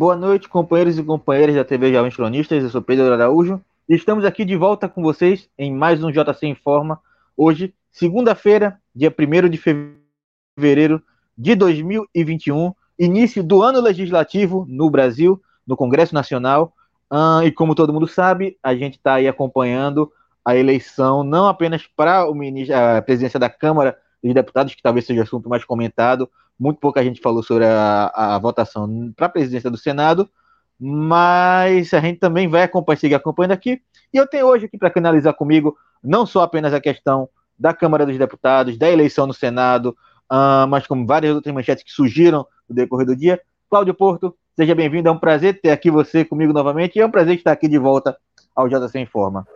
Boa noite, companheiros e companheiras da TV Jovens Cronistas. Eu sou Pedro Araújo e estamos aqui de volta com vocês em mais um JC Informa. Hoje, segunda-feira, dia 1 de fevereiro de 2021, início do ano legislativo no Brasil, no Congresso Nacional. Uh, e como todo mundo sabe, a gente está aí acompanhando a eleição não apenas para a presidência da Câmara dos Deputados, que talvez seja o assunto mais comentado, muito pouca gente falou sobre a, a votação para a presidência do Senado, mas a gente também vai acompanhar, seguir acompanhando aqui. E eu tenho hoje aqui para canalizar comigo não só apenas a questão da Câmara dos Deputados, da eleição no Senado, uh, mas como várias outras manchetes que surgiram no decorrer do dia. Cláudio Porto, seja bem-vindo, é um prazer ter aqui você comigo novamente e é um prazer estar aqui de volta ao JC Informa.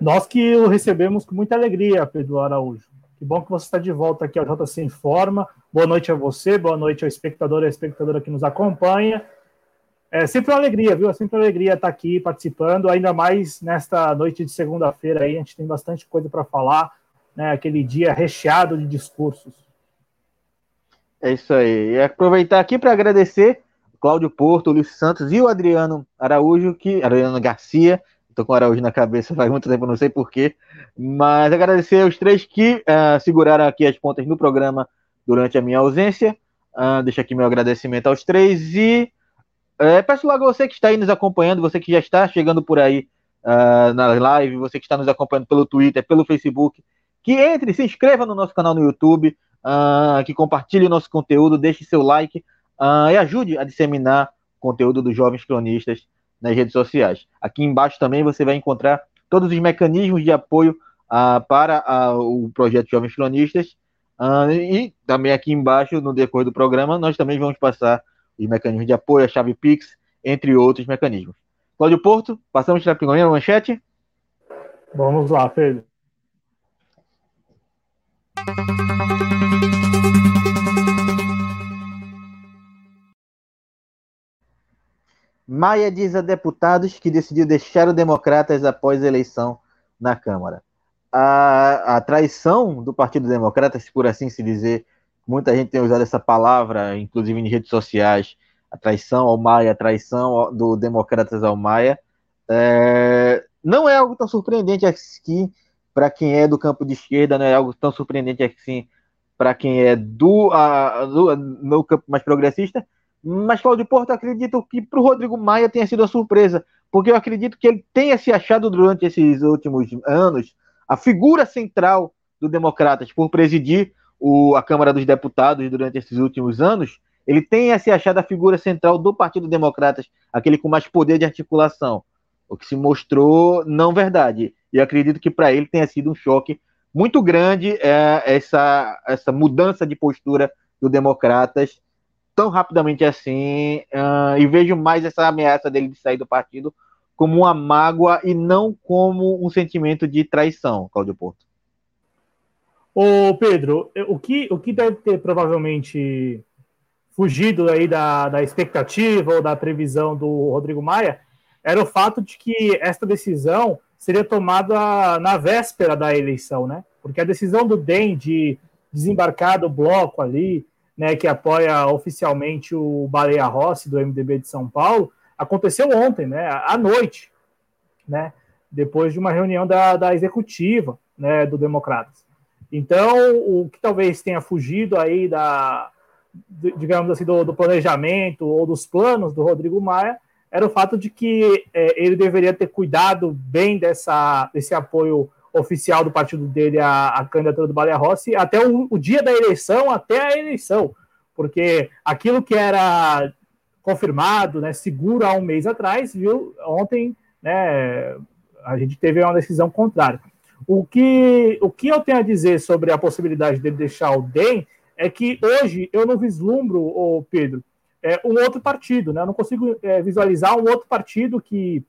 Nós que o recebemos com muita alegria, Pedro Araújo. Que bom que você está de volta aqui ao JC Informa. Boa noite a você, boa noite ao espectador e à espectadora que nos acompanha. É sempre uma alegria, viu? É sempre uma alegria estar aqui participando, ainda mais nesta noite de segunda-feira aí, a gente tem bastante coisa para falar, né? Aquele dia recheado de discursos. É isso aí. E aproveitar aqui para agradecer Cláudio Porto, Luiz Santos e o Adriano Araújo, que Adriano Garcia, Estou com o Araújo na cabeça faz muito tempo, não sei porquê. Mas agradecer aos três que uh, seguraram aqui as pontas no programa durante a minha ausência. Uh, deixo aqui meu agradecimento aos três. E uh, peço logo a você que está aí nos acompanhando, você que já está chegando por aí uh, na live, você que está nos acompanhando pelo Twitter, pelo Facebook, que entre, se inscreva no nosso canal no YouTube, que compartilhe o nosso conteúdo, deixe seu like e ajude a disseminar o conteúdo dos jovens cronistas nas redes sociais. Aqui embaixo também você vai encontrar todos os mecanismos de apoio uh, para uh, o projeto Jovens Cronistas. Uh, e também aqui embaixo, no decorrer do programa, nós também vamos passar os mecanismos de apoio, a chave Pix, entre outros mecanismos. Cláudio Porto, passamos para a primeira manchete. Vamos lá, Pedro. Maia diz a deputados que decidiu deixar o Democratas após a eleição na Câmara. A, a traição do Partido Democrata, se por assim se dizer, muita gente tem usado essa palavra, inclusive em redes sociais, a traição ao Maia, a traição do Democratas ao Maia, é, não é algo tão surpreendente assim para quem é do campo de esquerda, não é algo tão surpreendente assim para quem é do, a, do no campo mais progressista, mas, Claudio Porto, acredito que para o Rodrigo Maia tenha sido uma surpresa, porque eu acredito que ele tenha se achado durante esses últimos anos a figura central do Democratas, por presidir o, a Câmara dos Deputados durante esses últimos anos, ele tenha se achado a figura central do Partido Democratas, aquele com mais poder de articulação, o que se mostrou não verdade. E eu acredito que para ele tenha sido um choque muito grande é, essa, essa mudança de postura do Democratas tão rapidamente assim uh, e vejo mais essa ameaça dele de sair do partido como uma mágoa e não como um sentimento de traição, Cláudio Porto. Ô Pedro, o que, o que deve ter provavelmente fugido aí da, da expectativa ou da previsão do Rodrigo Maia era o fato de que esta decisão seria tomada na véspera da eleição, né? Porque a decisão do DEM de desembarcar do bloco ali, né, que apoia oficialmente o Baleia Rossi do MDB de São Paulo, aconteceu ontem, né, à noite, né, depois de uma reunião da, da executiva, né, do Democratas. Então, o que talvez tenha fugido aí da, digamos assim, do, do planejamento ou dos planos do Rodrigo Maia era o fato de que é, ele deveria ter cuidado bem dessa, desse apoio oficial do partido dele a, a candidatura do Baleia Rossi até o, o, dia da eleição, até a eleição, porque aquilo que era confirmado, né, seguro há um mês atrás, viu, ontem, né, a gente teve uma decisão contrária. O que, o que eu tenho a dizer sobre a possibilidade de deixar o DEM é que hoje eu não vislumbro, o Pedro, é, um outro partido, né? Eu não consigo é, visualizar um outro partido que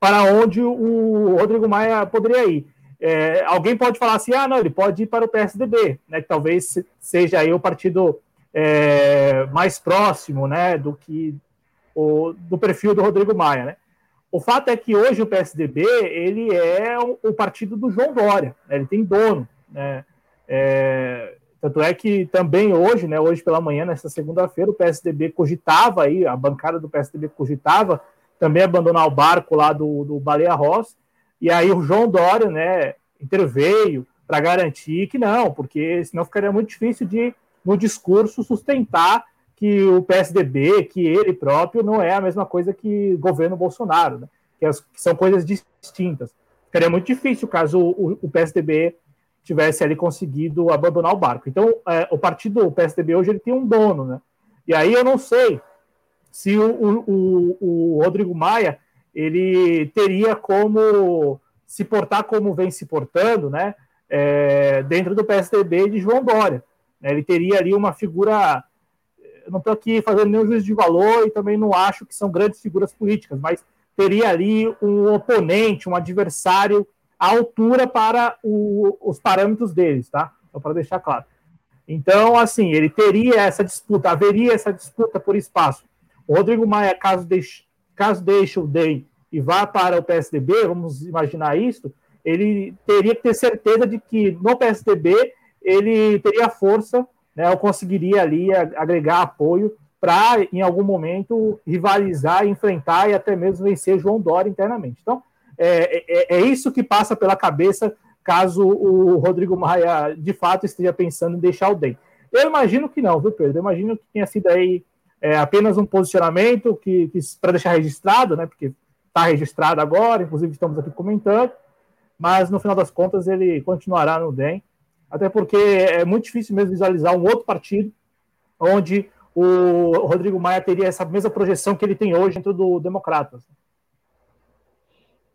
para onde o Rodrigo Maia poderia ir. É, alguém pode falar assim, ah, não, ele pode ir para o PSDB, né, que talvez seja aí o partido é, mais próximo, né, do que o, do perfil do Rodrigo Maia, né. O fato é que hoje o PSDB ele é o, o partido do João Dória, né, ele tem dono, né, é, Tanto é que também hoje, né, hoje pela manhã, nessa segunda-feira, o PSDB cogitava aí, a bancada do PSDB cogitava também abandonar o barco lá do, do Baleia Ross, e aí o João Dória, né, interveio para garantir que não, porque senão ficaria muito difícil de, no discurso, sustentar que o PSDB, que ele próprio, não é a mesma coisa que o governo Bolsonaro, né? que, as, que, são coisas distintas. Ficaria muito difícil caso o, o PSDB tivesse ali conseguido abandonar o barco. Então, é, o partido, o PSDB hoje, ele tem um dono, né? E aí eu não sei se o, o, o Rodrigo Maia ele teria como se portar como vem se portando, né? É, dentro do PSDB de João Dória. Ele teria ali uma figura não estou aqui fazendo nenhum juízo de valor e também não acho que são grandes figuras políticas, mas teria ali um oponente, um adversário à altura para o, os parâmetros deles, tá? Só para deixar claro. Então, assim, ele teria essa disputa, haveria essa disputa por espaço. O Rodrigo Maia, caso deixe, caso deixe o DEM e vá para o PSDB, vamos imaginar isso, ele teria que ter certeza de que no PSDB ele teria força né, eu conseguiria ali agregar apoio para, em algum momento, rivalizar, enfrentar e até mesmo vencer João Dória internamente. Então, é, é, é isso que passa pela cabeça caso o Rodrigo Maia, de fato, esteja pensando em deixar o DEM. Eu imagino que não, viu, Pedro? Eu imagino que tenha sido aí é, apenas um posicionamento que, que para deixar registrado, né? Porque está registrado agora, inclusive estamos aqui comentando, mas no final das contas ele continuará no DEM até porque é muito difícil mesmo visualizar um outro partido onde o Rodrigo Maia teria essa mesma projeção que ele tem hoje dentro do Democratas.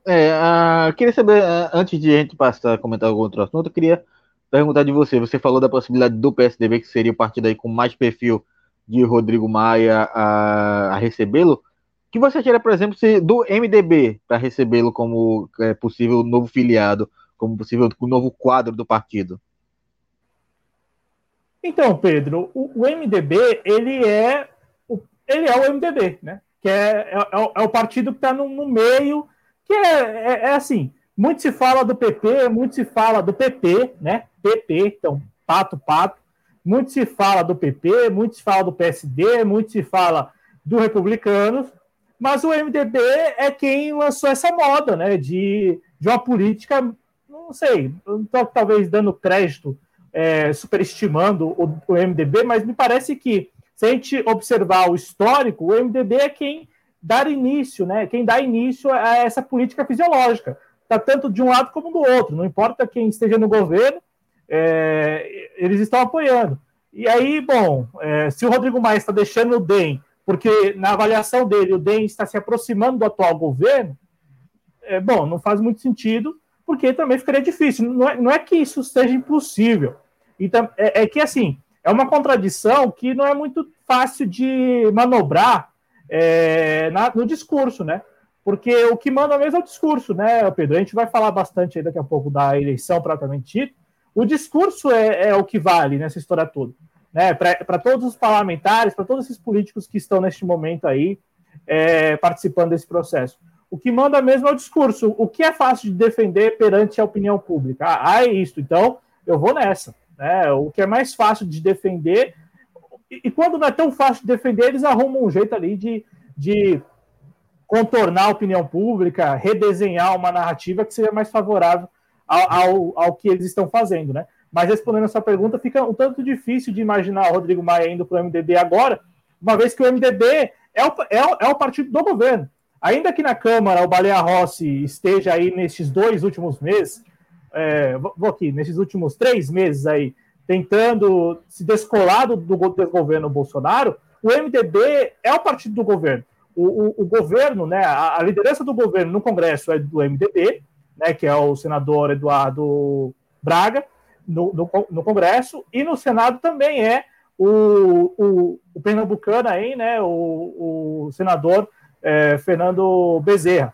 É, uh, queria saber, uh, antes de a gente passar a comentar algum outro assunto, eu queria perguntar de você. Você falou da possibilidade do PSDB, que seria o partido aí com mais perfil de Rodrigo Maia a, a recebê-lo. Que você acharia, por exemplo, se, do MDB para recebê-lo como é, possível novo filiado, como possível novo quadro do partido? Então, Pedro, o, o MDB ele é o, ele é o MDB, né? Que é, é, é o partido que está no, no, meio, que é, é, é, assim. Muito se fala do PP, muito se fala do PP, né? PP, então pato, pato. Muito se fala do PP, muito se fala do PSD, muito se fala do Republicanos, mas o MDB é quem lançou essa moda, né? De, de uma política, não sei, estou talvez dando crédito é, superestimando o, o, MDB, mas me parece que, se a gente observar o histórico, o MDB é quem dá início, né? Quem dá início a essa política fisiológica. Está tanto de um lado como do outro, não importa quem esteja no governo, é, eles estão apoiando. E aí, bom, é, se o Rodrigo Maia está deixando o DEM, porque na avaliação dele o DEM está se aproximando do atual governo, é, bom, não faz muito sentido, porque também ficaria difícil. Não é, não é que isso seja impossível, então, é, é, que, assim, é uma contradição que não é muito fácil de manobrar é, na, no discurso, né? Porque o que manda mesmo é o discurso, né, Pedro? A gente vai falar bastante daqui a pouco da eleição propriamente dita. O discurso é, é o que vale nessa história toda. Né? Para todos os parlamentares, para todos esses políticos que estão neste momento aí é, participando desse processo. O que manda mesmo é o discurso. O que é fácil de defender perante a opinião pública? Ah, ah é isso. Então, eu vou nessa. Né? O que é mais fácil de defender. E, e, quando não é tão fácil de defender, eles arrumam um jeito ali de, de contornar a opinião pública, redesenhar uma narrativa que seja mais favorável ao, ao, que eles estão fazendo. Né? Mas respondendo a sua pergunta, fica um tanto difícil de imaginar o Rodrigo Maia indo para o MDB agora, uma vez que o MDB é o, é, o, é o partido do governo. Ainda que na Câmara o Baleia Rossi esteja aí nesses dois últimos meses é, vou aqui, nesses últimos três meses aí, tentando se descolar do, do governo Bolsonaro, o MDB é o partido do governo. O, o, o governo, né, a, a, liderança do governo no Congresso é do MDB, né, que é o senador Eduardo Braga, no, no, no Congresso, e no Senado também é o, o, o pernambucano aí, né, o, o senador é, Fernando Bezerra,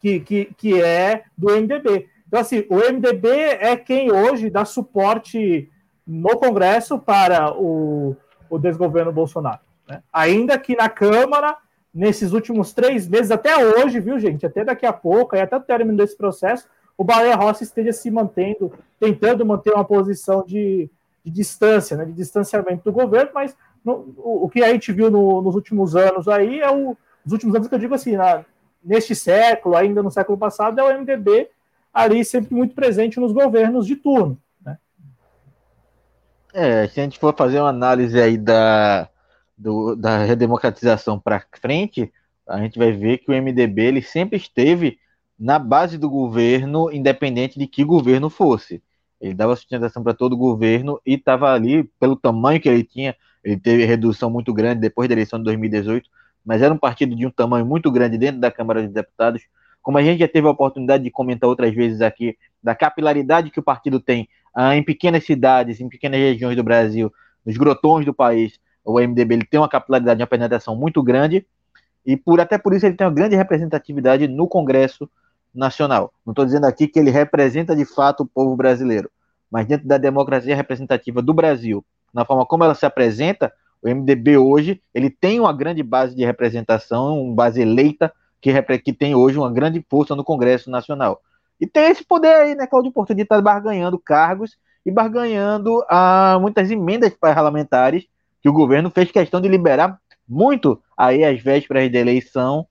que, que, que é do MDB. Então, assim, o MDB é quem hoje dá suporte no Congresso para o, o desgoverno Bolsonaro. Né? Ainda que na Câmara, nesses últimos três meses, até hoje, viu, gente? Até daqui a pouco, e até o término desse processo, o Baleia Rossi esteja se mantendo, tentando manter uma posição de, de distância, né, de distanciamento do governo, mas no, o, o, que a gente viu no, nos últimos anos aí é o, os últimos anos que eu digo assim, na, neste século, ainda no século passado, é o MDB ali sempre muito presente nos governos de turno. Né? É, se a gente for fazer uma análise aí da, do, da redemocratização para frente, a gente vai ver que o MDB ele sempre esteve na base do governo, independente de que governo fosse. Ele dava sustentação para todo o governo e estava ali, pelo tamanho que ele tinha, ele teve redução muito grande depois da eleição de 2018, mas era um partido de um tamanho muito grande dentro da Câmara dos Deputados. Como a gente já teve a oportunidade de comentar outras vezes aqui, da capilaridade que o partido tem ah, em pequenas cidades, em pequenas regiões do Brasil, nos grotões do país, o MDB ele tem uma capilaridade de apresentação muito grande e por até por isso ele tem uma grande representatividade no Congresso Nacional. Não estou dizendo aqui que ele representa de fato o povo brasileiro, mas dentro da democracia representativa do Brasil, na forma como ela se apresenta, o MDB hoje ele tem uma grande base de representação, uma base eleita que, que tem hoje uma grande força no Congresso Nacional. E tem esse poder aí, né, Claudio Porto, de estar barganhando cargos e barganhando ah, muitas emendas parlamentares que o governo fez questão de liberar muito aí às vésperas da eleição,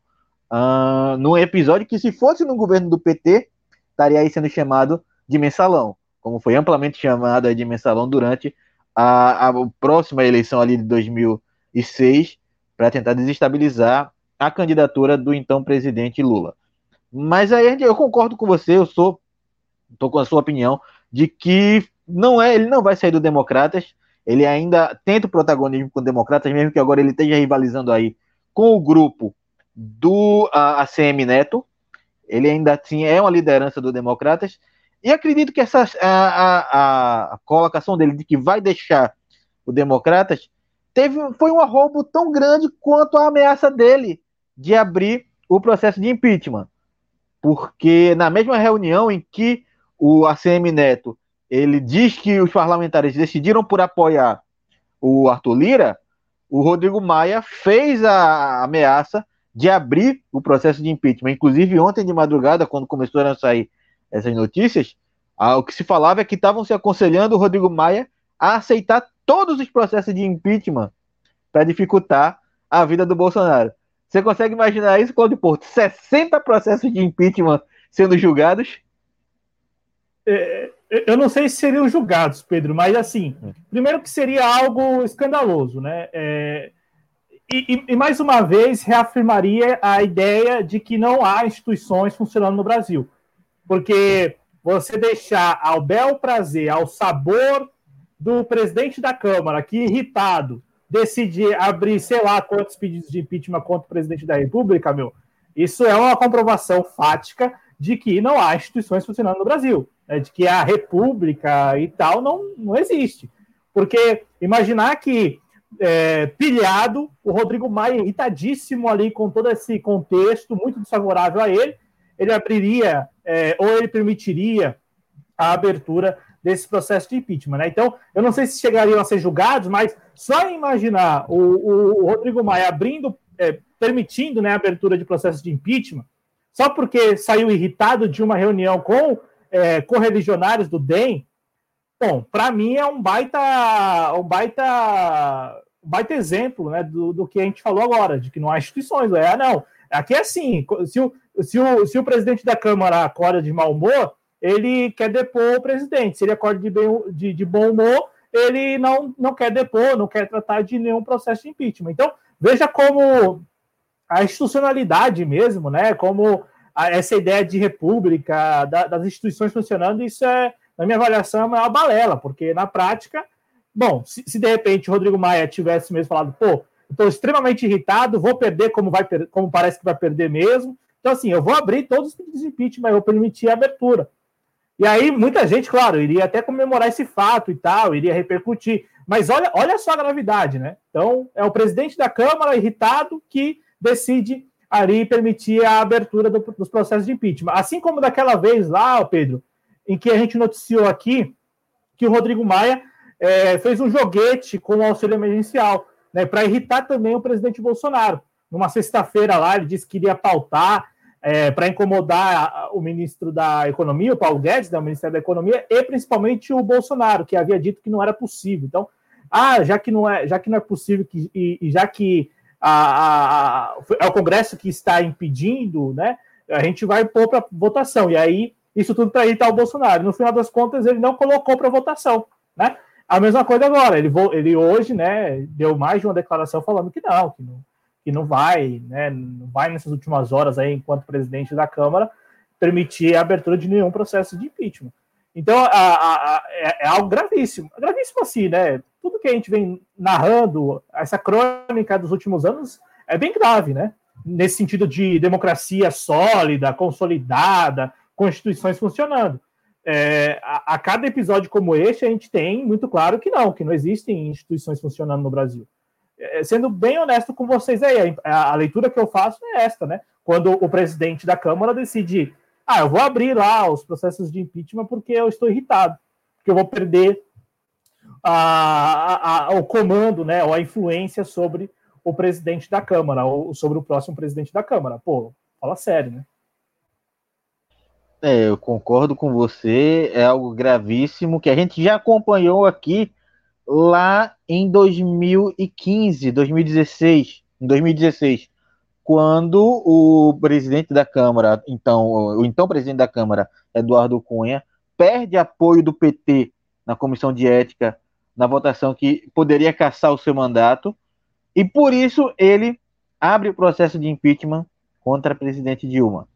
uh, num episódio que, se fosse no governo do PT, estaria aí sendo chamado de mensalão, como foi amplamente chamado de mensalão durante a, a próxima eleição ali de 2006, para tentar desestabilizar a candidatura do então presidente Lula. Mas aí eu concordo com você, eu sou, estou com a sua opinião, de que não é, ele não vai sair do Democratas, ele ainda tenta o protagonismo com democratas, mesmo que agora ele esteja rivalizando aí com o grupo do ACM Neto. Ele ainda assim é uma liderança do Democratas. E acredito que essa a, a, a colocação dele de que vai deixar o Democratas teve, foi um arrobo tão grande quanto a ameaça dele de abrir o processo de impeachment. Porque na mesma reunião em que o ACM Neto ele diz que os parlamentares decidiram por apoiar o Arthur Lira, o Rodrigo Maia fez a ameaça de abrir o processo de impeachment. Inclusive, ontem de madrugada, quando começaram a sair essas notícias, o que se falava é que estavam se aconselhando o Rodrigo Maia a aceitar todos os processos de impeachment para dificultar a vida do Bolsonaro. Você consegue imaginar isso, Claudio Porto? 60 processos de impeachment sendo julgados? É, eu não sei se seriam julgados, Pedro, mas assim, primeiro que seria algo escandaloso, né? É, e, e, mais uma vez reafirmaria a ideia de que não há instituições funcionando no Brasil. Porque você deixar ao bel prazer, ao sabor do presidente da Câmara, que irritado, decidir abrir, sei lá, quantos pedidos de impeachment contra o presidente da República, meu, isso é uma comprovação fática de que não há instituições funcionando no Brasil né, de que a república e tal não, não existe. Porque imaginar que é, pilhado, o Rodrigo Maia, irritadíssimo ali com todo esse contexto, muito desfavorável a ele, ele abriria é, ou ele permitiria a abertura desse processo de impeachment. Né? Então, eu não sei se chegariam a ser julgados, mas só imaginar o, o, o Rodrigo Maia abrindo, é, permitindo né, a abertura de processo de impeachment, só porque saiu irritado de uma reunião com é, correligionários do DEM, bom, para mim é um baita, um baita, um baita exemplo né, do, do que a gente falou agora, de que não há instituições. É, não. Aqui é assim: se o, se o, se o presidente da Câmara acorda de mau humor, ele quer depor o presidente. Se ele acorda de, bem, de, de bom humor, ele não, não quer depor, não quer tratar de nenhum processo de impeachment. Então, veja como a institucionalidade mesmo, né? Como essa ideia de república, da, das instituições funcionando, isso é, na minha avaliação, é uma balela, porque na prática, bom, se, se de repente o Rodrigo Maia tivesse mesmo falado, pô, estou extremamente irritado, vou perder como, vai, como parece que vai perder mesmo, então assim, eu vou abrir todos os pedidos de impeachment, eu vou permitir a abertura. E aí, muita gente, claro, iria até comemorar esse fato e tal, iria repercutir. Mas olha, olha só a gravidade, né? Então, é o presidente da Câmara irritado que decide ali permitir a abertura do, dos processos de impeachment. Assim como daquela vez lá, Pedro, em que a gente noticiou aqui que o Rodrigo Maia é, fez um joguete com o auxílio emergencial, né, para irritar também o presidente Bolsonaro. Numa sexta-feira lá, ele disse que iria pautar é, para incomodar o ministro da Economia, o Paulo Guedes, né, o Ministério da Economia, e principalmente o Bolsonaro, que havia dito que não era possível. Então, ah, já que não é, já que não é possível que, e, e já que a, a, é o Congresso que está impedindo, né? A gente vai pôr para votação. E aí, isso tudo para irritar o Bolsonaro. No final das contas, ele não colocou para votação, né? A mesma coisa agora. Ele, ele hoje, né, deu mais de uma declaração falando que não, que não que não vai, né, não vai nessas últimas horas aí, enquanto presidente da Câmara, permitir a abertura de nenhum processo de impeachment. Então, a, a, a, é, é, algo gravíssimo. Gravíssimo assim, né? Tudo que a gente vem narrando, essa crônica dos últimos anos, é bem grave, né? Nesse sentido de democracia sólida, consolidada, constituições funcionando. É, a, a cada episódio como este, a gente tem muito claro que não, que não existem instituições funcionando no Brasil. É, sendo bem honesto com vocês aí, a, a, leitura que eu faço é esta, né? Quando o presidente da Câmara decide, ah, eu vou abrir lá os processos de impeachment porque eu estou irritado, porque eu vou perder a, a, o comando, né, ou a influência sobre o presidente da Câmara, ou sobre o próximo presidente da Câmara. Pô, fala sério, né? É, eu concordo com você, é algo gravíssimo que a gente já acompanhou aqui lá em 2015, 2016, em 2016, quando o presidente da Câmara, então, o então presidente da Câmara, Eduardo Cunha, perde apoio do PT na comissão de ética na votação que poderia caçar o seu mandato, e por isso ele abre o processo de impeachment contra a presidente Dilma.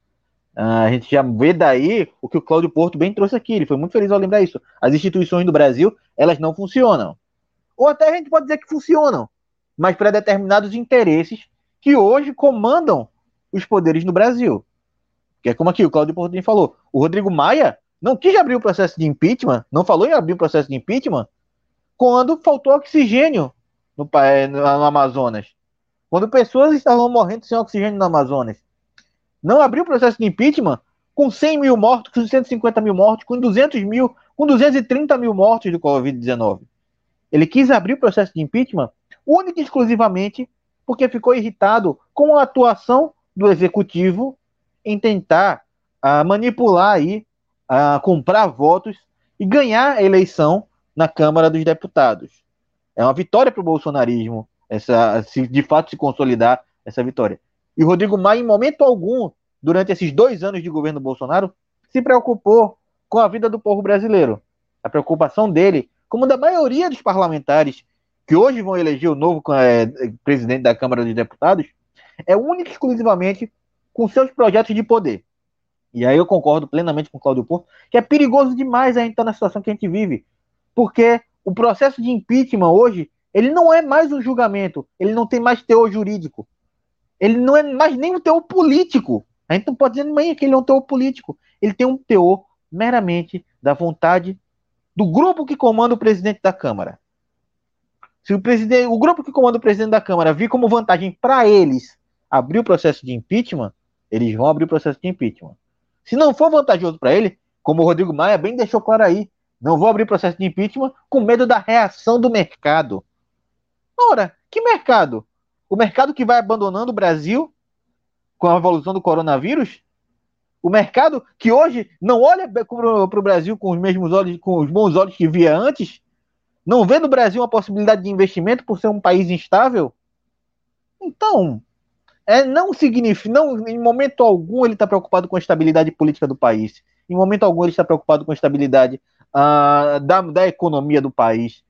Uh, a gente já vê daí o que o Cláudio Porto bem trouxe aqui. Ele foi muito feliz ao lembrar isso. As instituições do Brasil, elas não funcionam. Ou até a gente pode dizer que funcionam, mas para determinados interesses que hoje comandam os poderes no Brasil. Que é como aqui o Cláudio Portinho falou. O Rodrigo Maia não quis abrir o processo de impeachment, não falou em abrir o processo de impeachment, quando faltou oxigênio no, no, no Amazonas. Quando pessoas estavam morrendo sem oxigênio no Amazonas. Não abriu o processo de impeachment com 100 mil mortos, com 150 mil mortos, com 200 mil, com 230 mil mortos do Covid-19. Ele quis abrir o processo de impeachment única e exclusivamente porque ficou irritado com a atuação do executivo em tentar uh, manipular aí, uh, comprar votos e ganhar a eleição na Câmara dos Deputados. É uma vitória para o bolsonarismo, essa, se de fato se consolidar essa vitória. E Rodrigo Maia, em momento algum, durante esses dois anos de governo Bolsonaro, se preocupou com a vida do povo brasileiro. A preocupação dele como da maioria dos parlamentares que hoje vão eleger o novo é, presidente da Câmara dos Deputados, é único e exclusivamente com seus projetos de poder. E aí eu concordo plenamente com o Cláudio Porto, que é perigoso demais a gente estar na situação que a gente vive, porque o processo de impeachment hoje, ele não é mais um julgamento, ele não tem mais teor jurídico, ele não é mais nem um teor político. A gente não pode dizer nem que ele é um teor político, ele tem um teor meramente da vontade do grupo que comanda o presidente da Câmara. Se o, presidente, o grupo que comanda o presidente da Câmara vir como vantagem para eles abrir o processo de impeachment, eles vão abrir o processo de impeachment. Se não for vantajoso para ele, como o Rodrigo Maia bem deixou claro aí, não vou abrir processo de impeachment com medo da reação do mercado. Ora, que mercado? O mercado que vai abandonando o Brasil com a evolução do coronavírus? O mercado que hoje não olha para o Brasil com os mesmos olhos, com os bons olhos que via antes, não vê no Brasil uma possibilidade de investimento por ser um país instável. Então, é, não significa, não, em momento algum ele está preocupado com a estabilidade política do país. Em momento algum ele está preocupado com a estabilidade uh, da, da economia do país.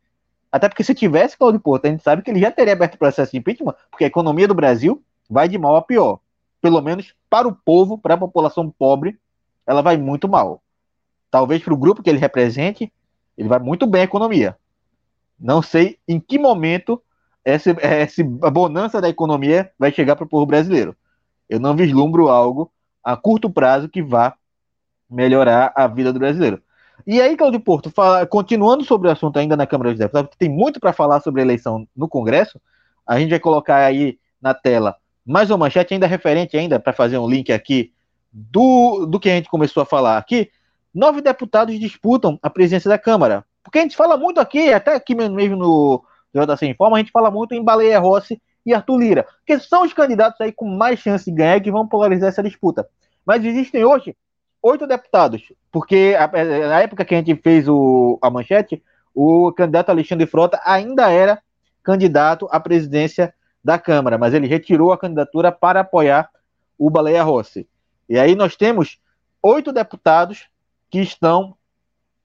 Até porque se tivesse Claudio Porto, a gente sabe que ele já teria aberto o processo de impeachment, porque a economia do Brasil vai de mal a pior pelo menos para o povo, para a população pobre, ela vai muito mal. Talvez para o grupo que ele represente, ele vai muito bem a economia. Não sei em que momento essa, essa bonança da economia vai chegar para o povo brasileiro. Eu não vislumbro algo a curto prazo que vá melhorar a vida do brasileiro. E aí, Claudio Porto, fala, continuando sobre o assunto ainda na Câmara dos Deputados, que tem muito para falar sobre a eleição no Congresso, a gente vai colocar aí na tela mais uma manchete ainda referente ainda para fazer um link aqui do, do que a gente começou a falar aqui. Nove deputados disputam a presidência da Câmara. Porque a gente fala muito aqui, até aqui mesmo no JC Informa, a gente fala muito em Baleia Rossi e Arthur Lira, que são os candidatos aí com mais chance de ganhar que vão polarizar essa disputa. Mas existem hoje oito deputados, porque na época que a gente fez o, a manchete, o candidato Alexandre Frota ainda era candidato à presidência da Câmara, mas ele retirou a candidatura para apoiar o Baleia Rossi. E aí nós temos oito deputados que estão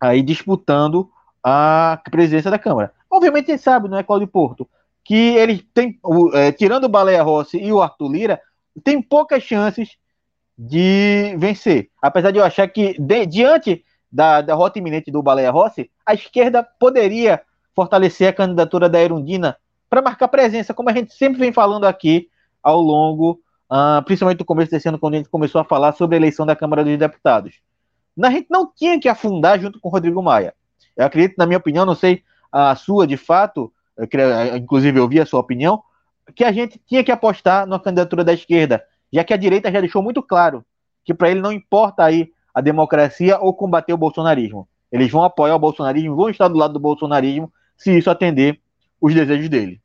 aí disputando a presidência da Câmara. Obviamente a gente sabe, não é Cláudio Porto, que ele tem, é, tirando o Baleia Rossi e o Arthur Lira, tem poucas chances de vencer. Apesar de eu achar que, de, diante da derrota iminente do Baleia Rossi, a esquerda poderia fortalecer a candidatura da Erundina para marcar presença, como a gente sempre vem falando aqui ao longo, uh, principalmente no começo desse ano, quando a gente começou a falar sobre a eleição da Câmara dos Deputados. A gente não tinha que afundar junto com o Rodrigo Maia. Eu acredito, na minha opinião, não sei a sua de fato, eu queria, inclusive, ouvir a sua opinião, que a gente tinha que apostar na candidatura da esquerda, já que a direita já deixou muito claro que para ele não importa aí a democracia ou combater o bolsonarismo. Eles vão apoiar o bolsonarismo, vão estar do lado do bolsonarismo se isso atender os desejos dele.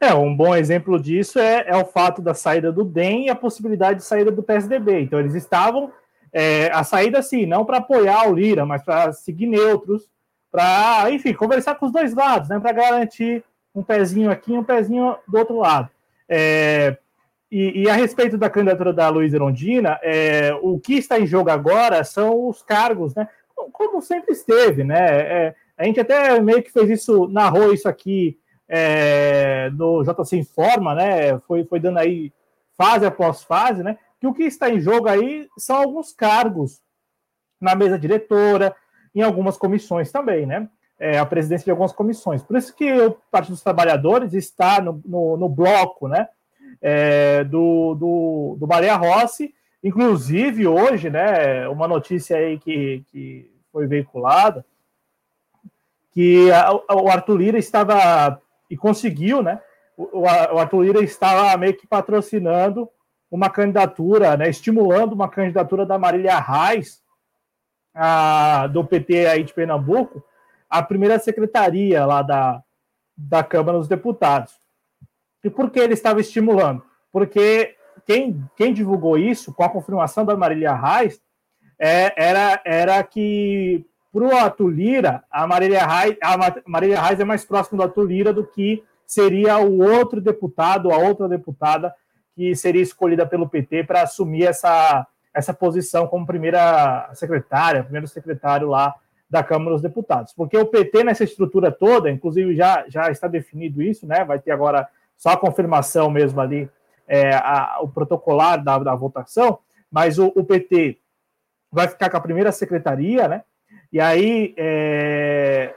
É, um bom exemplo disso é, é o fato da saída do DEM e a possibilidade de saída do PSDB. Então, eles estavam é, a saída, sim, não para apoiar o Lira, mas para seguir neutros, para, enfim, conversar com os dois lados, né, para garantir um pezinho aqui um pezinho do outro lado. É, e, e, a respeito da candidatura da Luiz Erondina, é, o que está em jogo agora são os cargos, né? Como sempre esteve, né? É, a gente até meio que fez isso, narrou isso aqui é, no JC Informa, né? Foi, foi dando aí fase após fase, né? Que o que está em jogo aí são alguns cargos na mesa diretora, em algumas comissões também, né? É, a presidência de algumas comissões. Por isso que o Partido dos Trabalhadores está no, no, no bloco, né? é, do, do, do Baleia Rossi. Inclusive, hoje, né, uma notícia aí que, que foi veiculada, que a, o Arthur Lira estava, e conseguiu, né, o, o Arthur Lira estava meio que patrocinando uma candidatura, né, estimulando uma candidatura da Marília Reis, a, do PT aí de Pernambuco, a primeira secretaria lá da, da Câmara dos Deputados. E por que ele estava estimulando? Porque quem, quem divulgou isso, com a confirmação da Marília Reis, é, era, era que para o Atulira, a Marília Reis, a Marília Reis é mais próximo do Atulira do que seria o outro deputado, a outra deputada que seria escolhida pelo PT para assumir essa, essa posição como primeira secretária, primeiro secretário lá da Câmara dos Deputados. Porque o PT, nessa estrutura toda, inclusive já, já está definido isso, né? Vai ter agora só a confirmação mesmo ali, é, a, o protocolar da, da votação, mas o, o, PT vai ficar com a primeira secretaria, né? E aí é,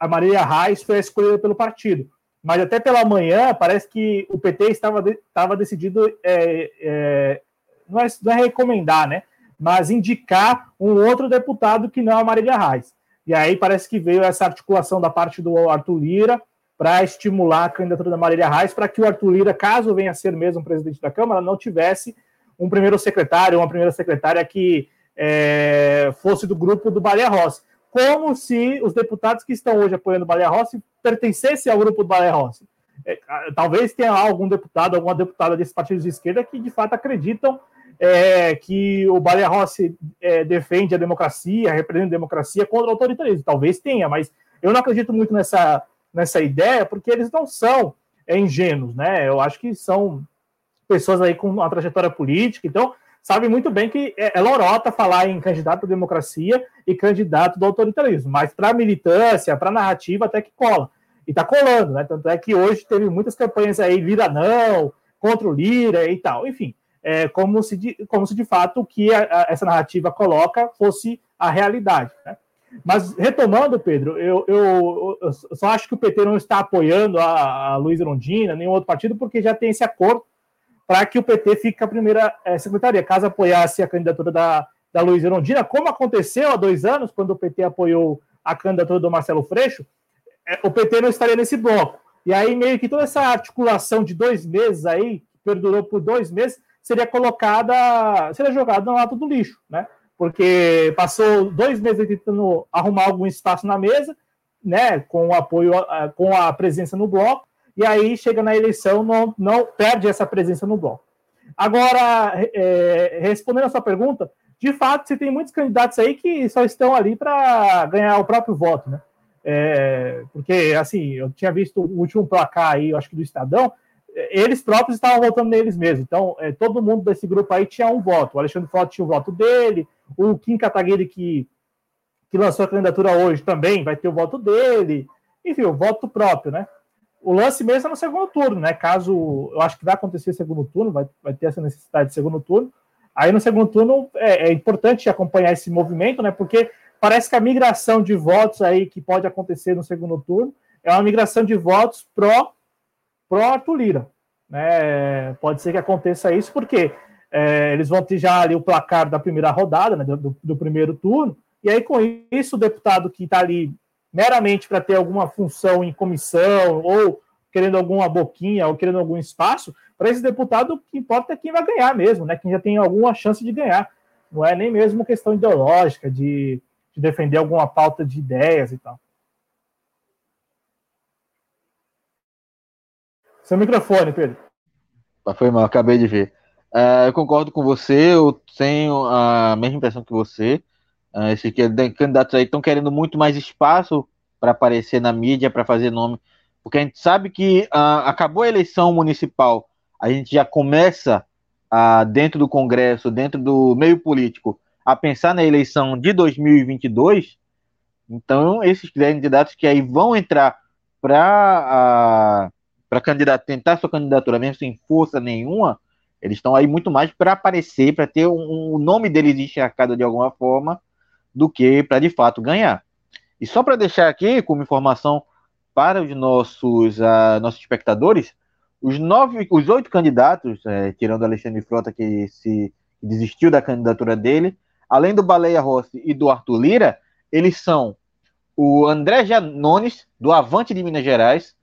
a Maria Reis foi escolhida pelo partido. Mas até pela manhã parece que o PT estava, estava decidido é, é, não, é, não é recomendar, né? Mas indicar um outro deputado que não a Marília Reis. E aí parece que veio essa articulação da parte do Arthur Lira para estimular a candidatura da Marília Reis, para que o Arthur Lira, caso venha a ser mesmo presidente da Câmara, não tivesse um primeiro secretário, uma primeira secretária que é, fosse do grupo do Baleia Rossi. Como se os deputados que estão hoje apoiando o Baleia Rossi pertencessem ao grupo do Baleia Rossi. É, talvez tenha algum deputado, alguma deputada desses partidos de esquerda que de fato acreditam é, que o Baleia Rossi é, defende a democracia, representa a democracia contra o autoritarismo. Talvez tenha, mas eu não acredito muito nessa nessa ideia, porque eles não são é, ingênuos, né? Eu acho que são pessoas aí com uma trajetória política, então sabem muito bem que é, é lorota falar em candidato à democracia e candidato do autoritarismo, mas para militância, para narrativa, até que cola. E está colando, né? Tanto é que hoje teve muitas campanhas aí, Lira não, contra o Lira e tal. Enfim, é como se de, como se de fato o que a, a, essa narrativa coloca fosse a realidade. Né? Mas retomando, Pedro, eu, eu, eu, só acho que o PT não está apoiando a, a Luiz Rondina, nenhum outro partido, porque já tem esse acordo para que o PT fique a primeira é, secretaria. Caso apoiasse a candidatura da, da Luiz Rondina, como aconteceu há dois anos, quando o PT apoiou a candidatura do Marcelo Freixo, é, o PT não estaria nesse bloco. E aí, meio que toda essa articulação de dois meses aí, que perdurou por dois meses, seria colocada, seria jogada no lado do lixo, né? porque passou dois meses tentando arrumar algum espaço na mesa, né, com o apoio, com a presença no bloco, e aí chega na eleição, não, não perde essa presença no bloco. Agora, é, respondendo a sua pergunta, de fato, você tem muitos candidatos aí que só estão ali para ganhar o próprio voto, né? É, porque, assim, eu tinha visto o último placar aí, acho que do Estadão, eles próprios estavam votando neles mesmos. Então, é, todo mundo desse grupo aí tinha um voto. O Alexandre Frota tinha o voto dele, o Kim Kataguiri, que, que lançou a candidatura hoje, também vai ter o voto dele. Enfim, o voto próprio, né? O lance mesmo é no segundo turno, né? Caso eu acho que vai acontecer segundo turno, vai, vai ter essa necessidade de segundo turno. Aí no segundo turno é, é importante acompanhar esse movimento, né? Porque parece que a migração de votos aí que pode acontecer no segundo turno é uma migração de votos pró pro Arthur Lira. Né? Pode ser que aconteça isso, porque é, eles vão ter já ali o placar da primeira rodada, né, do, do primeiro turno, e aí com isso o deputado que está ali meramente para ter alguma função em comissão, ou querendo alguma boquinha, ou querendo algum espaço, para esse deputado o que importa é quem vai ganhar mesmo, né? Quem já tem alguma chance de ganhar. Não é nem mesmo questão ideológica, de, de defender alguma pauta de ideias e tal. Seu microfone, Pedro. Ah, foi mal, acabei de ver. Uh, eu concordo com você, eu tenho a mesma impressão que você. Uh, esses candidatos aí estão querendo muito mais espaço para aparecer na mídia, para fazer nome, porque a gente sabe que uh, acabou a eleição municipal, a gente já começa dentro do Congresso, dentro do meio político, a pensar na eleição de 2022. Então, esses candidatos que aí vão entrar para para candidato, tentar sua candidatura mesmo sem força nenhuma, eles estão aí muito mais para aparecer, para ter um, um, nome deles encharcado de alguma forma, do que para de fato ganhar. E só para deixar aqui como informação para os nossos, uh, nossos espectadores, os nove, os oito candidatos, é, tirando Alexandre Frota que se desistiu da candidatura dele, além do Baleia Rossi e do Arthur Lira, eles são o André Janones, do Avante de Minas Gerais,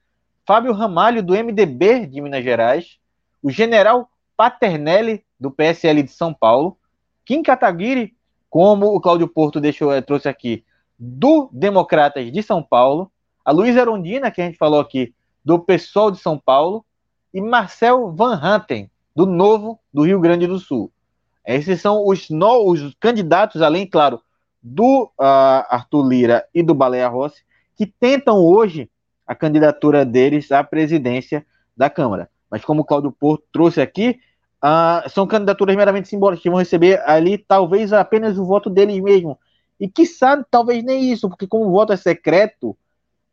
Fábio Ramalho, do MDB de Minas Gerais, o general Paternelli, do PSL de São Paulo, Kim Kataguiri, como o Cláudio Porto deixou, eh, trouxe aqui, do Democratas de São Paulo, a Luísa Arondina, que a gente falou aqui, do PSOL de São Paulo, e Marcel Van Hanten, do Novo do Rio Grande do Sul. Esses são os, no, os candidatos, além, claro, do uh, Arthur Lira e do Baleia Rossi, que tentam hoje a candidatura deles à presidência da Câmara. Mas como o Cláudio Porto trouxe aqui, uh, são candidaturas meramente simbólicas que vão receber ali talvez apenas o voto deles mesmo. E quiçá, talvez nem isso, porque como o voto é secreto,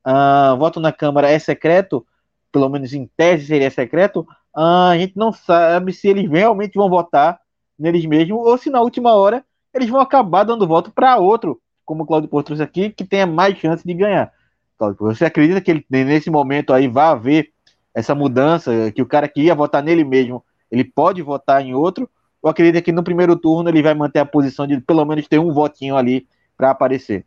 uh, voto na Câmara é secreto, pelo menos em tese seria secreto, uh, a gente não sabe se eles realmente vão votar neles mesmos ou se na última hora eles vão acabar dando voto para outro, como o Cláudio Porto trouxe aqui, que tenha mais chance de ganhar. Você acredita que ele, nesse momento aí vai haver essa mudança, que o cara que ia votar nele mesmo, ele pode votar em outro? Ou acredita que no primeiro turno ele vai manter a posição de pelo menos ter um votinho ali para aparecer?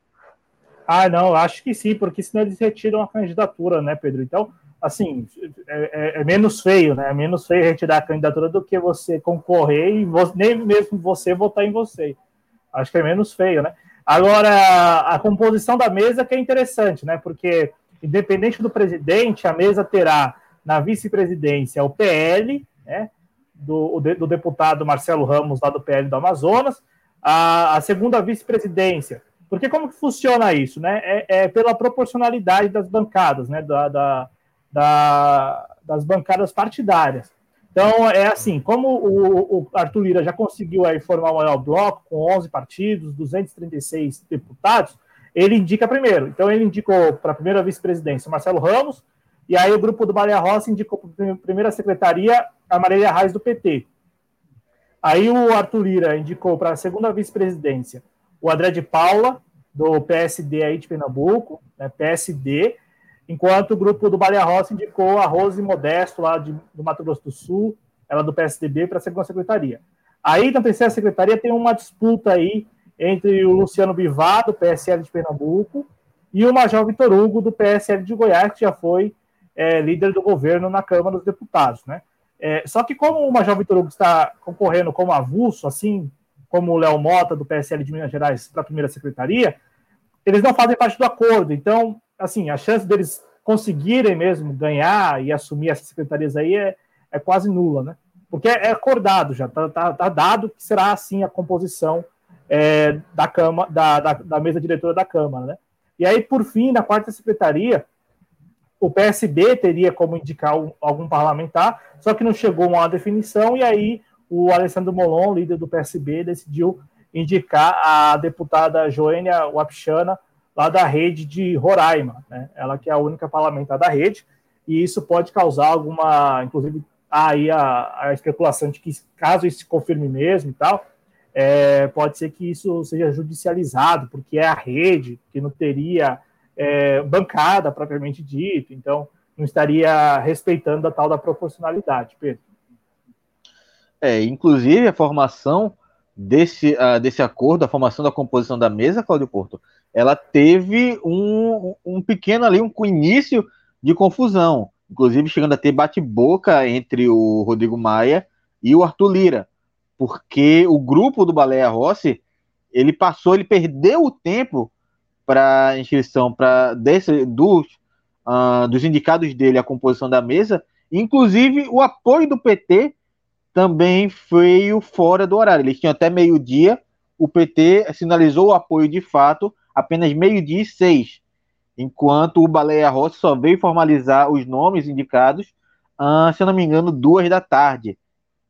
Ah, não, acho que sim, porque senão eles retiram a candidatura, né, Pedro? Então, assim, é, é, é menos feio, né? É menos feio retirar a candidatura do que você concorrer e você, nem mesmo você votar em você. Acho que é menos feio, né? Agora, a composição da mesa que é interessante, né? Porque, independente do presidente, a mesa terá na vice-presidência o PL, né? Do, do deputado Marcelo Ramos, lá do PL do Amazonas, a, a segunda vice-presidência. Porque como que funciona isso, né? É, é, pela proporcionalidade das bancadas, né? Da, da, da, das bancadas partidárias. Então, é assim, como o, o Arthur Lira já conseguiu aí formar o maior bloco, com 11 partidos, 236 deputados, ele indica primeiro. Então, ele indicou para a primeira vice-presidência Marcelo Ramos, e aí o grupo do Maria Rossi indicou para a primeira secretaria a Marília Reis do PT. Aí o Arthur Lira indicou para a segunda vice-presidência o André de Paula, do PSD aí de Pernambuco, né, PSD, enquanto o grupo do Baleia Rossi indicou a Rose Modesto, lá de, do Mato Grosso do Sul, ela do PSDB, para a segunda secretaria. Aí, na terceira secretaria, tem uma disputa aí entre o Luciano Bivar, do PSL de Pernambuco, e o Major Vitor Hugo, do PSL de Goiás, que já foi é, líder do governo na Câmara dos Deputados, né? É, só que como o Major Vitor Hugo está concorrendo como avulso, assim como o Léo Mota, do PSL de Minas Gerais, para a primeira secretaria, eles não fazem parte do acordo. Então, assim, a chance deles conseguirem mesmo ganhar e assumir essas secretarias aí é, é quase nula, né? porque é, é acordado já, está tá, tá, dado que será assim a composição é, da, cama, da, da, da, mesa diretora da Câmara. Né? E aí, por fim, na quarta secretaria, o PSB teria como indicar um, algum parlamentar, só que não chegou a uma definição, e aí o Alessandro Molon, líder do PSB, decidiu indicar a deputada Joênia Wapchana, lá da rede de Roraima, né? ela que é a única parlamentar da rede, e isso pode causar alguma, inclusive, aí a, a especulação de que, caso isso se confirme mesmo e tal, é, pode ser que isso seja judicializado, porque é a rede que não teria é, bancada propriamente dito, então não estaria respeitando a tal da proporcionalidade, Pedro. É, inclusive a formação desse, uh, desse acordo, a formação da composição da mesa, Cláudio Porto, ela teve um, um pequeno ali, um início de confusão, inclusive chegando a ter bate-boca entre o Rodrigo Maia e o Arthur Lira, porque o grupo do Baleia Rossi, ele passou, ele perdeu o tempo para inscrição para desse dos, uh, dos indicados dele a composição da mesa, inclusive o apoio do PT também veio fora do horário. Eles tinham até meio-dia, o PT sinalizou o apoio de fato apenas meio-dia e seis, enquanto o Baleia Rossi só veio formalizar os nomes indicados, uh, se eu não me engano, duas da tarde,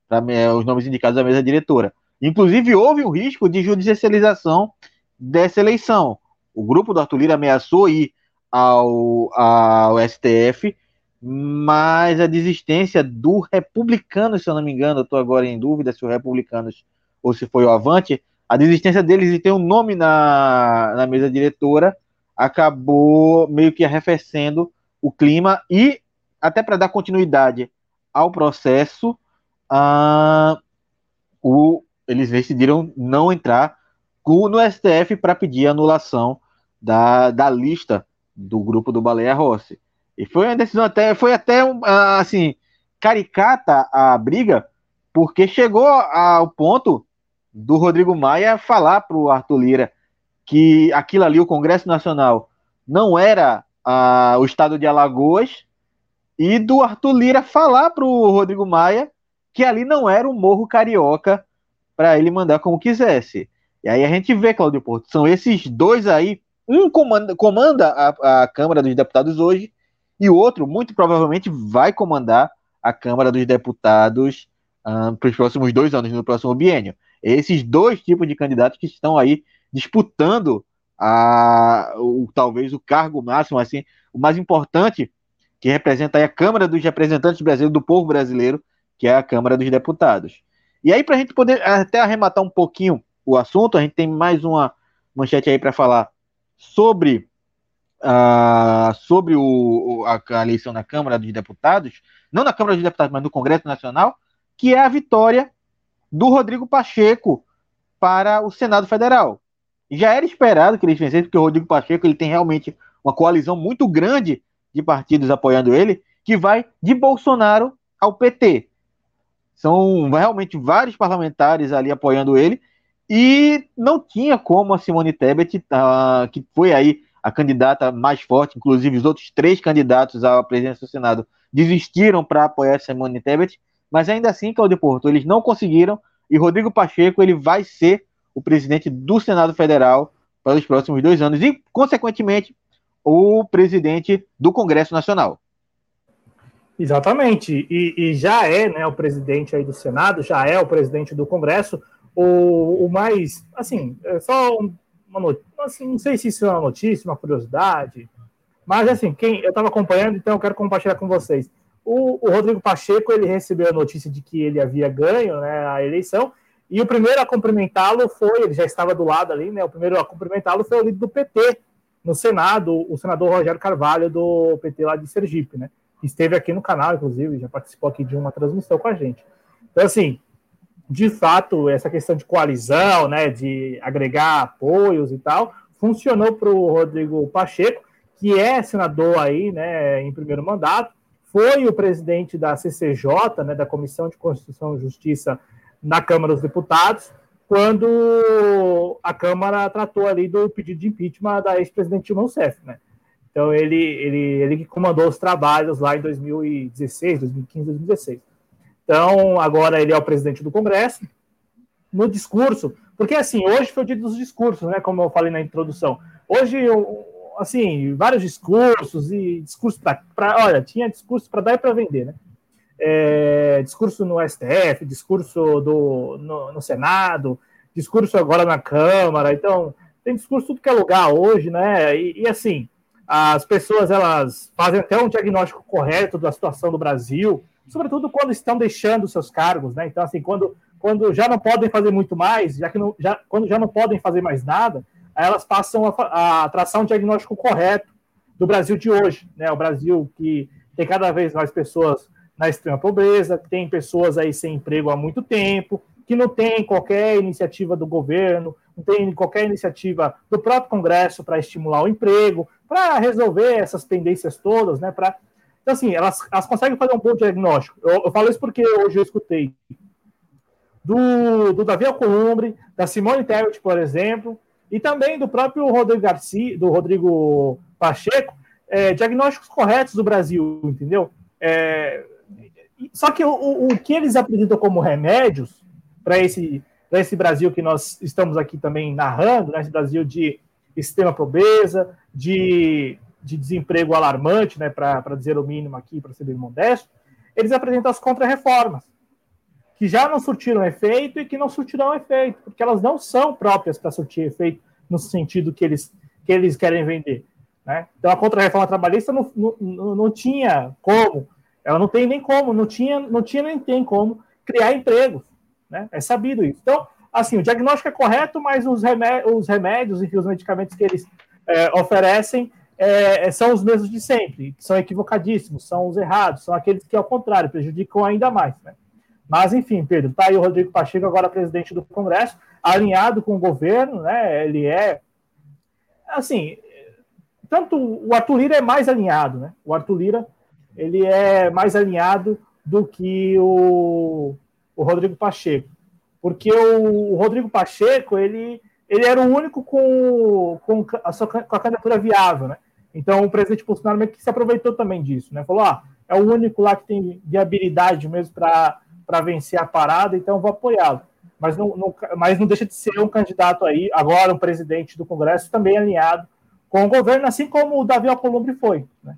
pra, os nomes indicados da mesa diretora. Inclusive, houve um risco de judicialização dessa eleição. O grupo do Arthur Lira ameaçou ir ao, ao STF mas a desistência do republicano, se eu não me engano, eu estou agora em dúvida se o republicanos ou se foi o Avante, a desistência deles de ter um nome na, na mesa diretora acabou meio que arrefecendo o clima e até para dar continuidade ao processo, uh, o, eles decidiram não entrar no STF para pedir anulação da, da lista do grupo do Baleia Rossi. E foi uma decisão até, foi até ah, assim, caricata a briga, porque chegou ao ponto do Rodrigo Maia falar para o Arthur Lira que aquilo ali, o Congresso Nacional, não era ah, o estado de Alagoas, e do Arthur Lira falar para o Rodrigo Maia que ali não era o Morro Carioca para ele mandar como quisesse. E aí a gente vê, Cláudio Porto, são esses dois aí, um comanda, comanda a, a Câmara dos Deputados hoje e o outro, muito provavelmente, vai comandar a Câmara dos Deputados um, para os próximos dois anos, no próximo biênio. Esses dois tipos de candidatos que estão aí disputando a, o, talvez o cargo máximo, assim, o mais importante, que representa a Câmara dos Representantes Brasileiros do Povo Brasileiro, que é a Câmara dos Deputados. E aí, para a gente poder até arrematar um pouquinho o assunto, a gente tem mais uma manchete aí para falar sobre uh, sobre o, a, a, eleição na Câmara dos Deputados, não na Câmara dos Deputados, mas no Congresso Nacional, que é a vitória do Rodrigo Pacheco para o Senado Federal. Já era esperado que ele vencesse, porque o Rodrigo Pacheco ele tem realmente uma coalizão muito grande de partidos apoiando ele, que vai de Bolsonaro ao PT. São realmente vários parlamentares ali apoiando ele, e não tinha como a Simone Tebet, uh, que foi aí a candidata mais forte, inclusive os outros três candidatos à presidência do Senado desistiram para apoiar Simone Tebet, mas ainda assim, Claudio Porto, eles não conseguiram e Rodrigo Pacheco ele vai ser o presidente do Senado Federal para os próximos dois anos e, consequentemente, o presidente do Congresso Nacional. Exatamente, e, e, já é né, o presidente aí do Senado, já é o presidente do Congresso, o, o mais, assim, é só um uma notícia, assim, não sei se isso é uma notícia, uma curiosidade, mas assim, quem eu estava acompanhando, então eu quero compartilhar com vocês. O, o, Rodrigo Pacheco ele recebeu a notícia de que ele havia ganho né, a eleição, e o primeiro a cumprimentá-lo foi, ele já estava do lado ali, né? O primeiro a cumprimentá-lo foi o líder do PT no Senado, o senador Rogério Carvalho, do PT lá de Sergipe, né? Esteve aqui no canal, inclusive, já participou aqui de uma transmissão com a gente. Então, assim, de fato, essa questão de coalizão, né, de agregar apoios e tal, funcionou para o Rodrigo Pacheco, que é senador aí, né, em primeiro mandato, foi o presidente da CCJ, né, da Comissão de Constituição e Justiça na Câmara dos Deputados, quando a Câmara tratou ali do pedido de impeachment da ex-presidente Dilma Rousseff, né? Então ele, ele, ele que comandou os trabalhos lá em 2016, 2015, 2016. Então, agora ele é o presidente do Congresso. No discurso, porque assim, hoje foi o dia dos discursos, né? Como eu falei na introdução. Hoje, assim, vários discursos e discurso para. Olha, tinha discurso para dar e para vender, né? É, discurso no STF, discurso do, no, no, Senado, discurso agora na Câmara. Então, tem discurso tudo que é lugar hoje, né? E, e assim, as pessoas elas fazem até um diagnóstico correto da situação do Brasil, sobretudo quando estão deixando seus cargos, né? Então, assim, quando, quando já não podem fazer muito mais, já que não, já, quando já não podem fazer mais nada, elas passam a, a traçar um diagnóstico correto do Brasil de hoje, né? O Brasil que tem cada vez mais pessoas na extrema pobreza, que tem pessoas aí sem emprego há muito tempo, que não tem qualquer iniciativa do governo, não tem qualquer iniciativa do próprio Congresso para estimular o emprego, para resolver essas pendências todas, né? Pra... Então, assim, elas, elas conseguem fazer um bom diagnóstico. Eu, eu falo isso porque hoje eu escutei do, do Davi Alcolumbre, da Simone Tebet, por exemplo, e também do próprio Rodrigo Garcia, do Rodrigo Pacheco, é, diagnósticos corretos do Brasil, entendeu? É, só que o, o que eles apresentam como remédios para esse, esse Brasil que nós estamos aqui também narrando, né, esse Brasil de extrema pobreza, de, de desemprego alarmante, né, para dizer o mínimo aqui, para ser bem modesto, eles apresentam as contra-reformas que já não surtiram efeito e que não surtirão efeito, porque elas não são próprias para surtir efeito no sentido que eles, que eles querem vender. Né? Então, a contra-reforma trabalhista não, não, não tinha como, ela não tem nem como, não tinha, não tinha nem tem como criar empregos. Né? É sabido isso. Então, assim, o diagnóstico é correto, mas os remédios, os remédios e os medicamentos que eles é, oferecem é, são os mesmos de sempre, são equivocadíssimos, são os errados, são aqueles que, ao contrário, prejudicam ainda mais. Né? Mas, enfim, Pedro, tá aí o Rodrigo Pacheco, agora presidente do Congresso, alinhado com o governo, né? Ele é. Assim, tanto o Arthur Lira é mais alinhado, né? O Arthur Lira ele é mais alinhado do que o, o Rodrigo Pacheco. Porque o, o Rodrigo Pacheco, ele, ele era o único com, com, a sua, com a candidatura viável, né? Então o presidente Bolsonaro meio que se aproveitou também disso, né? Falou, ah, é o único lá que tem viabilidade mesmo para vencer a parada, então vou apoiá-lo. Mas não, não, mas não deixa de ser um candidato aí, agora um presidente do Congresso, também alinhado com o governo, assim como o Davi Alcolumbre foi. Né?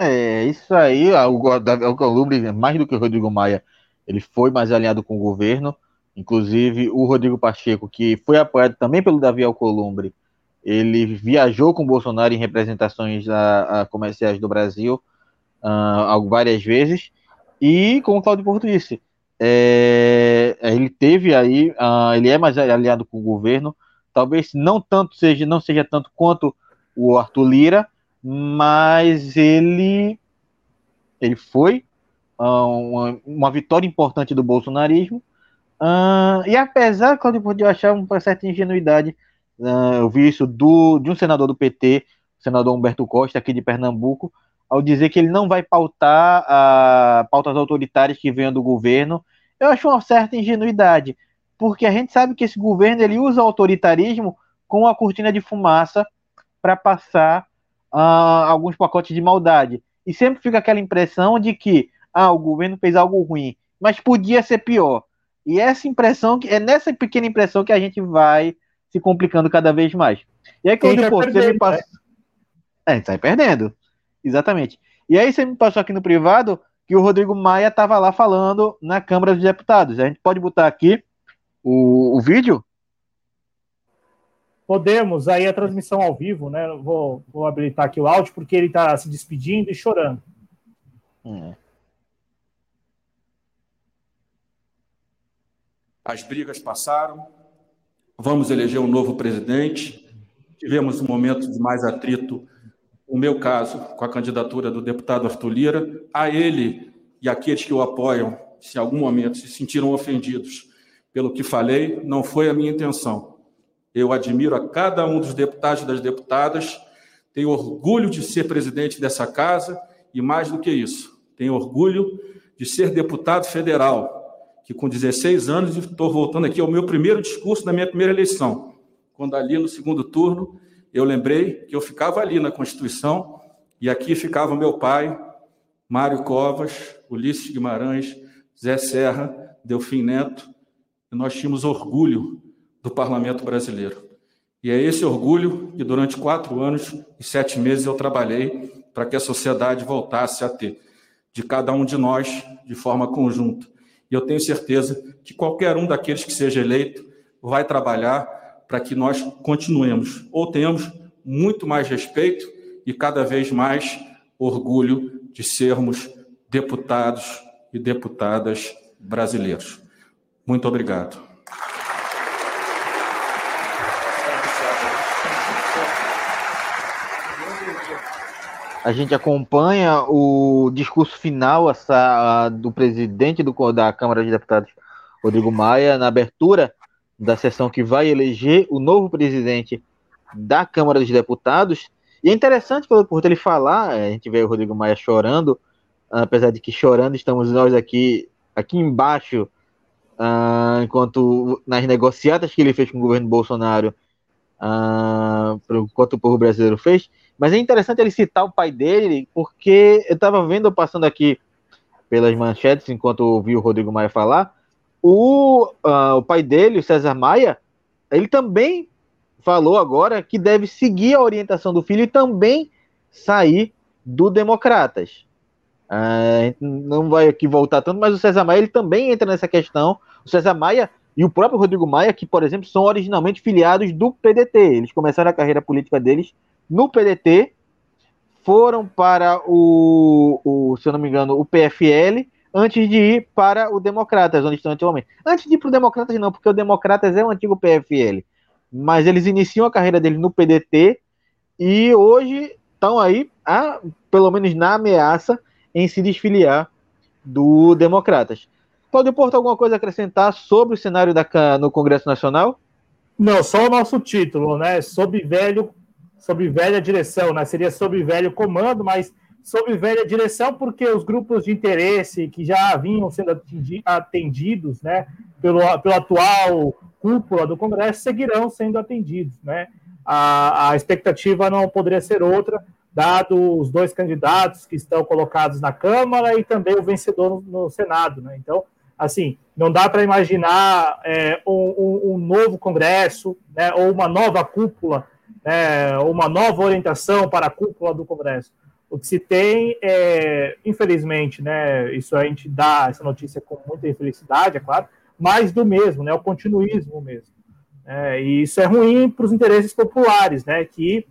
É, isso aí, o Davi Alcolumbre, mais do que o Rodrigo Maia, ele foi mais alinhado com o governo. Inclusive, o Rodrigo Pacheco, que foi apoiado também pelo Davi Alcolumbre, ele viajou com Bolsonaro em representações a, a comerciais do Brasil uh, várias vezes. E, como o Claudio Porto disse, é, ele teve aí, uh, ele é mais aliado com o governo, talvez não tanto seja, não seja tanto quanto o Arthur Lira, mas ele ele foi uh, uma, uma, vitória importante do bolsonarismo. Uh, e apesar, Claudio Porto, de eu achar uma certa ingenuidade, eu vi isso do, de um senador do PT, senador Humberto Costa, aqui de Pernambuco, ao dizer que ele não vai pautar a, pautas autoritárias que venham do governo, eu acho uma certa ingenuidade, porque a gente sabe que esse governo ele usa o autoritarismo com a cortina de fumaça para passar uh, alguns pacotes de maldade. E sempre fica aquela impressão de que ah, o governo fez algo ruim, mas podia ser pior. E essa impressão, é nessa pequena impressão que a gente vai se complicando cada vez mais. E aí, quando tá você me passa. Né? É, a gente sai perdendo. Exatamente. E aí você me passou aqui no privado que o Rodrigo Maia estava lá falando na Câmara dos Deputados. A gente pode botar aqui o, o vídeo? Podemos, aí a transmissão ao vivo, né? Vou, vou habilitar aqui o áudio, porque ele está se despedindo e chorando. Hum. As brigas passaram, vamos eleger um novo presidente. Tivemos um momento de mais atrito. O meu caso, com a candidatura do deputado Arthur Lira, a ele e aqueles que o apoiam, se em algum momento se sentiram ofendidos pelo que falei, não foi a minha intenção. Eu admiro a cada um dos deputados e das deputadas, tenho orgulho de ser presidente dessa casa. E, mais do que isso, tenho orgulho de ser deputado federal, que com 16 anos estou voltando aqui ao meu primeiro discurso da minha primeira eleição, quando ali no segundo turno eu lembrei que eu ficava ali na Constituição e aqui ficava meu pai Mário Covas, Ulisses Guimarães, Zé Serra, Delfim Neto, e nós tínhamos orgulho do parlamento brasileiro. E é esse orgulho que durante quatro anos e sete meses eu trabalhei para que a sociedade voltasse a ter, de cada um de nós, de forma conjunta. E eu tenho certeza que qualquer um daqueles que seja eleito vai trabalhar para que nós continuemos ou tenhamos muito mais respeito e cada vez mais orgulho de sermos deputados e deputadas brasileiros. Muito obrigado. A gente acompanha o discurso final essa, do presidente do, da Câmara de Deputados, Rodrigo Maia, na abertura da sessão que vai eleger o novo presidente da Câmara dos Deputados. E é interessante, por ele falar, a gente vê o Rodrigo Maia chorando, apesar de que chorando estamos nós aqui, aqui embaixo, uh, enquanto nas negociatas que ele fez com o governo Bolsonaro, uh, enquanto o povo brasileiro fez. Mas é interessante ele citar o pai dele, porque eu estava vendo, passando aqui pelas manchetes, enquanto ouvi o Rodrigo Maia falar, o, uh, o pai dele, o César Maia, ele também falou agora que deve seguir a orientação do filho e também sair do Democratas. Uh, não vai aqui voltar tanto, mas o César Maia ele também entra nessa questão. O César Maia e o próprio Rodrigo Maia, que, por exemplo, são originalmente filiados do PDT. Eles começaram a carreira política deles no PDT, foram para o, o, se eu não me engano, o PFL, antes de ir para o Democratas, onde estão atualmente. Antes de ir para o Democratas, não, porque o Democratas é o antigo PFL. Mas eles iniciam a carreira deles no PDT e hoje estão aí, a, pelo menos na ameaça, em se desfiliar do Democratas. Pode Porto alguma coisa a acrescentar sobre o cenário da, no Congresso Nacional? Não, só o nosso título, né? Sob velho sob velha direção, né? Seria sob velho comando, mas sob velha direção porque os grupos de interesse que já vinham sendo atendidos, né, pelo, pelo atual cúpula do Congresso seguirão sendo atendidos, né? A, a expectativa não poderia ser outra, dado os dois candidatos que estão colocados na Câmara e também o vencedor no, no Senado, né? Então, assim, não dá para imaginar é, um, um, um, novo Congresso, né, ou uma nova cúpula é, uma nova orientação para a cúpula do Congresso. O que se tem é, infelizmente, né, isso a gente dá essa notícia com muita infelicidade, é claro, mais do mesmo, né, o continuismo mesmo. É, e isso é ruim para os interesses populares, né, que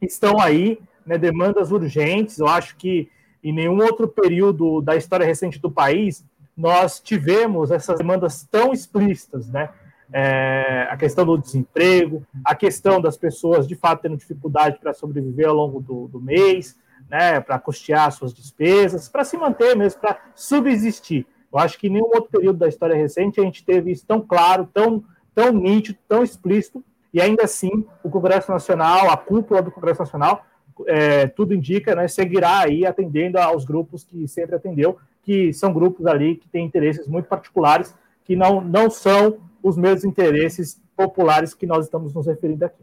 estão aí, né, demandas urgentes. Eu acho que em nenhum outro período da história recente do país nós tivemos essas demandas tão explícitas, né? É, a questão do desemprego, a questão das pessoas de fato tendo dificuldade para sobreviver ao longo do, do mês, né, para custear suas despesas, para se manter mesmo, para subsistir. Eu acho que em nenhum outro período da história recente a gente teve isso tão claro, tão, tão nítido, tão explícito, e ainda assim o Congresso Nacional, a cúpula do Congresso Nacional, é, tudo indica, né, seguirá aí atendendo aos grupos que sempre atendeu, que são grupos ali que têm interesses muito particulares, que não, não são os mesmos interesses populares que nós estamos nos referindo aqui.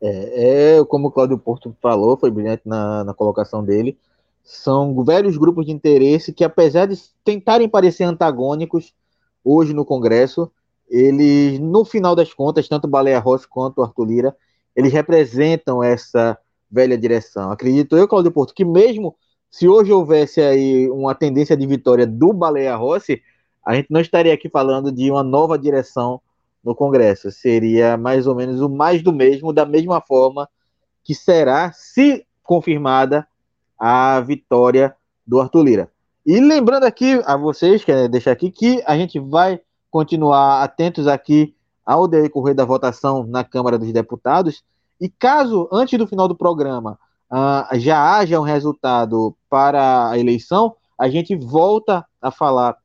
É, é como o Cláudio Porto falou, foi brilhante na, na colocação dele, são vários grupos de interesse que, apesar de tentarem parecer antagônicos hoje no Congresso, eles, no final das contas, tanto Baleia Rossi quanto Arthur Lira, eles representam essa velha direção. Acredito eu, Cláudio Porto, que mesmo se hoje houvesse aí uma tendência de vitória do Baleia Rossi, a gente não estaria aqui falando de uma nova direção no Congresso. Seria mais ou menos o mais do mesmo, da mesma forma que será, se confirmada, a vitória do Arthur Lira. E lembrando aqui a vocês, quero deixar aqui, que a gente vai continuar atentos aqui ao decorrer da votação na Câmara dos Deputados. E caso, antes do final do programa, uh, já haja um resultado para a eleição, a gente volta a falar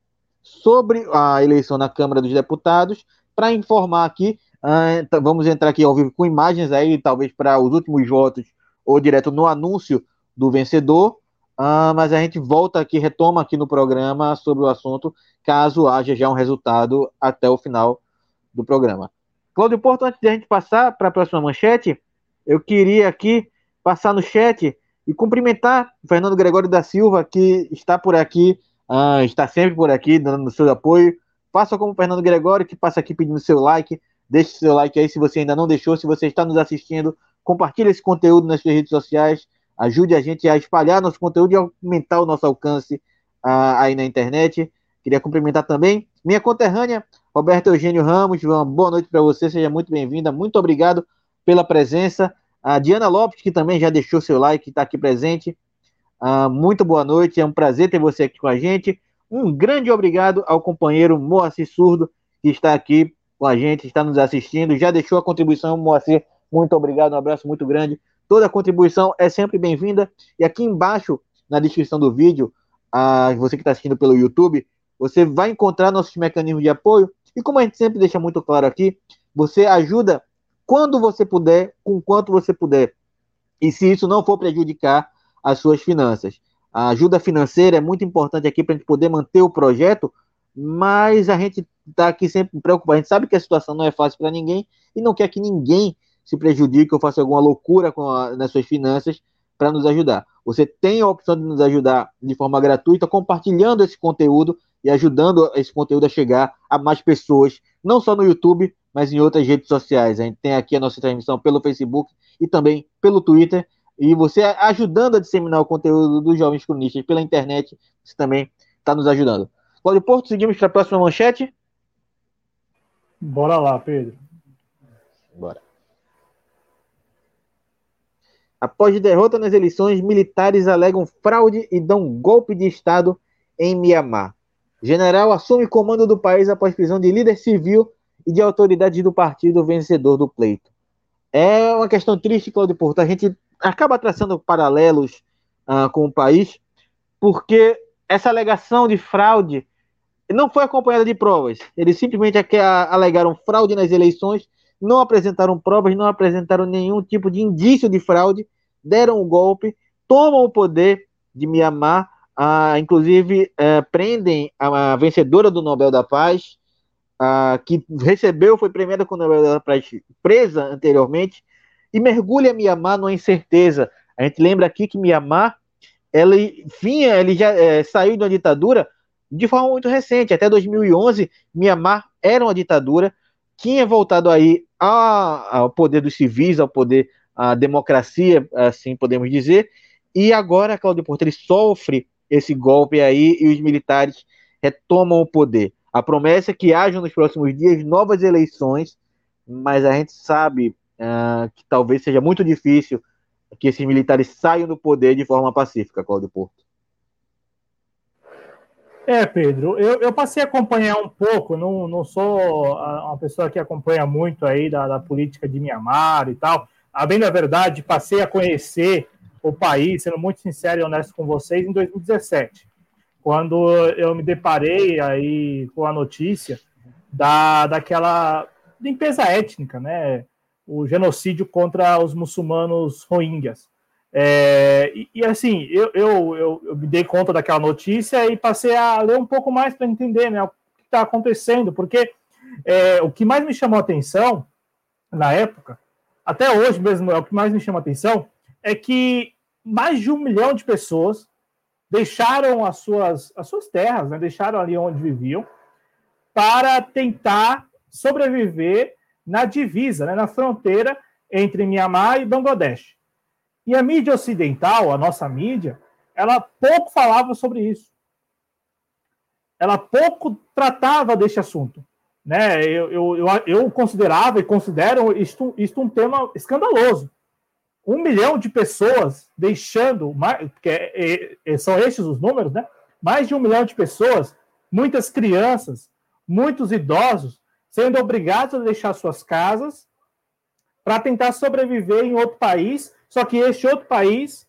sobre a eleição na Câmara dos Deputados, para informar aqui, uh, vamos entrar aqui ao vivo com imagens aí, talvez para os últimos votos, ou direto no anúncio do vencedor, uh, mas a gente volta aqui, retoma aqui no programa sobre o assunto, caso haja já um resultado até o final do programa. Cláudio Porto, antes de a gente passar para a próxima manchete, eu queria aqui passar no chat E cumprimentar o Fernando Gregório da Silva, que está por aqui, uh, está sempre por aqui, dando seu apoio. Faça como o Fernando Gregório, que passa aqui pedindo seu like. Deixe seu like aí se você ainda não deixou. Se você está nos assistindo, compartilhe esse conteúdo nas suas redes sociais. Ajude a gente a espalhar nosso conteúdo e aumentar o nosso alcance uh, aí na internet. Queria cumprimentar também minha conterrânea, Roberto Eugênio Ramos. Uma boa noite para você, seja muito bem-vinda. Muito obrigado pela presença. A Diana Lopes, que também já deixou seu like, está aqui presente. Uh, muito boa noite, é um prazer ter você aqui com a gente. Um grande obrigado ao companheiro Moacir Surdo, que está aqui com a gente, está nos assistindo. Já deixou a contribuição, Moacir. Muito obrigado, um abraço muito grande. Toda contribuição é sempre bem-vinda. E aqui embaixo, na descrição do vídeo, uh, você que está assistindo pelo YouTube, você vai encontrar nossos mecanismos de apoio. E como a gente sempre deixa muito claro aqui, você ajuda quando você puder, com quanto você puder. E se isso não for prejudicar as suas finanças. A ajuda financeira é muito importante aqui para a gente poder manter o projeto, mas a gente está aqui sempre preocupado. A gente sabe que a situação não é fácil para ninguém e não quer que ninguém se prejudique ou faça alguma loucura a, nas suas finanças para nos ajudar. Você tem a opção de nos ajudar de forma gratuita, compartilhando esse conteúdo e ajudando esse conteúdo a chegar a mais pessoas, não só no YouTube, mas em outras redes sociais. A gente tem aqui a nossa transmissão pelo Facebook e também pelo Twitter. E você ajudando a disseminar o conteúdo dos jovens cronistas pela internet, você também está nos ajudando. Cláudio Porto, seguimos para a próxima manchete? Bora lá, Pedro. Bora. Após derrota nas eleições, militares alegam fraude e dão golpe de Estado em Mianmar. General assume comando do país após prisão de líder civil e de autoridades do partido vencedor do pleito. É uma questão triste, Claudio Porto. A gente acaba traçando paralelos uh, com o país, porque essa alegação de fraude não foi acompanhada de provas. Eles simplesmente alegaram fraude nas eleições, não apresentaram provas, não apresentaram nenhum tipo de indício de fraude, deram o um golpe, tomam o poder de Mianmar, uh, inclusive uh, prendem a, a vencedora do Nobel da Paz, que recebeu, foi premiada com o Nobel da Paz, presa anteriormente, e mergulha Mianmar numa incerteza. A gente lembra aqui que Mianmar, ele vinha, ele já é, saiu de uma ditadura de forma muito recente, até 2011, Mianmar era uma ditadura, tinha voltado aí ao poder dos civis, ao poder, à democracia, assim podemos dizer, e agora Cláudio Porto sofre esse golpe aí e os militares retomam o poder. A promessa é que hajam nos próximos dias novas eleições, mas a gente sabe uh, que talvez seja muito difícil que esses militares saiam do poder de forma pacífica, Cláudio Porto. É, Pedro, eu, eu, passei a acompanhar um pouco, não, não sou uma pessoa que acompanha muito aí da, da política de Mianmar e tal. A bem da verdade, passei a conhecer o país, sendo muito sincero e honesto com vocês, em 2017 quando eu me deparei aí com a notícia da, daquela limpeza étnica, né? O genocídio contra os muçulmanos rohingyas. É, e, e, assim, eu, eu, eu, eu, me dei conta daquela notícia e passei a ler um pouco mais para entender né, o que está acontecendo, porque é, o que mais me chamou atenção na época, até hoje mesmo, é o que mais me chama atenção, é que mais de um milhão de pessoas deixaram as suas, as suas terras, né? deixaram ali onde viviam, para tentar sobreviver na divisa, né? na fronteira entre Mianmar e Bangladesh. E a mídia ocidental, a nossa mídia, ela pouco falava sobre isso. Ela pouco tratava desse assunto. Né? Eu, eu, eu, eu considerava e considero isto, isto um tema escandaloso um milhão de pessoas deixando, porque é, é, são esses os números, né? Mais de um milhão de pessoas, muitas crianças, muitos idosos, sendo obrigados a deixar suas casas para tentar sobreviver em outro país, só que este outro país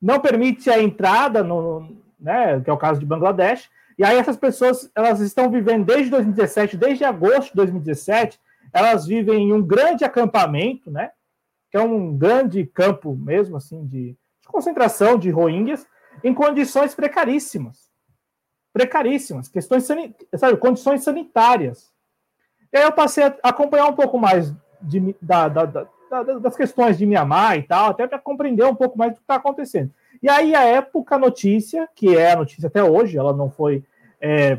não permite a entrada, no, né, que é o caso de Bangladesh, e aí essas pessoas elas estão vivendo desde 2017, desde agosto de 2017, elas vivem em um grande acampamento, né? que é um grande campo mesmo, assim, de, de concentração de rohingyas, em condições precaríssimas. Precaríssimas, questões sabe, condições sanitárias. E aí eu passei a acompanhar um pouco mais de, da, da, da, das questões de Mianmar e tal, até para compreender um pouco mais do que está acontecendo. E aí, a época, a notícia, que é a notícia até hoje, ela não foi, é,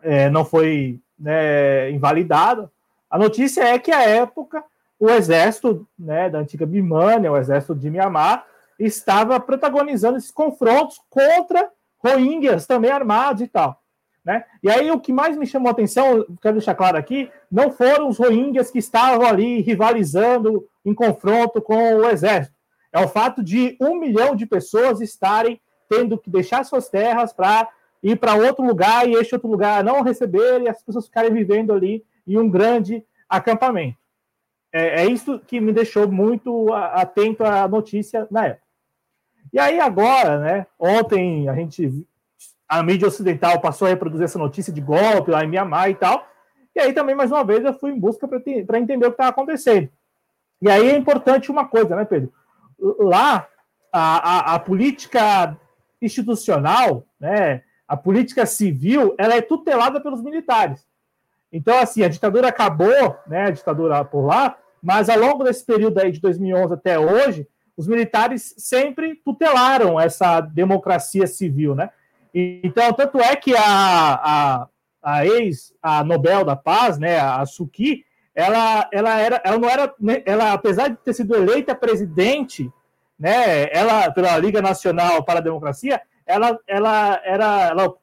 é, não foi né, invalidada. A notícia é que, a época, o exército né, da antiga Birmania, o exército de Mianmar, estava protagonizando esses confrontos contra Rohingyas também armados e tal. Né? E aí o que mais me chamou a atenção, quero deixar claro aqui, não foram os Rohingyas que estavam ali rivalizando em confronto com o exército. É o fato de um milhão de pessoas estarem tendo que deixar suas terras para ir para outro lugar e este outro lugar não receber e as pessoas ficarem vivendo ali em um grande acampamento. É, é isso que me deixou muito atento à notícia na época. E aí agora, né? Ontem a gente, a mídia ocidental passou a reproduzir essa notícia de golpe lá em Mianmar e tal. E aí também mais uma vez eu fui em busca para entender o que estava acontecendo. E aí é importante uma coisa, né, Pedro? Lá a, a, a política institucional, né? A política civil, ela é tutelada pelos militares. Então, assim, a ditadura acabou, né, a ditadura por lá, mas ao longo desse período aí de 2011 até hoje, os militares sempre tutelaram essa democracia civil, né? Então, tanto é que a, a, a ex, a Nobel da Paz, né, a Suki, ela, ela, era, ela não era, né, ela, apesar de ter sido eleita presidente, né, ela, pela Liga Nacional para a Democracia, ela, ela, era, ela,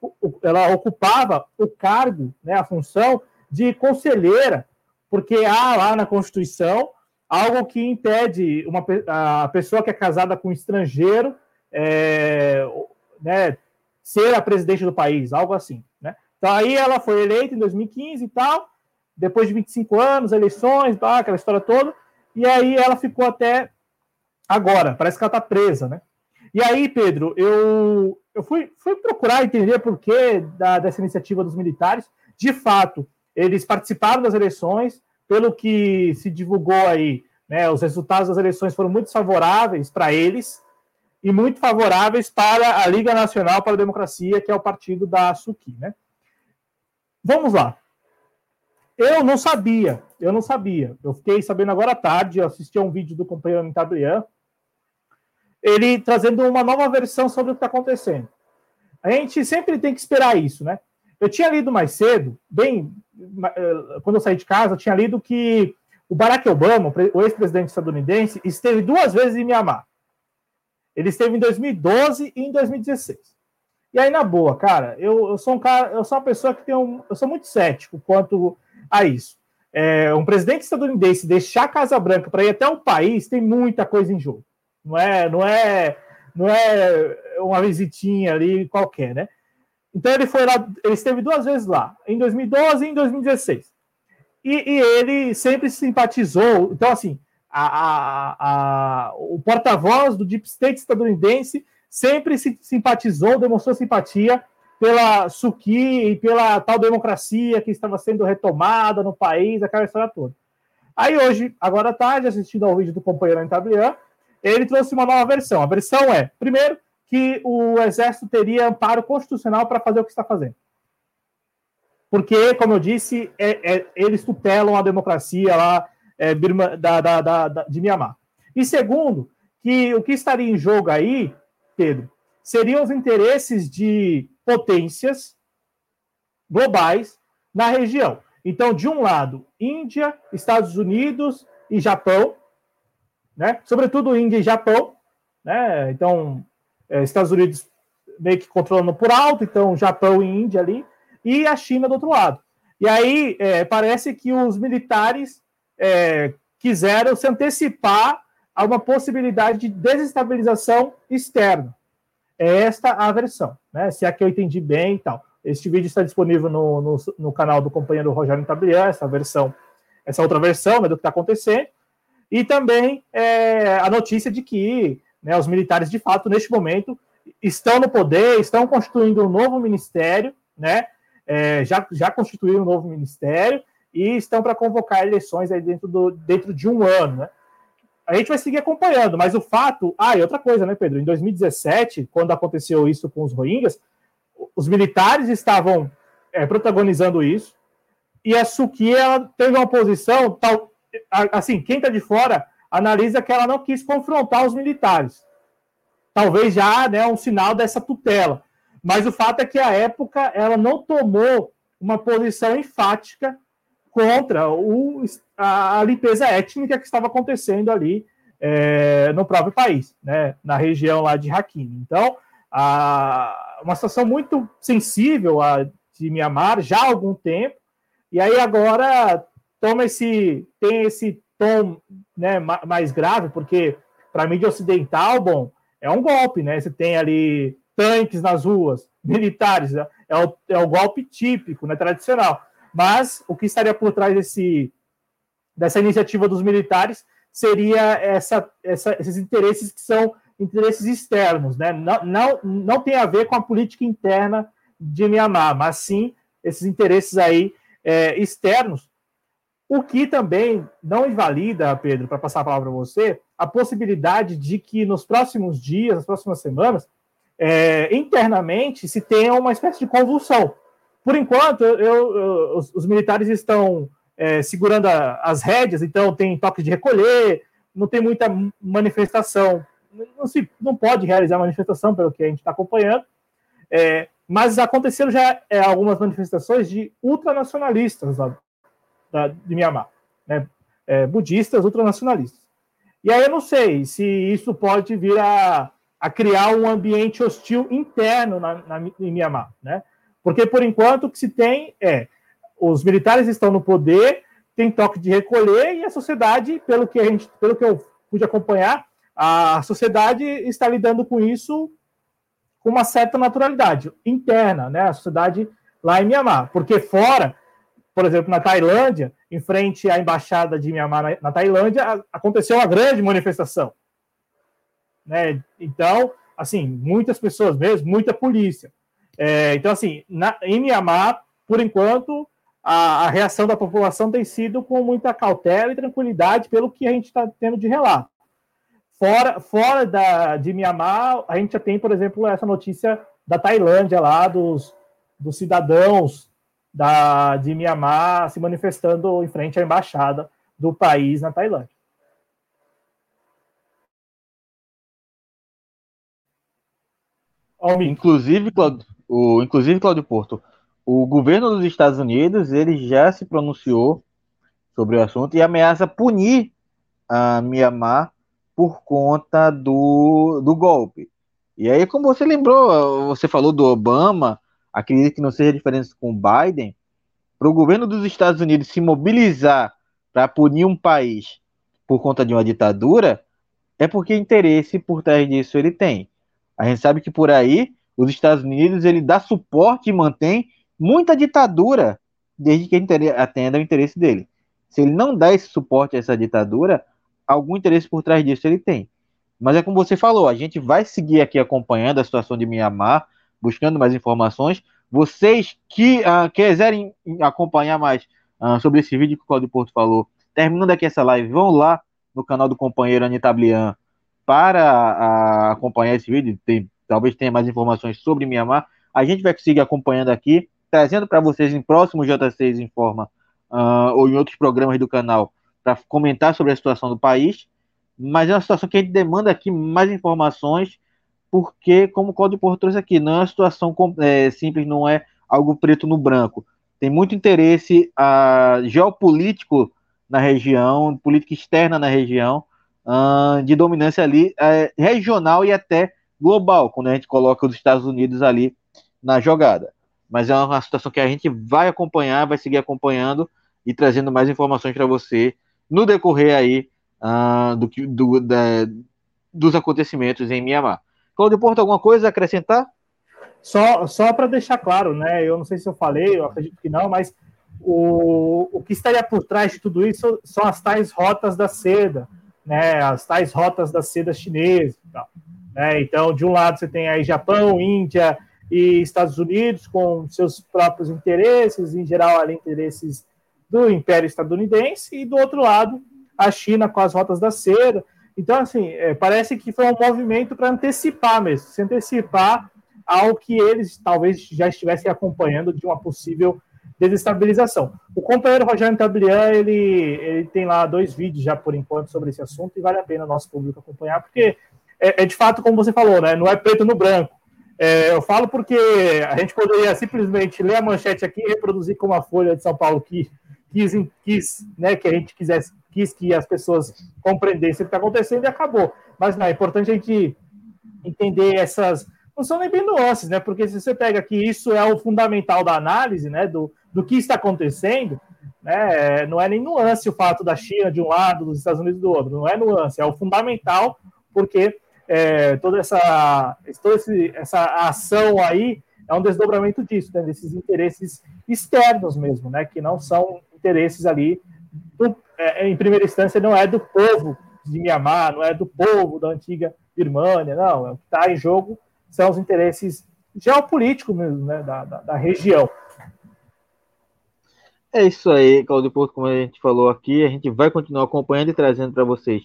ela ocupava o cargo, né, a função de conselheira, porque há lá na Constituição algo que impede uma, a pessoa que é casada com um estrangeiro é, né, ser a presidente do país, algo assim. Né? Então aí ela foi eleita em 2015 e tal, depois de 25 anos, eleições, aquela história toda, e aí ela ficou até agora, parece que ela está presa, né? E aí, Pedro, eu, eu fui, fui procurar entender por que da, dessa iniciativa dos militares. De fato, eles participaram das eleições, pelo que se divulgou aí, né, os resultados das eleições foram muito favoráveis para eles e muito favoráveis para a Liga Nacional para a Democracia, que é o partido da Suki, né? Vamos lá. Eu não sabia, eu não sabia. Eu fiquei sabendo agora à tarde, assisti a um vídeo do companheiro Mitabrian, ele trazendo uma nova versão sobre o que está acontecendo. A gente sempre tem que esperar isso, né? Eu tinha lido mais cedo, bem eh, quando eu saí de casa, eu tinha lido que o Barack Obama, o ex-presidente estadunidense, esteve duas vezes em Mianmar. Ele esteve em 2012 e em 2016. E aí, na boa, cara, eu, eu sou um cara, eu sou uma pessoa que tem um. Eu sou muito cético quanto a isso. É, um presidente estadunidense deixar a Casa Branca para ir até um país tem muita coisa em jogo. Não é, não é, não é uma visitinha ali qualquer, né? Então ele foi lá, ele esteve duas vezes lá, em 2012 e em 2016. E, e ele sempre simpatizou. Então, assim, a, a, o porta-voz do Deep State estadunidense sempre se simpatizou, demonstrou simpatia pela Suki e pela tal democracia que estava sendo retomada no país, aquela história toda. Aí hoje, agora à tarde, assistindo ao vídeo do companheiro Antablian, ele trouxe uma nova versão. A versão é, primeiro, que o Exército teria amparo constitucional para fazer o que está fazendo. Porque, como eu disse, é, é, eles tutelam a democracia lá é, Birma, da, da, da, de Mianmar. E segundo, que o que estaria em jogo aí, Pedro, seriam os interesses de potências globais na região. Então, de um lado, Índia, Estados Unidos e Japão, né? sobretudo Índia e Japão, né? então é, Estados Unidos meio que controlando por alto, então Japão e Índia ali, e a China do outro lado. E aí é, parece que os militares é, quiseram se antecipar a uma possibilidade de desestabilização externa. É esta a versão, né? Se é que eu entendi bem e tal. Este vídeo está disponível no, no, no canal do companheiro Rogério Tablian, essa versão, essa outra versão né, do que está acontecendo. E também é, a notícia de que né, os militares, de fato, neste momento, estão no poder, estão constituindo um novo ministério, né, é, já, já constituíram um novo ministério e estão para convocar eleições aí dentro, do, dentro de um ano. Né? A gente vai seguir acompanhando, mas o fato. Ah, e outra coisa, né, Pedro? Em 2017, quando aconteceu isso com os Rohingyas, os militares estavam é, protagonizando isso, e a Suki ela teve uma posição tal. Assim, quem está de fora analisa que ela não quis confrontar os militares. Talvez já né, um sinal dessa tutela. Mas o fato é que, à época, ela não tomou uma posição enfática contra o, a, a, limpeza étnica que estava acontecendo ali é, no próprio país, né, na região lá de Rakhine. Então, a, uma situação muito sensível a, de Mianmar já há algum tempo, e aí agora toma esse tem esse tom né, mais grave, porque para a mídia ocidental, bom, é um golpe, né? Você tem ali tanques nas ruas, militares, né? é o, é o golpe típico, né, tradicional. Mas o que estaria por trás desse, dessa iniciativa dos militares seria essa, essa, esses interesses que são interesses externos, né? Não, não, não tem a ver com a política interna de Mianmar, mas sim esses interesses aí é, externos, o que também não invalida, Pedro, para passar a palavra para você, a possibilidade de que nos próximos dias, nas próximas semanas, é, internamente se tenha uma espécie de convulsão. Por enquanto, eu, eu, os, os, militares estão é, segurando a, as rédeas, então tem toque de recolher, não tem muita manifestação, não, se, não pode realizar manifestação, pelo que a gente está acompanhando, é, mas aconteceram já é, algumas manifestações de ultranacionalistas lá, da, de Mianmar, né? É, budistas ultranacionalistas. E aí eu não sei se isso pode vir a a criar um ambiente hostil interno na, na, em Mianmar, né? Porque por enquanto o que se tem é os militares estão no poder, tem toque de recolher e a sociedade, pelo que a gente, pelo que eu pude acompanhar, a sociedade está lidando com isso com uma certa naturalidade interna, né? A sociedade lá em Mianmar, porque fora, por exemplo, na Tailândia, em frente à embaixada de Mianmar na, na Tailândia, aconteceu uma grande manifestação né? Então, assim, muitas pessoas mesmo, muita polícia. É, então, assim, na, em Mianmar, por enquanto, a, a, reação da população tem sido com muita cautela e tranquilidade, pelo que a gente está tendo de relato. Fora, fora da, de Mianmar, a gente já tem, por exemplo, essa notícia da Tailândia lá, dos, dos cidadãos da, de Mianmar se manifestando em frente à embaixada do país na Tailândia. Inclusive, Claudio, o, inclusive, Claudio Porto, o governo dos Estados Unidos ele já se pronunciou sobre o assunto e ameaça punir a Mianmar por conta do, do golpe. E aí, como você lembrou, você falou do Obama, acredito que não seja diferente com o Biden, para o governo dos Estados Unidos se mobilizar para punir um país por conta de uma ditadura, é porque interesse por trás disso ele tem. A gente sabe que por aí os Estados Unidos ele dá suporte e mantém muita ditadura desde que atenda o interesse dele. Se ele não dá esse suporte a essa ditadura, algum interesse por trás disso ele tem. Mas é como você falou, a gente vai seguir aqui acompanhando a situação de Mianmar, buscando mais informações. Vocês que uh, quiserem acompanhar mais uh, sobre esse vídeo que o Claudio Porto falou, terminando aqui essa live, vão lá no canal do companheiro Anitablian para a, acompanhar esse vídeo, tem, talvez tenha mais informações sobre Mianmar. A gente vai seguir acompanhando aqui, trazendo para vocês em próximos J6 Informa uh, ou em outros programas do canal para comentar sobre a situação do país. Mas é uma situação que a gente demanda aqui mais informações, porque, como o Código Porto trouxe aqui, não é uma situação é, simples, não é algo preto no branco. Tem muito interesse uh, geopolítico na região, política externa na região, uh, de dominância ali uh, regional e até global, quando a gente coloca os Estados Unidos ali na jogada. Mas é uma situação que a gente vai acompanhar, vai seguir acompanhando e trazendo mais informações para você no decorrer aí uh, do, do, da, dos acontecimentos em Mianmar. Claudio Porto, alguma coisa a acrescentar? Só, só para deixar claro, né? Eu não sei se eu falei, eu acredito que não, mas o, o que estaria por trás de tudo isso são as tais rotas da seda, né, as tais rotas da seda chinesa. Né? Então, de um lado você tem aí Japão, Índia e Estados Unidos com seus próprios interesses, em geral ali interesses do Império Estadunidense, e do outro lado a China com as rotas da seda. Então, assim, é, parece que foi um movimento para antecipar mesmo, se antecipar ao que eles talvez já estivessem acompanhando de uma possível desestabilização. O companheiro Rogério Tablian, ele, ele tem lá dois vídeos já por enquanto sobre esse assunto e vale a pena o nosso público acompanhar, porque é, é de fato, como você falou, né, não é preto no branco. É, eu falo porque a gente poderia simplesmente ler a manchete aqui e reproduzir como a Folha de São Paulo que quis, quis né, que a gente quisesse, quis que as pessoas compreendessem o que está acontecendo e acabou. Mas não, é importante a gente entender essas. Não são nem bem nuances, né? Porque se você pega que isso é o fundamental da análise, né? Do, do que está acontecendo, né? Não é nem nuance o fato da China de um lado, dos Estados Unidos do outro. Não é nuance, é o fundamental, porque é, toda essa, toda essa ação aí é um desdobramento disso, né, desses interesses externos mesmo, né, que não são interesses ali, do, é, em primeira instância, não é do povo de Mianmar, não é do povo da antiga Birmânia, não, é o que está em jogo são os interesses geopolíticos mesmo, né, da, da, da região. É isso aí, Claudio Porto, como a gente falou aqui, a gente vai continuar acompanhando e trazendo para vocês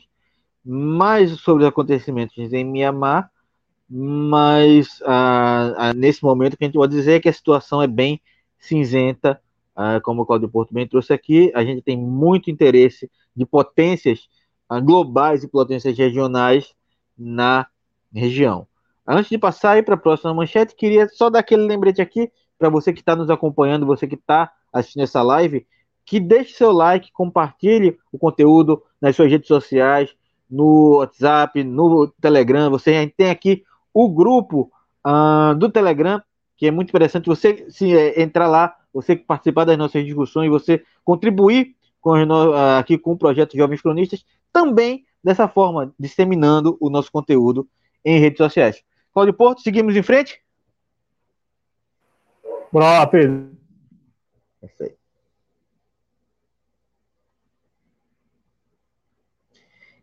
mais sobre os acontecimentos em Mianmar, mas ah, ah, nesse momento o que a gente pode dizer é que a situação é bem cinzenta, ah, como o Claudio Porto bem trouxe aqui, a gente tem muito interesse de potências ah, globais e potências regionais na região. Antes de passar para a próxima manchete, queria só dar aquele lembrete aqui para você que está nos acompanhando, você que está assistindo essa live, que deixe seu like, compartilhe o conteúdo nas suas redes sociais, no WhatsApp, no Telegram. Você tem aqui o grupo uh, do Telegram, que é muito interessante. Você se é, entrar lá, você participar das nossas discussões, você contribuir com, uh, aqui com o projeto Jovens Cronistas, também dessa forma, disseminando o nosso conteúdo em redes sociais. Cláudio Porto, seguimos em frente? Bora lá, Pedro. É isso aí.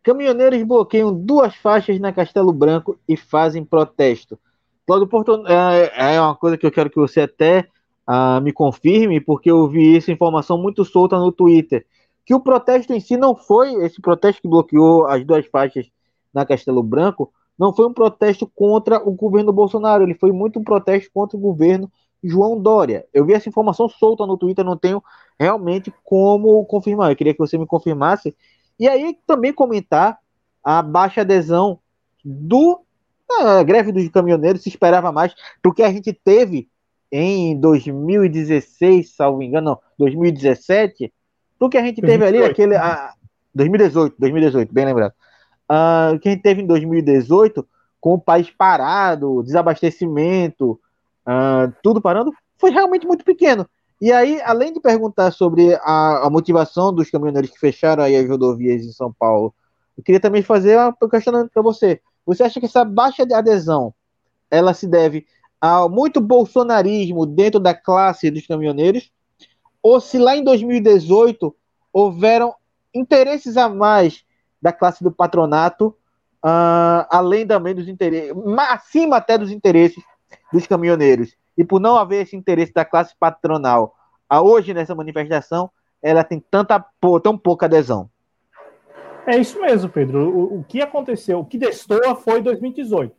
Caminhoneiros bloqueiam duas faixas na Castelo Branco e fazem protesto. Cláudio Porto, é, é uma coisa que eu quero que você até uh, me confirme, porque eu vi essa informação muito solta no Twitter. Que o protesto em si não foi, esse protesto que bloqueou as duas faixas na Castelo Branco, não foi um protesto contra o governo Bolsonaro, ele foi muito um protesto contra o governo João Dória. Eu vi essa informação solta no Twitter, não tenho realmente como confirmar. Eu queria que você me confirmasse e aí também comentar a baixa adesão do a greve dos caminhoneiros, se esperava mais do que a gente teve em 2016, salvo engano, não, 2017, do que a gente teve 2018. ali aquele a, 2018, 2018, bem lembrado. Uh, que a gente teve em 2018 com o país parado, desabastecimento, uh, tudo parando, foi realmente muito pequeno. E aí, além de perguntar sobre a, a motivação dos caminhoneiros que fecharam aí as rodovias em São Paulo, eu queria também fazer um questionamento para você. Você acha que essa baixa de adesão ela se deve ao muito bolsonarismo dentro da classe dos caminhoneiros? Ou se lá em 2018 houveram interesses a mais da classe do patronato, uh, além também dos interesses, acima até dos interesses dos caminhoneiros? E por não haver esse interesse da classe patronal, a hoje nessa manifestação, ela tem tanta tão pouca adesão. É isso mesmo, Pedro. O, o que aconteceu, o que destoa foi 2018.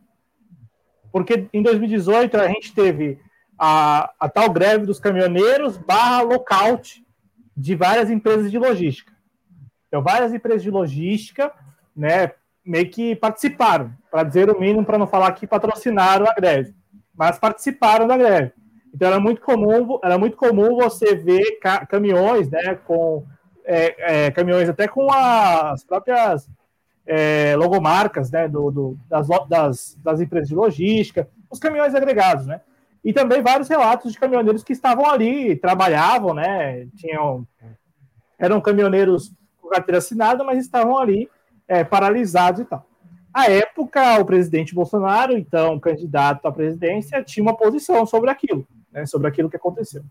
Porque em 2018 a gente teve a, a tal greve dos caminhoneiros barra lockout de várias empresas de logística. Então, várias empresas de logística, né, meio que participaram, para dizer o mínimo, para não falar que patrocinaram a greve mas participaram da greve. Então era muito comum, era muito comum você ver ca caminhões, né, com é, é, caminhões até com as próprias é, logomarcas, né, do, do das, das, das, empresas de logística, os caminhões agregados, né, e também vários relatos de caminhoneiros que estavam ali, trabalhavam, né, tinham, eram caminhoneiros com carteira assinada, mas estavam ali é, paralisados e tal. À época, o presidente Bolsonaro, então candidato à presidência, tinha uma posição sobre aquilo, né, sobre aquilo que aconteceu.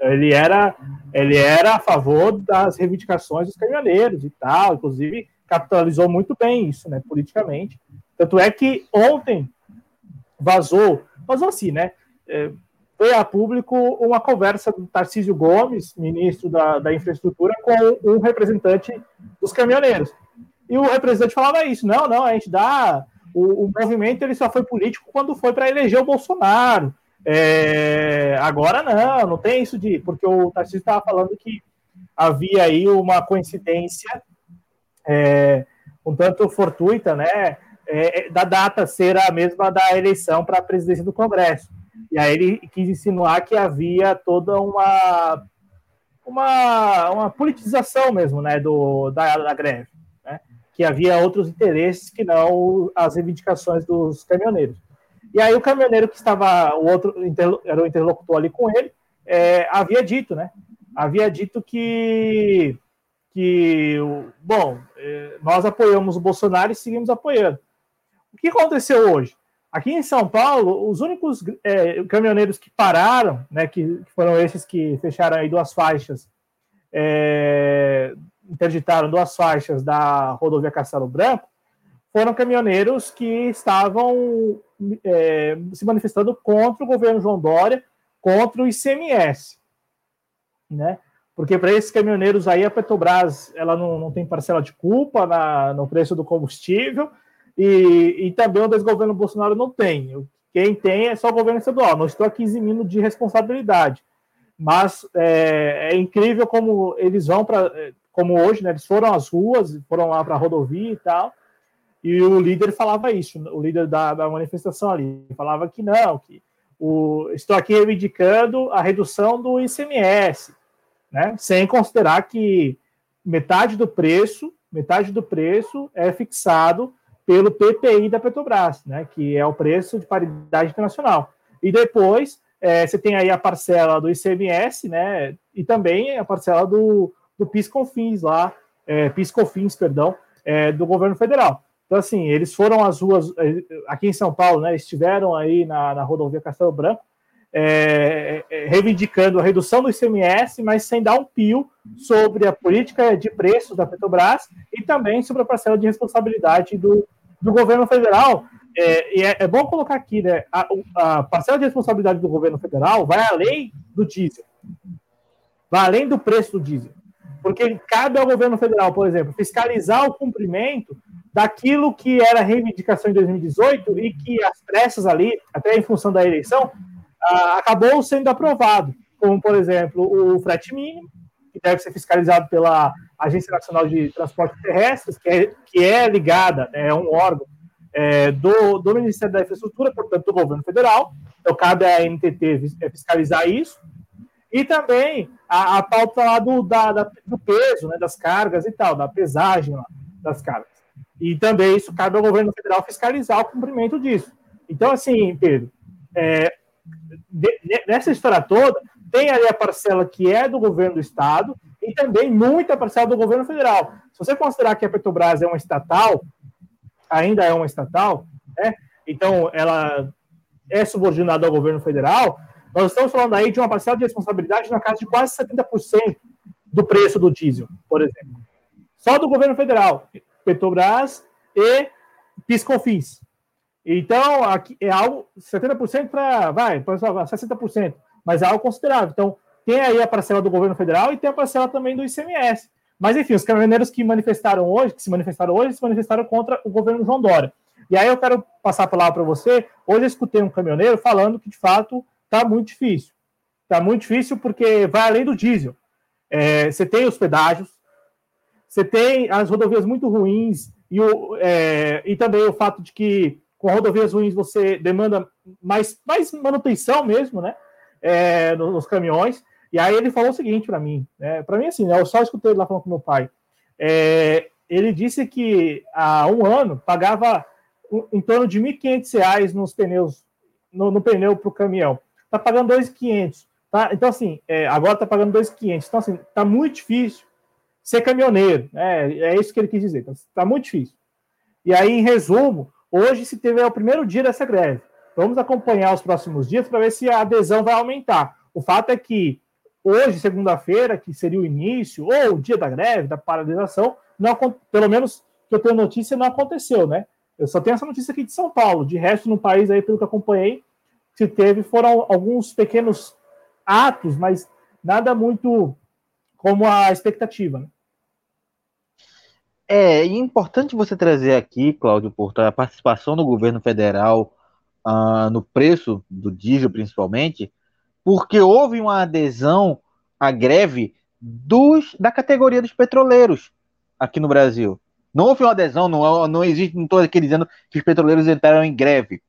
Ele era, ele era a favor das reivindicações dos caminhoneiros e tal, inclusive capitalizou muito bem isso, né, politicamente. Tanto é que ontem vazou, vazou assim, né, é, foi a público uma conversa do Tarcísio Gomes, ministro da, da Infraestrutura, com um representante dos caminhoneiros. E o representante falava isso: não, não, a gente dá. O, o movimento ele só foi político quando foi para eleger o Bolsonaro. É, agora não, não tem isso de. Porque o Tarcísio estava falando que havia aí uma coincidência é, um tanto fortuita, né? É, é da data ser a mesma da eleição para a presidência do Congresso. E aí ele quis insinuar que havia toda uma uma, uma politização mesmo, né, do, da, da greve? Que havia outros interesses que não as reivindicações dos caminhoneiros. E aí o caminhoneiro que estava, o outro era o interlocutor ali com ele, é, havia dito, né? Havia dito que, que bom, é, nós apoiamos o Bolsonaro e seguimos apoiando. O que aconteceu hoje? Aqui em São Paulo, os únicos é, caminhoneiros que pararam, né, que, foram esses que fecharam aí duas faixas, é, interditaram duas faixas da rodovia Castelo Branco, foram caminhoneiros que estavam é, se manifestando contra o governo João Dória, contra o ICMS, né? Porque para esses caminhoneiros aí a Petrobras ela não, não tem parcela de culpa na, no preço do combustível e, e também o desgoverno Bolsonaro não tem. Quem tem é só o governo estadual. Não estou aqui eximindo de responsabilidade, mas é, é incrível como eles vão para, como hoje, né? Eles foram às ruas, foram lá para a rodovia e tal e o líder falava isso, o líder da, da manifestação ali, falava que não, que o, estou aqui reivindicando a redução do ICMS, né? sem considerar que metade do preço, metade do preço é fixado pelo PPI da Petrobras, né? que é o preço de paridade internacional. E depois é, você tem aí a parcela do ICMS, né? E também a parcela do, do PIS-COFINS lá, é, PIS-COFINS, perdão, é, do governo federal. Então, assim, eles foram às ruas, eh, aqui em São Paulo, né? Estiveram aí na, na rodovia Castelo Branco, é, é, reivindicando a redução do ICMS, mas sem dar um pio sobre a política de preços da Petrobras e também sobre a parcela de responsabilidade do, do governo federal. É, e é, é, bom colocar aqui, né? A, a, parcela de responsabilidade do governo federal vai além do diesel, vai além do preço do diesel. Porque cabe ao governo federal, por exemplo, fiscalizar o cumprimento daquilo que era reivindicação em 2018 e que as pressas ali, até em função da eleição, ah, acabou sendo aprovado, como, por exemplo, o frete mínimo, que deve ser fiscalizado pela Agência Nacional de Transportes Terrestres, que é, que é ligada, né, é um órgão é, do, do Ministério da Infraestrutura, portanto, do governo federal. Então, cabe à NTT é, fiscalizar isso. E também a, a pauta lá do, da, da, do peso, né, das cargas e tal, da pesagem lá, das cargas. E também isso cabe ao governo federal fiscalizar o cumprimento disso. Então, assim, Pedro, é, de, nessa história toda, tem ali a parcela que é do governo do estado e também muita parcela do governo federal. Se você considerar que a Petrobras é uma estatal, ainda é uma estatal, né? então ela é subordinada ao governo federal, nós estamos falando aí de uma parcela de responsabilidade na casa de quase 70% do preço do diesel, por exemplo. Só do governo federal. Petrobras e PiscoFins. Então, aqui é algo 70% para, vai, para 60%, mas é algo considerável. Então, tem aí a parcela do governo federal e tem a parcela também do ICMS. Mas, enfim, os caminhoneiros que manifestaram hoje, que se manifestaram hoje, se manifestaram contra o governo João Dória. E aí eu quero passar a palavra para você. Hoje eu escutei um caminhoneiro falando que, de fato, está muito difícil. Está muito difícil porque vai além do diesel. É, você tem os pedágios, você tem as rodovias muito ruins e, o, é, e também o fato de que com rodovias ruins você demanda mais, mais manutenção mesmo, né? É, nos, nos, caminhões. E aí ele falou o seguinte para mim, né? Para mim assim, né, eu só escutei ele lá falando com meu pai. É, ele disse que há um ano pagava em torno de R$ 1.500 nos pneus, no, no pneu para o caminhão. Está pagando R$ 2.500. Tá? Então, assim, é, agora está pagando R$ 2.500. Então, assim, está muito difícil ser caminhoneiro. É, é isso que ele quis dizer. Está então, muito difícil. E aí, em resumo, hoje se teve é o primeiro dia dessa greve. Vamos acompanhar os próximos dias para ver se a adesão vai aumentar. O fato é que hoje, segunda-feira, que seria o início, ou o dia da greve, da paralisação, não, pelo menos que eu tenho notícia, não aconteceu, né? Eu só tenho essa notícia aqui de São Paulo. De resto, no país, aí, pelo que acompanhei, se teve foram alguns pequenos atos, mas nada muito como a expectativa. Né? É, importante você trazer aqui, Cláudio Porto, a participação do governo federal uh, no preço do diesel, principalmente, porque houve uma adesão à greve dos, da categoria dos petroleiros aqui no Brasil. Não houve uma adesão, não, não existe, não estou aqui dizendo que os petroleiros entraram em greve,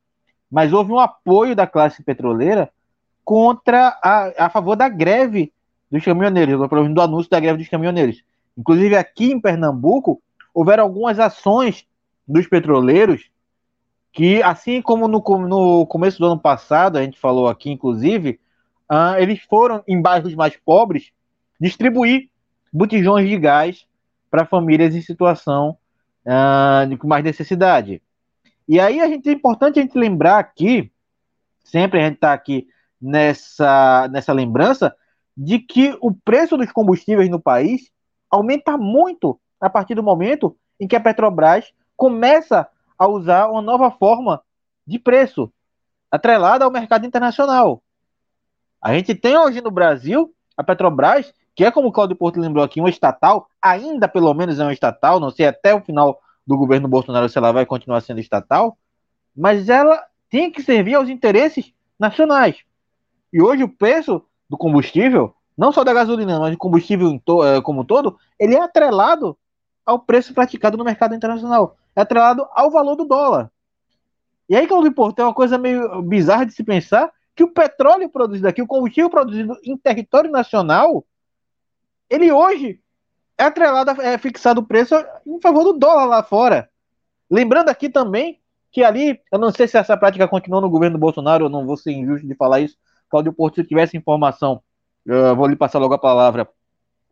mas houve um apoio da classe petroleira contra a, a favor da greve dos caminhoneiros, do anúncio da greve dos caminhoneiros. Inclusive aqui em Pernambuco, houveram algumas ações dos petroleiros que, assim como no, no começo do ano passado, a gente falou aqui, inclusive, uh, eles foram em bairros mais pobres distribuir botijões de gás para famílias em situação uh, de mais necessidade. E aí a gente é importante a gente lembrar aqui, sempre a gente está aqui nessa, nessa lembrança, de que o preço dos combustíveis no país aumenta muito a partir do momento em que a Petrobras começa a usar uma nova forma de preço, atrelada ao mercado internacional. A gente tem hoje no Brasil a Petrobras, que é como o Claudio Porto lembrou aqui, uma estatal, ainda pelo menos é uma estatal, não sei até o final do governo Bolsonaro se ela vai continuar sendo estatal, mas ela tem que servir aos interesses nacionais. E hoje o preço do combustível, não só da gasolina, mas do combustível eh, como um todo, ele é atrelado ao preço praticado no mercado internacional. É atrelado ao valor do dólar. E aí, Claudio Porto, é uma coisa meio bizarra de se pensar que o petróleo produzido aqui, o combustível produzido em território nacional, ele hoje é atrelado, é fixado o preço em favor do dólar lá fora. Lembrando aqui também que ali, eu não sei se essa prática continuou no governo do Bolsonaro, eu não vou ser injusto de falar isso. Claudio Porto, se tivesse informação, eu vou lhe passar logo a palavra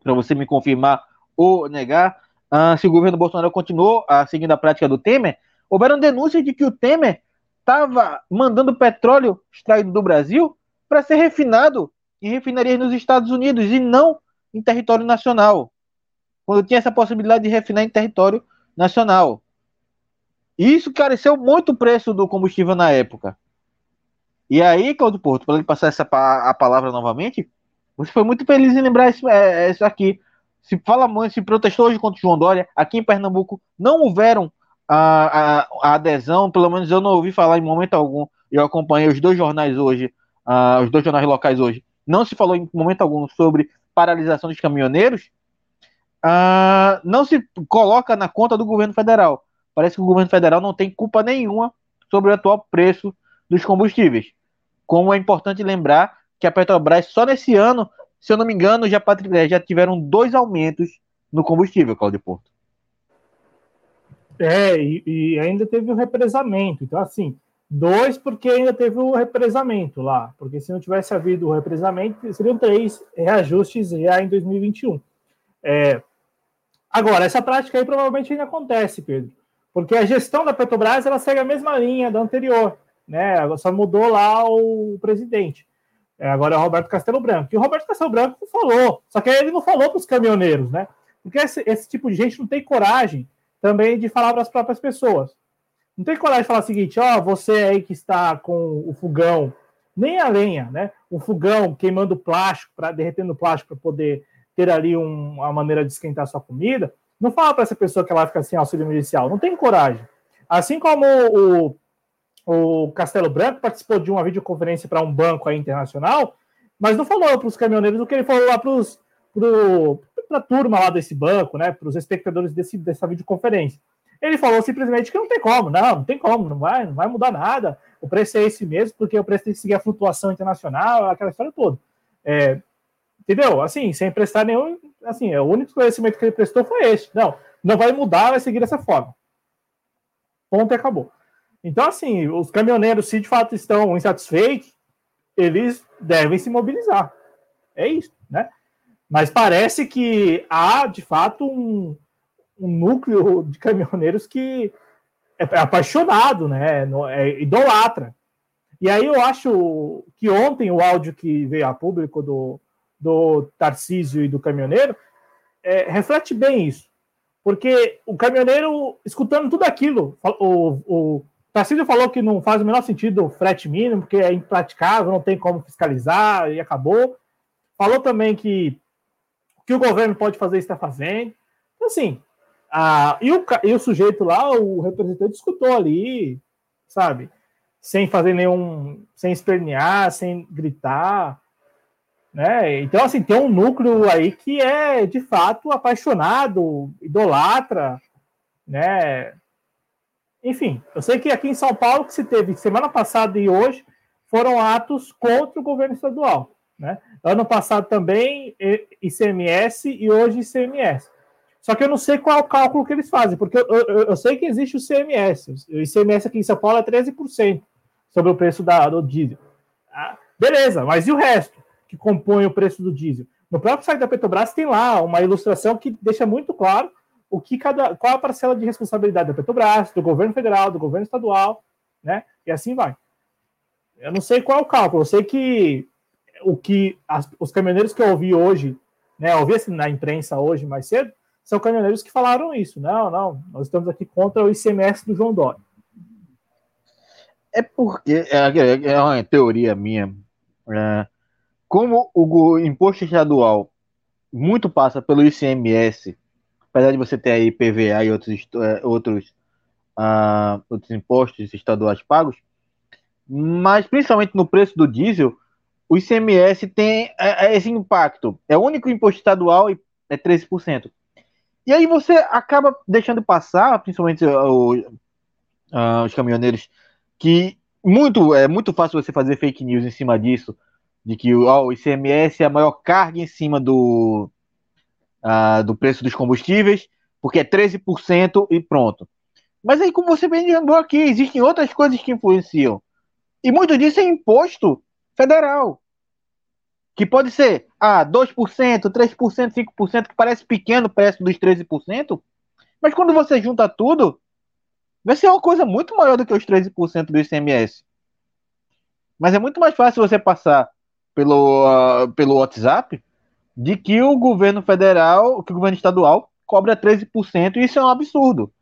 para você me confirmar ou negar. Uh, se o governo Bolsonaro continuou uh, seguindo a prática do Temer, houveram denúncias de que o Temer estava mandando petróleo extraído do Brasil para ser refinado em refinarias nos Estados Unidos e não em território nacional. Quando tinha essa possibilidade de refinar em território nacional. E isso careceu muito o preço do combustível na época. E aí, Claudio Porto, para ele passar essa a palavra novamente, você foi muito feliz em lembrar isso, é, isso aqui. Se fala muito, se protestou hoje contra o João Dória, aqui em Pernambuco não houveram a, a, a, adesão, pelo menos eu não ouvi falar em momento algum. Eu acompanhei os dois jornais hoje, uh, os dois jornais locais hoje. Não se falou em momento algum sobre paralisação dos caminhoneiros. Uh, não se coloca na conta do governo federal. Parece que o governo federal não tem culpa nenhuma sobre o atual preço dos combustíveis. Como é importante lembrar que a Petrobras, só nesse ano, se eu não me engano, já, já tiveram dois aumentos no combustível, Claudio Porto. É, e, e, ainda teve o represamento. Então, assim, dois porque ainda teve o represamento lá. Porque se não tivesse havido o represamento, seriam três reajustes já em 2021. É, agora, essa prática aí provavelmente ainda acontece, Pedro. Porque a gestão da Petrobras ela segue a mesma linha da anterior. Né? Só mudou lá o presidente. É, agora é o Roberto Castelo Branco. E o Roberto Castelo Branco falou, só que ele não falou para os caminhoneiros, né? Porque esse, esse tipo de gente não tem coragem também de falar para as próprias pessoas. Não tem coragem de falar o seguinte: ó, você aí que está com o fogão, nem a lenha, né? O fogão queimando plástico, para derretendo plástico para poder ter ali um, uma maneira de esquentar sua comida. Não fala para essa pessoa que ela vai ficar sem auxílio emergencial. Não tem coragem. Assim como o, o Castelo Branco participou de uma videoconferência para um banco aí internacional, mas não falou para os caminhoneiros o que ele falou lá para para a turma lá desse banco, né, para os espectadores desse, dessa videoconferência. Ele falou simplesmente que não tem como, não, não tem como, não vai, não vai mudar nada. O preço é esse mesmo, porque o preço tem que seguir a flutuação internacional, aquela história toda. É, entendeu? Assim, sem prestar nenhum. Assim, o único conhecimento que ele prestou foi esse. Não, não vai mudar, vai seguir dessa forma. Ponto e acabou. Então, assim, os caminhoneiros, se de fato estão insatisfeitos, eles devem se mobilizar. É isso, né? Mas parece que há, de fato, um, um núcleo de caminhoneiros que é apaixonado, né? É idolatra. E aí eu acho que ontem o áudio que veio a público do, do Tarcísio e do caminhoneiro é, reflete bem isso. Porque o caminhoneiro, escutando tudo aquilo, o, o Tarcísio falou que não faz o menor sentido o frete mínimo, porque é impraticável, não tem como fiscalizar e acabou. Falou também que que o governo pode fazer está fazendo. Então, assim, a, e, o, e o sujeito lá, o representante, escutou ali, sabe? sem fazer nenhum, sem espernear, sem gritar, né? Então, assim, tem um núcleo aí que é, de fato, apaixonado, idolatra, né? Enfim, eu sei que aqui em São Paulo, que se teve semana passada e hoje, foram atos contra o governo estadual, né? Ano passado também ICMS e hoje ICMS. Só que eu não sei qual é o cálculo que eles fazem, porque eu, eu, eu sei que existe o CMS. O ICMS aqui em São Paulo é 13% sobre o preço da, do diesel. Ah, beleza, mas e o resto que compõe o preço do diesel? No próprio site da Petrobras tem lá uma ilustração que deixa muito claro o que cada, qual a parcela de responsabilidade da Petrobras, do governo federal, do governo estadual, né? E assim vai. Eu não sei qual é o cálculo, eu sei que o que as, os caminhoneiros que eu ouvi hoje, né? Ouvi assim na imprensa hoje mais cedo, são caminhoneiros que falaram isso. Não, não, nós estamos aqui contra o ICMS do João Dória. É porque, é, é uma teoria minha, é, como o imposto estadual muito passa pelo ICMS, apesar de você ter aí PVA e outros, é, outros, uh, outros impostos estaduais pagos, mas principalmente no preço do diesel, o ICMS tem é, é esse impacto. É o único imposto estadual e é 13%. E aí você acaba deixando passar, principalmente o, uh, os caminhoneiros, que muito é muito fácil você fazer fake news em cima disso, de que oh, o ICMS é a maior carga em cima do, uh, do preço dos combustíveis, porque é 13% e pronto. Mas aí, como você bem lembrou aqui, existem outras coisas que influenciam. E muito disso é imposto federal que pode ser ah, 2%, 3%, 5%, que parece pequeno perto dos 13%, mas quando você junta tudo, vai ser uma coisa muito maior do que os 13% do ICMS. Mas é muito mais fácil você passar pelo, uh, pelo WhatsApp de que o governo federal, que o governo estadual cobra 13%, e isso é um absurdo.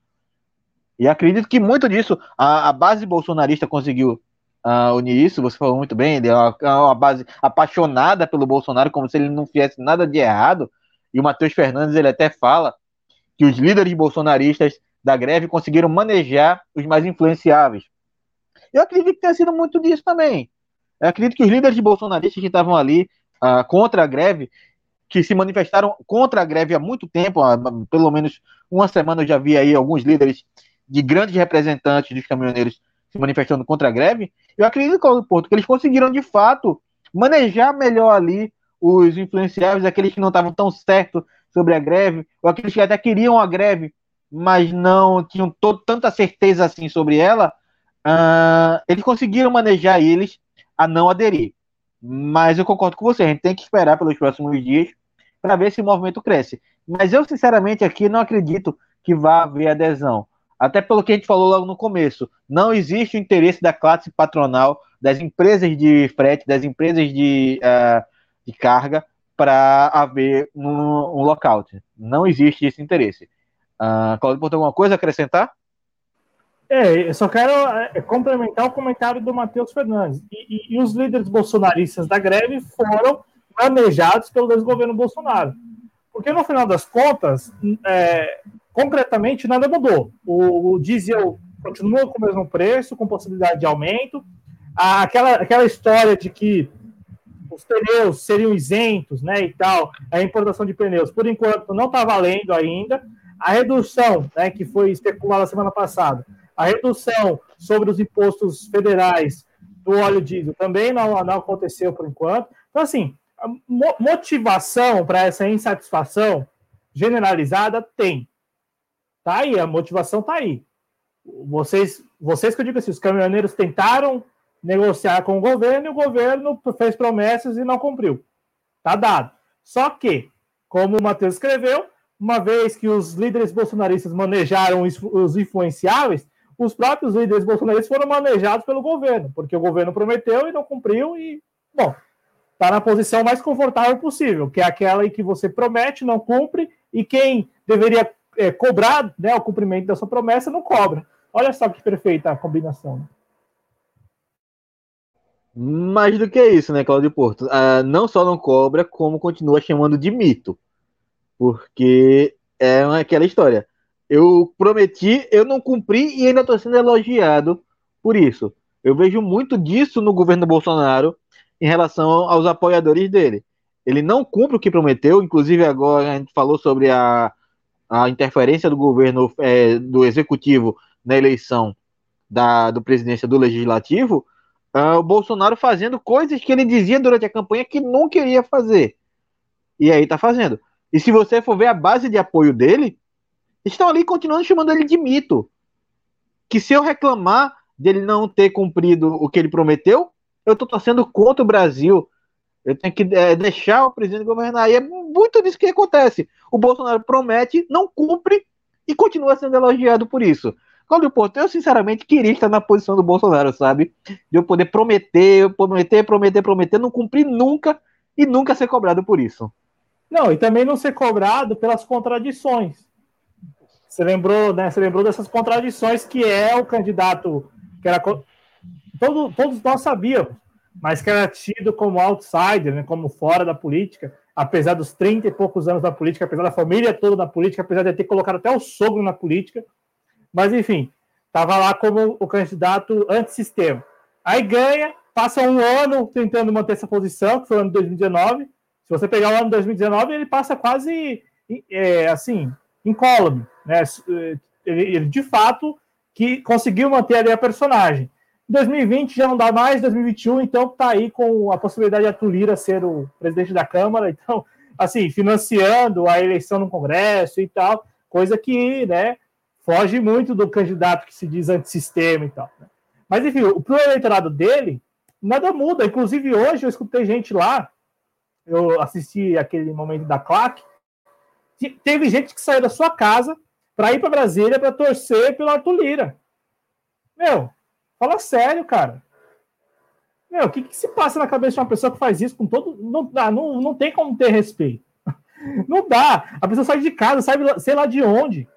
E acredito que muito disso a, a base bolsonarista conseguiu uh, unir isso, você falou muito bem, ele é uma, é uma, base apaixonada pelo Bolsonaro, como se ele não fizesse nada de errado, e o Matheus Fernandes ele até fala que os líderes bolsonaristas da greve conseguiram manejar os mais influenciáveis. Eu acredito que tenha sido muito disso também. Eu acredito que os líderes bolsonaristas que estavam ali uh, contra a greve, que se manifestaram contra a greve há muito tempo, há pelo menos uma semana eu já vi aí alguns líderes de grandes representantes dos caminhoneiros se manifestando contra a greve, eu acredito, Paulo Porto, que eles conseguiram de fato manejar melhor ali os influenciáveis, aqueles que não estavam tão certos sobre a greve, ou aqueles que até queriam a greve, mas não tinham tanta certeza assim sobre ela, uh, eles conseguiram manejar eles a não aderir. Mas eu concordo com você, a gente tem que esperar pelos próximos dias para ver se o movimento cresce. Mas eu, sinceramente, aqui não acredito que vá haver adesão. Até pelo que a gente falou logo no começo, não existe o interesse da classe patronal, das empresas de frete, das empresas de, uh, de carga, para haver um, um lockout. Não existe esse interesse. Uh, Claudio, tem alguma coisa a acrescentar? É, eu só quero é, complementar o comentário do Matheus Fernandes. E, e, e, os líderes bolsonaristas da greve foram manejados pelo desgoverno Bolsonaro. Porque no final das contas, é, concretamente nada mudou. O, o, diesel continua com o mesmo preço, com possibilidade de aumento. Aquela, aquela história de que os pneus seriam isentos, né, e tal, a importação de pneus, por enquanto não está valendo ainda. A redução, né, que foi especulada semana passada, a redução sobre os impostos federais do óleo diesel também não, não aconteceu por enquanto. Então, assim, motivação para essa insatisfação generalizada tem. Tá aí, a motivação tá aí. Vocês, vocês que eu digo assim, os caminhoneiros tentaram negociar com o governo e o governo fez promessas e não cumpriu. Tá dado. Só que, como o Matheus escreveu, uma vez que os líderes bolsonaristas manejaram os influenciáveis, os próprios líderes bolsonaristas foram manejados pelo governo, porque o governo prometeu e não cumpriu e, bom, tá na posição mais confortável possível, que é aquela em que você promete, não cumpre, e quem deveria é, cobrar né, o cumprimento da sua promessa, não cobra. Olha só que perfeita a combinação. Mais do que isso, né, Claudio Porto? Ah, não só não cobra, como continua chamando de mito. Porque é aquela história. Eu prometi, eu não cumpri e ainda estou sendo elogiado por isso. Eu vejo muito disso no governo Bolsonaro em relação aos apoiadores dele. Ele não cumpre o que prometeu, inclusive agora a gente falou sobre a, a interferência do governo, é, do executivo na eleição da do presidência do legislativo, uh, o Bolsonaro fazendo coisas que ele dizia durante a campanha que não queria fazer. E aí tá fazendo. E se você for ver a base de apoio dele, estão ali continuando chamando ele de mito. Que se eu reclamar dele não ter cumprido o que ele prometeu, eu tô torcendo contra o Brasil. Eu tenho que é, deixar o presidente governar. E é muito disso que acontece. O Bolsonaro promete, não cumpre e continua sendo elogiado por isso. Cláudio Porto, eu sinceramente queria estar na posição do Bolsonaro, sabe? De eu poder prometer, prometer, prometer, prometer, não cumprir nunca e nunca ser cobrado por isso. Não, e também não ser cobrado pelas contradições. Você lembrou, né? Você lembrou dessas contradições que é o candidato que era todo, todos nós sabíamos, mas que era tido como outsider, né, como fora da política, apesar dos 30 e poucos anos da política, apesar da família toda na política, apesar de ter colocado até o sogro na política, mas, enfim, estava lá como o candidato antissistema. Aí ganha, passa um ano tentando manter essa posição, que foi o ano de 2019. Se você pegar o ano de 2019, ele passa quase é, assim, incólume. Né? Ele, ele, de fato, que conseguiu manter ali a personagem. Em 2020 já não dá mais, 2021, então está aí com a possibilidade de Atulira ser o presidente da Câmara, então, assim, financiando a eleição no Congresso e tal, coisa que, né, foge muito do candidato que se diz antissistema e tal. Né? Mas, enfim, o pro eleitorado dele, nada muda. Inclusive, hoje eu escutei gente lá, eu assisti aquele momento da claque, teve gente que saiu da sua casa para ir para Brasília para torcer pelo Arthur Lira. Meu, fala sério, cara. Meu, o que, que se passa na cabeça de uma pessoa que faz isso com todo. Não, não, não tem como ter respeito. Não dá. A pessoa sai de casa, sai sei lá de onde,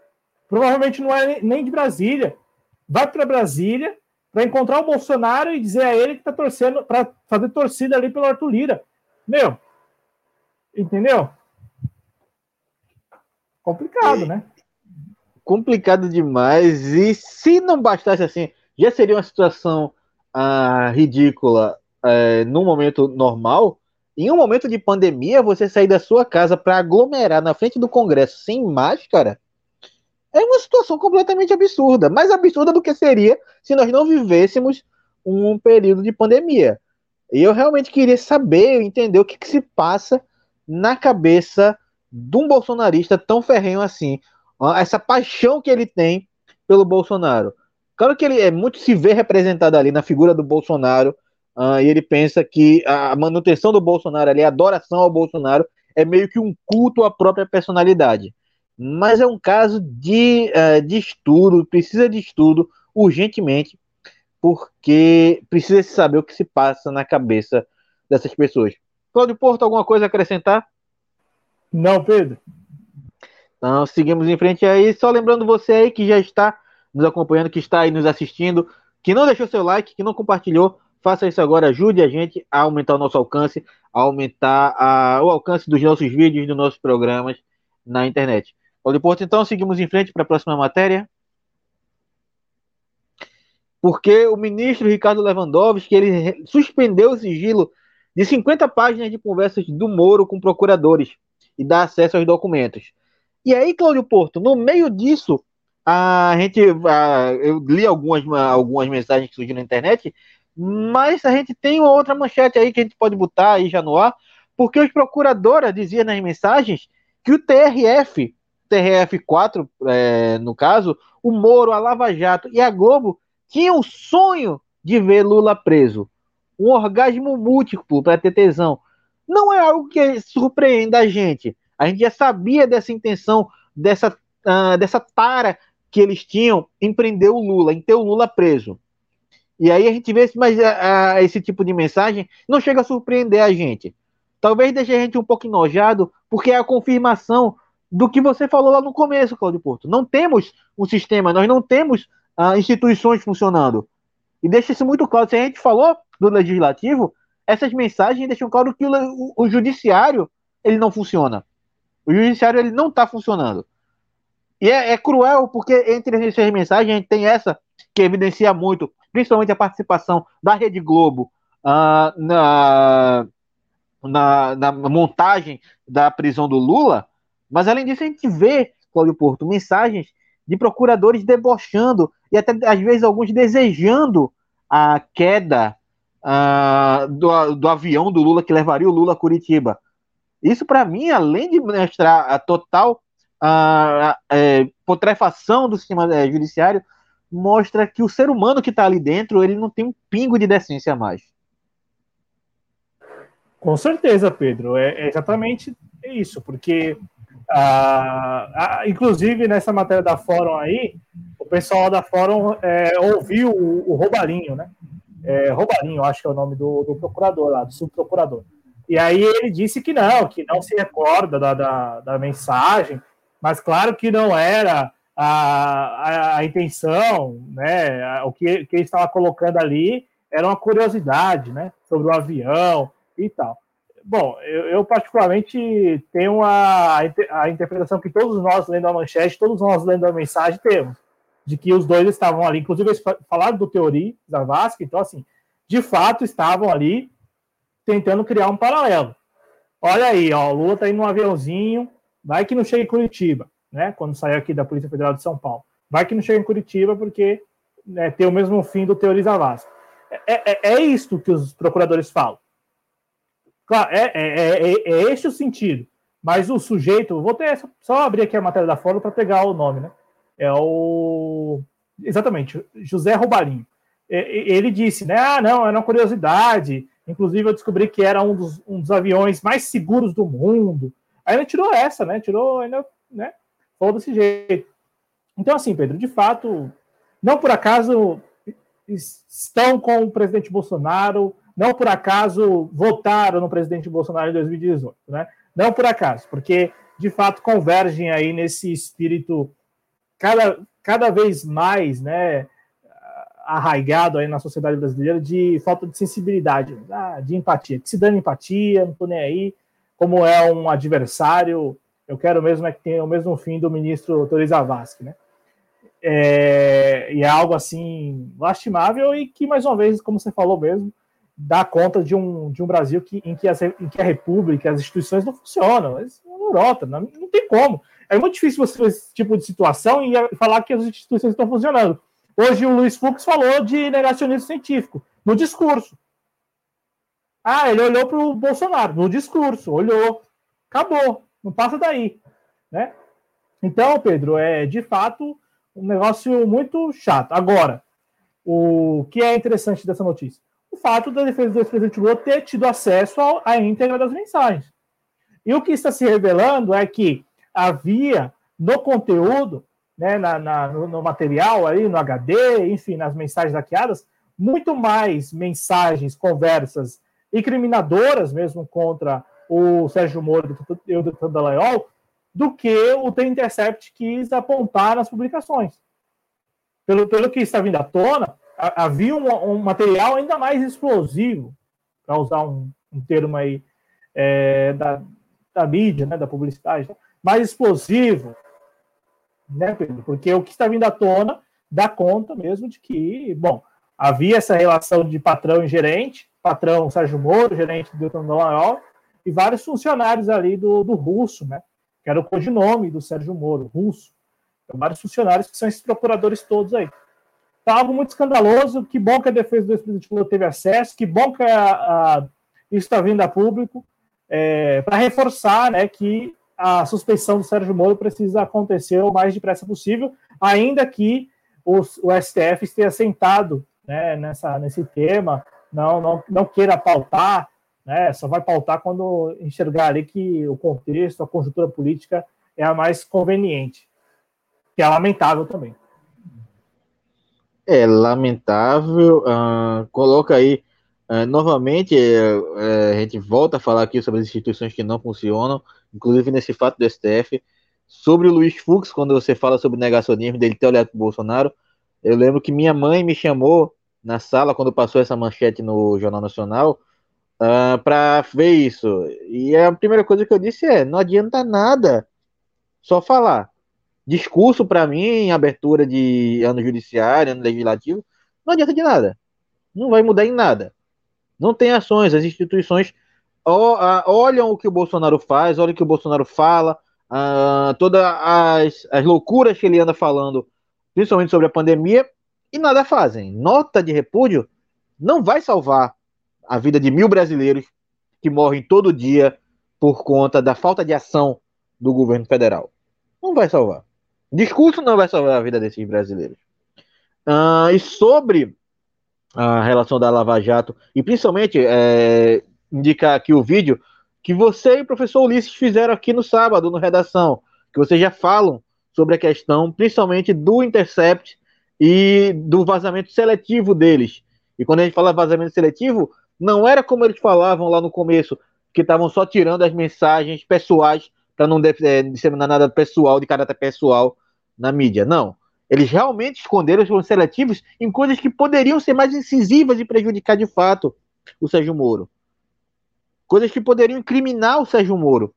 provavelmente não é nem de Brasília. Vai para Brasília para encontrar o Bolsonaro e dizer a ele que está torcendo, para fazer torcida ali pelo Arthur Lira. Meu, entendeu? Complicado, né? Complicado demais. E se não bastasse assim, já seria uma situação ah, ridícula é, num momento normal. Em um momento de pandemia, você sair da sua casa para aglomerar na frente do Congresso sem máscara é uma situação completamente absurda, mais absurda do que seria se nós não vivêssemos um período de pandemia. E eu realmente queria saber, entender o que, que se passa na cabeça de um bolsonarista tão ferrenho assim, essa paixão que ele tem pelo Bolsonaro. Claro que ele é muito se vê representado ali na figura do Bolsonaro, uh, e ele pensa que a manutenção do Bolsonaro ali, a adoração ao Bolsonaro, é meio que um culto à própria personalidade mas é um caso de, uh, de estudo, precisa de estudo urgentemente, porque precisa se saber o que se passa na cabeça dessas pessoas. Cláudio Porto, alguma coisa a acrescentar? Não, Pedro. Então, seguimos em frente aí. Só lembrando você aí que já está nos acompanhando, que está aí nos assistindo, que não deixou seu like, que não compartilhou, faça isso agora, ajude a gente a aumentar o nosso alcance, a aumentar a, o alcance dos nossos vídeos, dos nossos programas na internet. Paulo Porto, então, seguimos em frente para a próxima matéria. Porque o ministro Ricardo Lewandowski ele suspendeu o sigilo de 50 páginas de conversas do Moro com procuradores e dá acesso aos documentos. E aí, Cláudio Porto, no meio disso, a gente, a, eu li algumas, algumas mensagens que surgiram na internet, mas a gente tem uma outra manchete aí que a gente pode botar aí já no ar, porque os procuradores diziam nas mensagens que o TRF TRF4, é, no caso, o Moro, a Lava Jato e a Globo tinham o sonho de ver Lula preso. Um orgasmo múltiplo para ter tesão. Não é algo que surpreenda a gente. A gente já sabia dessa intenção, dessa, uh, dessa tara que eles tinham em prender o Lula, em ter o Lula preso. E aí a gente vê mas, uh, esse tipo de mensagem não chega a surpreender a gente. Talvez deixe a gente um pouco enojado, porque é a confirmação do que você falou lá no começo, Claudio Porto. Não temos um sistema, nós não temos ah, instituições funcionando. E deixa isso muito claro. Se a gente falou do legislativo, essas mensagens deixam claro que o, o, o judiciário ele não funciona. O judiciário ele não está funcionando. E é, é, cruel porque entre essas mensagens a gente tem essa que evidencia muito, principalmente a participação da Rede Globo uh, na, na, na, montagem da prisão do Lula, mas além disso a gente vê, Cláudio Porto, mensagens de procuradores debochando e até às vezes alguns desejando a queda uh, do, do avião do Lula que levaria o Lula a Curitiba. Isso, para mim, além de mostrar a total uh, uh, putrefação do sistema uh, judiciário, mostra que o ser humano que está ali dentro ele não tem um pingo de decência mais. Com certeza, Pedro. É, é exatamente isso, porque ah, inclusive nessa matéria da Fórum aí, o pessoal da Fórum é, ouviu o, o Roubalinho, né? É, acho que é o nome do, do procurador lá, do subprocurador. E aí ele disse que não, que não se recorda da, da, da mensagem, mas claro que não era a, a, a intenção, né? O que, que ele estava colocando ali era uma curiosidade, né? Sobre o avião e tal. Bom, eu, eu, particularmente tenho a, a interpretação que todos nós lendo a manchete, todos nós lendo a mensagem temos, de que os dois estavam ali, inclusive eles falaram do Teori da Vasco, então assim, de fato estavam ali tentando criar um paralelo. Olha aí, ó, Lula tá indo num aviãozinho, vai que não chega em Curitiba, né? Quando saiu aqui da Polícia Federal de São Paulo. Vai que não chega em Curitiba porque né, tem o mesmo fim do Teori Zavascki. É, é, é isto que os procuradores falam. Claro, é, é, é, é este o sentido. Mas o sujeito, vou ter só abrir aqui a matéria da Folha para pegar o nome, né? É o. Exatamente, José Roubalinho. Ele disse, né? Ah, não, era uma curiosidade. Inclusive, eu descobri que era um dos, um dos aviões mais seguros do mundo. Aí ele tirou essa, né? Tirou, ainda, né? Falou desse jeito. Então, assim, Pedro, de fato, não por acaso estão com o presidente Bolsonaro, não por acaso votaram no presidente Bolsonaro em 2018, né? Não por acaso, porque de fato convergem aí nesse espírito cada, cada vez mais, né, arraigado aí na sociedade brasileira de falta de sensibilidade, ah, de empatia, que se dando empatia, não tô nem aí, como é um adversário, eu quero mesmo é que tenha o mesmo fim do ministro Torres Zavascki, né? É, e é algo assim lastimável e que, mais uma vez, como você falou mesmo, dá conta de um, de um Brasil que, em, que as, em que a República, as instituições não funcionam. Mas Europa, não, não tem como. É muito difícil você ter esse tipo de situação e falar que as instituições estão funcionando. Hoje o Luiz Fux falou de negacionismo científico, no discurso. Ah, ele olhou para o Bolsonaro, no discurso, olhou. Acabou, não passa daí. Né? Então, Pedro, é de fato um negócio muito chato. Agora, o que é interessante dessa notícia? o fato da defesa do ex-presidente Lula ter tido acesso à íntegra das mensagens. E o que está se revelando é que havia no conteúdo, né, na, na no, no, material aí, no HD, enfim, nas mensagens hackeadas, muito mais mensagens, conversas incriminadoras mesmo contra o Sérgio Moro e o deputado Dallagnol, do que o The Intercept quis apontar nas publicações. Pelo, pelo que está vindo à tona, havia um, um, material ainda mais explosivo, para usar um, um, termo aí é, da, da mídia, né, da publicidade, mais explosivo, né, Pedro? Porque o que está vindo à tona dá conta mesmo de que, bom, havia essa relação de patrão e gerente, patrão Sérgio Moro, gerente do Dallagnol, e vários funcionários ali do, do Russo, né? Que era o codinome do Sérgio Moro, Russo. Então, vários funcionários que são esses procuradores todos aí. Tá algo muito escandaloso. Que bom que a defesa do ex-presidente Lula teve acesso, que bom que a, a, isso está vindo a público, é, para reforçar né, que a suspeição do Sérgio Moro precisa acontecer o mais depressa possível, ainda que o, o STF esteja sentado né, nessa, nesse tema, não, não, não queira pautar, né, só vai pautar quando enxergar ali que o contexto, a conjuntura política é a mais conveniente, que é lamentável também. É lamentável. Uh, coloca aí uh, novamente, uh, a gente volta a falar aqui sobre as instituições que não funcionam, inclusive nesse fato do STF. Sobre o Luiz Fux, quando você fala sobre negacionismo dele ter olhado para o Bolsonaro, eu lembro que minha mãe me chamou na sala quando passou essa manchete no Jornal Nacional uh, para ver isso. E a primeira coisa que eu disse é: não adianta nada só falar. discurso para mim em abertura de ano judiciário, ano legislativo, não adianta de nada. Não vai mudar em nada. Não tem ações, as instituições olham o que o Bolsonaro faz, olham o que o Bolsonaro fala, uh, todas as, as loucuras que ele anda falando, principalmente sobre a pandemia, e nada fazem. Nota de repúdio não vai salvar a vida de mil brasileiros que morrem todo dia por conta da falta de ação do governo federal. Não vai salvar. Discurso não vai salvar a vida desses brasileiros. Uh, e sobre a relação da Lava Jato, e principalmente é, indicar aqui o vídeo que você e o professor Ulisses fizeram aqui no sábado, no Redação, que vocês já falam sobre a questão, principalmente do Intercept e do vazamento seletivo deles. E quando a gente fala vazamento seletivo, não era como eles falavam lá no começo, que estavam só tirando as mensagens pessoais para não é, disseminar nada pessoal, de caráter pessoal na mídia. Não. Eles realmente esconderam os seletivos em coisas que poderiam ser mais incisivas e prejudicar de fato o Sérgio Moro. Coisas que poderiam incriminar o Sérgio Moro.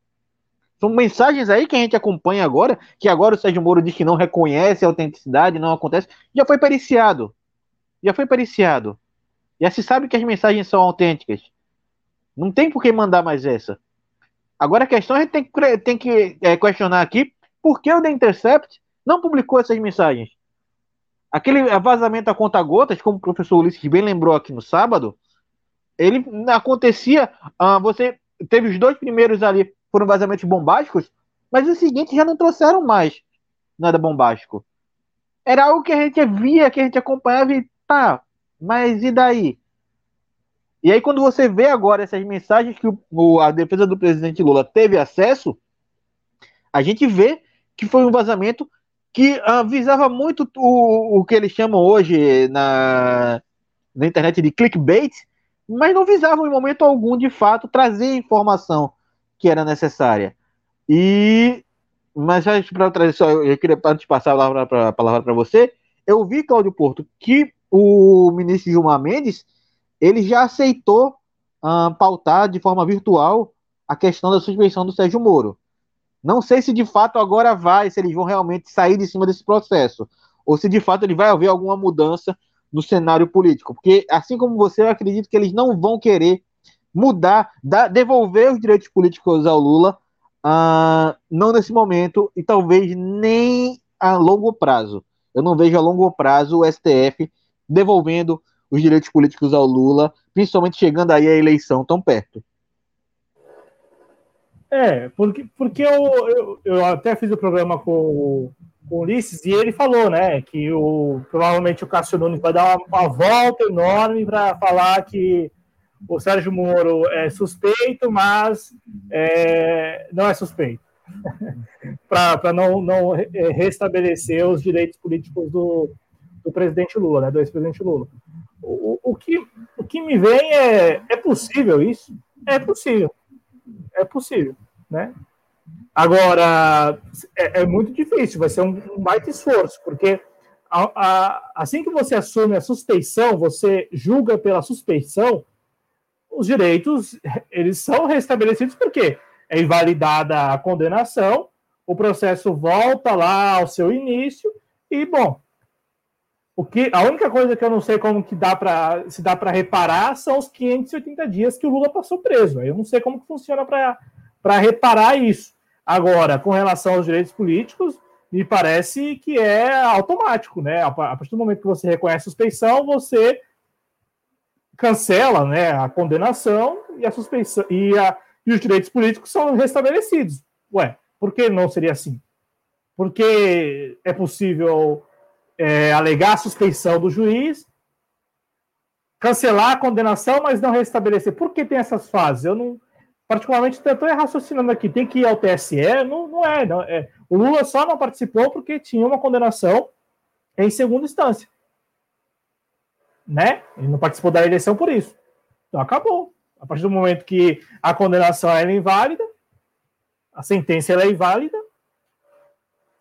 São mensagens aí que a gente acompanha agora, que agora o Sérgio Moro diz que não reconhece a autenticidade, não acontece. Já foi periciado. Já foi periciado. Já se sabe que as mensagens são autênticas. Não tem por que mandar mais essa. Agora a questão a gente tem que, tem que é, questionar aqui por que o The Intercept não publicou essas mensagens. Aquele vazamento a conta gotas, como o professor Ulisses bem lembrou aqui no sábado, ele acontecia. Uh, você teve os dois primeiros ali, foram vazamentos bombásticos, mas os seguintes já não trouxeram mais nada bombástico. Era algo que a gente via, que a gente acompanhava e tá, mas e daí? E aí, quando você vê agora essas mensagens que o, a defesa do presidente Lula teve acesso, a gente vê que foi um vazamento que uh, visava muito o, o que eles chamam hoje na, na internet de clickbait, mas não visavam em momento algum, de fato, trazer a informação que era necessária. E, mas para trazer só, eu queria antes passar a palavra para você, eu vi, Cláudio Porto, que o ministro Gilmar Mendes ele já aceitou uh, pautar de forma virtual a questão da suspensão do Sérgio Moro. Não sei se de fato agora vai, se eles vão realmente sair de cima desse processo, ou se de fato ele vai haver alguma mudança no cenário político. Porque, assim como você, eu acredito que eles não vão querer mudar, dar, devolver os direitos políticos ao Lula, uh, não nesse momento, e talvez nem a longo prazo. Eu não vejo a longo prazo o STF devolvendo os direitos políticos ao Lula, principalmente chegando aí a eleição tão perto. É, porque, porque eu, eu, eu até fiz o programa com, com o Ulisses e ele falou, né, que o, provavelmente o Cássio Nunes vai dar uma, uma volta enorme para falar que o Sérgio Moro é suspeito, mas é, não é suspeito. para não, não restabelecer os direitos políticos do, do presidente Lula, né, do ex-presidente Lula. O, o, que, o que me vem é: é possível isso? É possível. É possível, né? Agora, é, é muito difícil, vai ser um, um baita esforço, porque a, a, assim que você assume a suspeição, você julga pela suspeição, os direitos eles são restabelecidos porque é invalidada a condenação, o processo volta lá ao seu início e, bom, o que, a única coisa que eu não sei como que dá para se dá para reparar são os 580 dias que o Lula passou preso. Eu não sei como que funciona para reparar isso. Agora, com relação aos direitos políticos, me parece que é automático, né? A partir do momento que você reconhece a suspeição, você cancela, né, a condenação e a suspeição e, a, e os direitos políticos são restabelecidos. Ué, por que não seria assim? Porque é possível é, alegar a suspeição do juiz, cancelar a condenação, mas não restabelecer. Por que tem essas fases? Eu não, particularmente, estou raciocinando aqui. Tem que ir ao TSE? Não, não, é, não é. O Lula só não participou porque tinha uma condenação em segunda instância. Né? Ele não participou da eleição por isso. Então acabou. A partir do momento que a condenação é inválida, a sentença é inválida,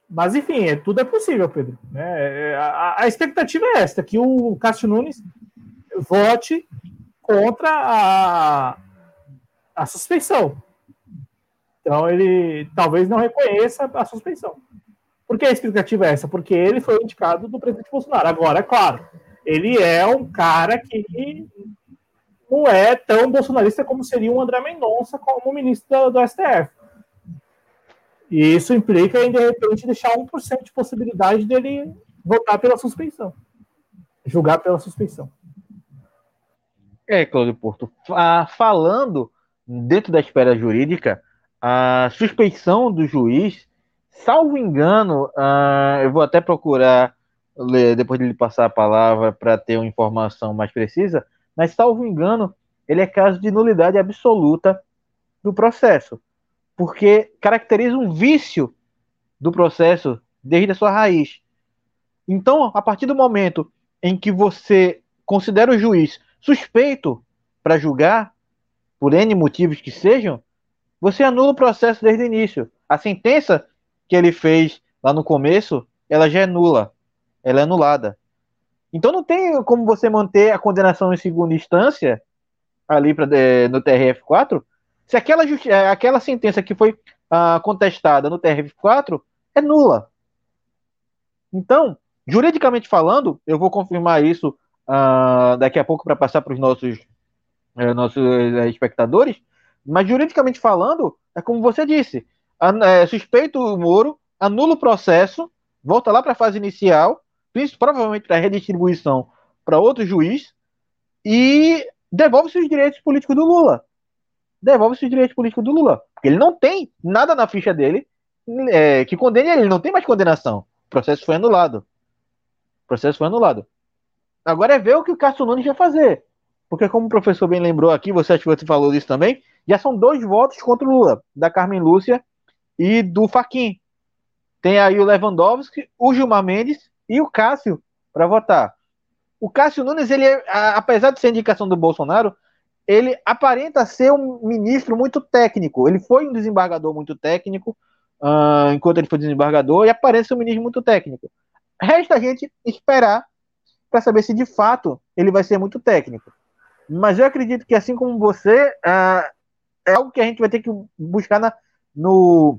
mas, enfim, é, tudo é possível, Pedro. Né? É, a, a, expectativa é esta, que o Cássio Nunes vote contra a, a suspeição. Então, ele talvez não reconheça a suspeição. Por que a expectativa é essa? Porque ele foi indicado do presidente Bolsonaro. Agora, é claro, ele é um cara que não é tão bolsonarista como seria um André Mendonça como ministro do, STF. E isso implica em, de repente, deixar 1% de possibilidade dele votar pela suspeição. Julgar pela suspeição. É, Cláudio Porto. Falando dentro da esfera jurídica, a suspeição do juiz, salvo engano, ah, eu vou até procurar ler, depois de lhe passar a palavra para ter uma informação mais precisa, mas salvo engano, ele é caso de nulidade absoluta do processo, porque caracteriza um vício do processo desde a sua raiz. Então, a partir do momento em que você considera o juiz suspeito para julgar, por N motivos que sejam, você anula o processo desde o início. A sentença que ele fez lá no começo, ela já é nula. Ela é anulada. Então não tem como você manter a condenação em segunda instância ali pra, é, no TRF4 se aquela, é, aquela sentença que foi ah, contestada no TRF4 é nula. Então, juridicamente falando, eu vou confirmar isso uh, daqui a pouco para passar para os nossos, uh, nossos uh, espectadores, mas juridicamente falando, é como você disse, é, suspeito o Moro, anula o processo, volta lá para a fase inicial, provavelmente para redistribuição para outro juiz, e devolve-se os direitos políticos do Lula. Devolve-se os direitos políticos do Lula. Porque ele não tem nada na ficha dele é, que condene ele, não tem mais condenação. O processo foi anulado. O processo foi anulado. Agora é ver o que o Cássio Nunes vai fazer. Porque, como o professor bem lembrou aqui, você acha que você falou disso também, já são dois votos contra o Lula, da Carmen Lúcia e do Faquin. Tem aí o Lewandowski, o Gilmar Mendes e o Cássio para votar. O Cássio Nunes, ele é, apesar de ser indicação do Bolsonaro, ele aparenta ser um ministro muito técnico. Ele foi um desembargador muito técnico, uh, enquanto ele foi desembargador, e aparece um ministro muito técnico. Resta a gente esperar para saber se de fato ele vai ser muito técnico. Mas eu acredito que, assim como você, uh, é algo que a gente vai ter que buscar na, no,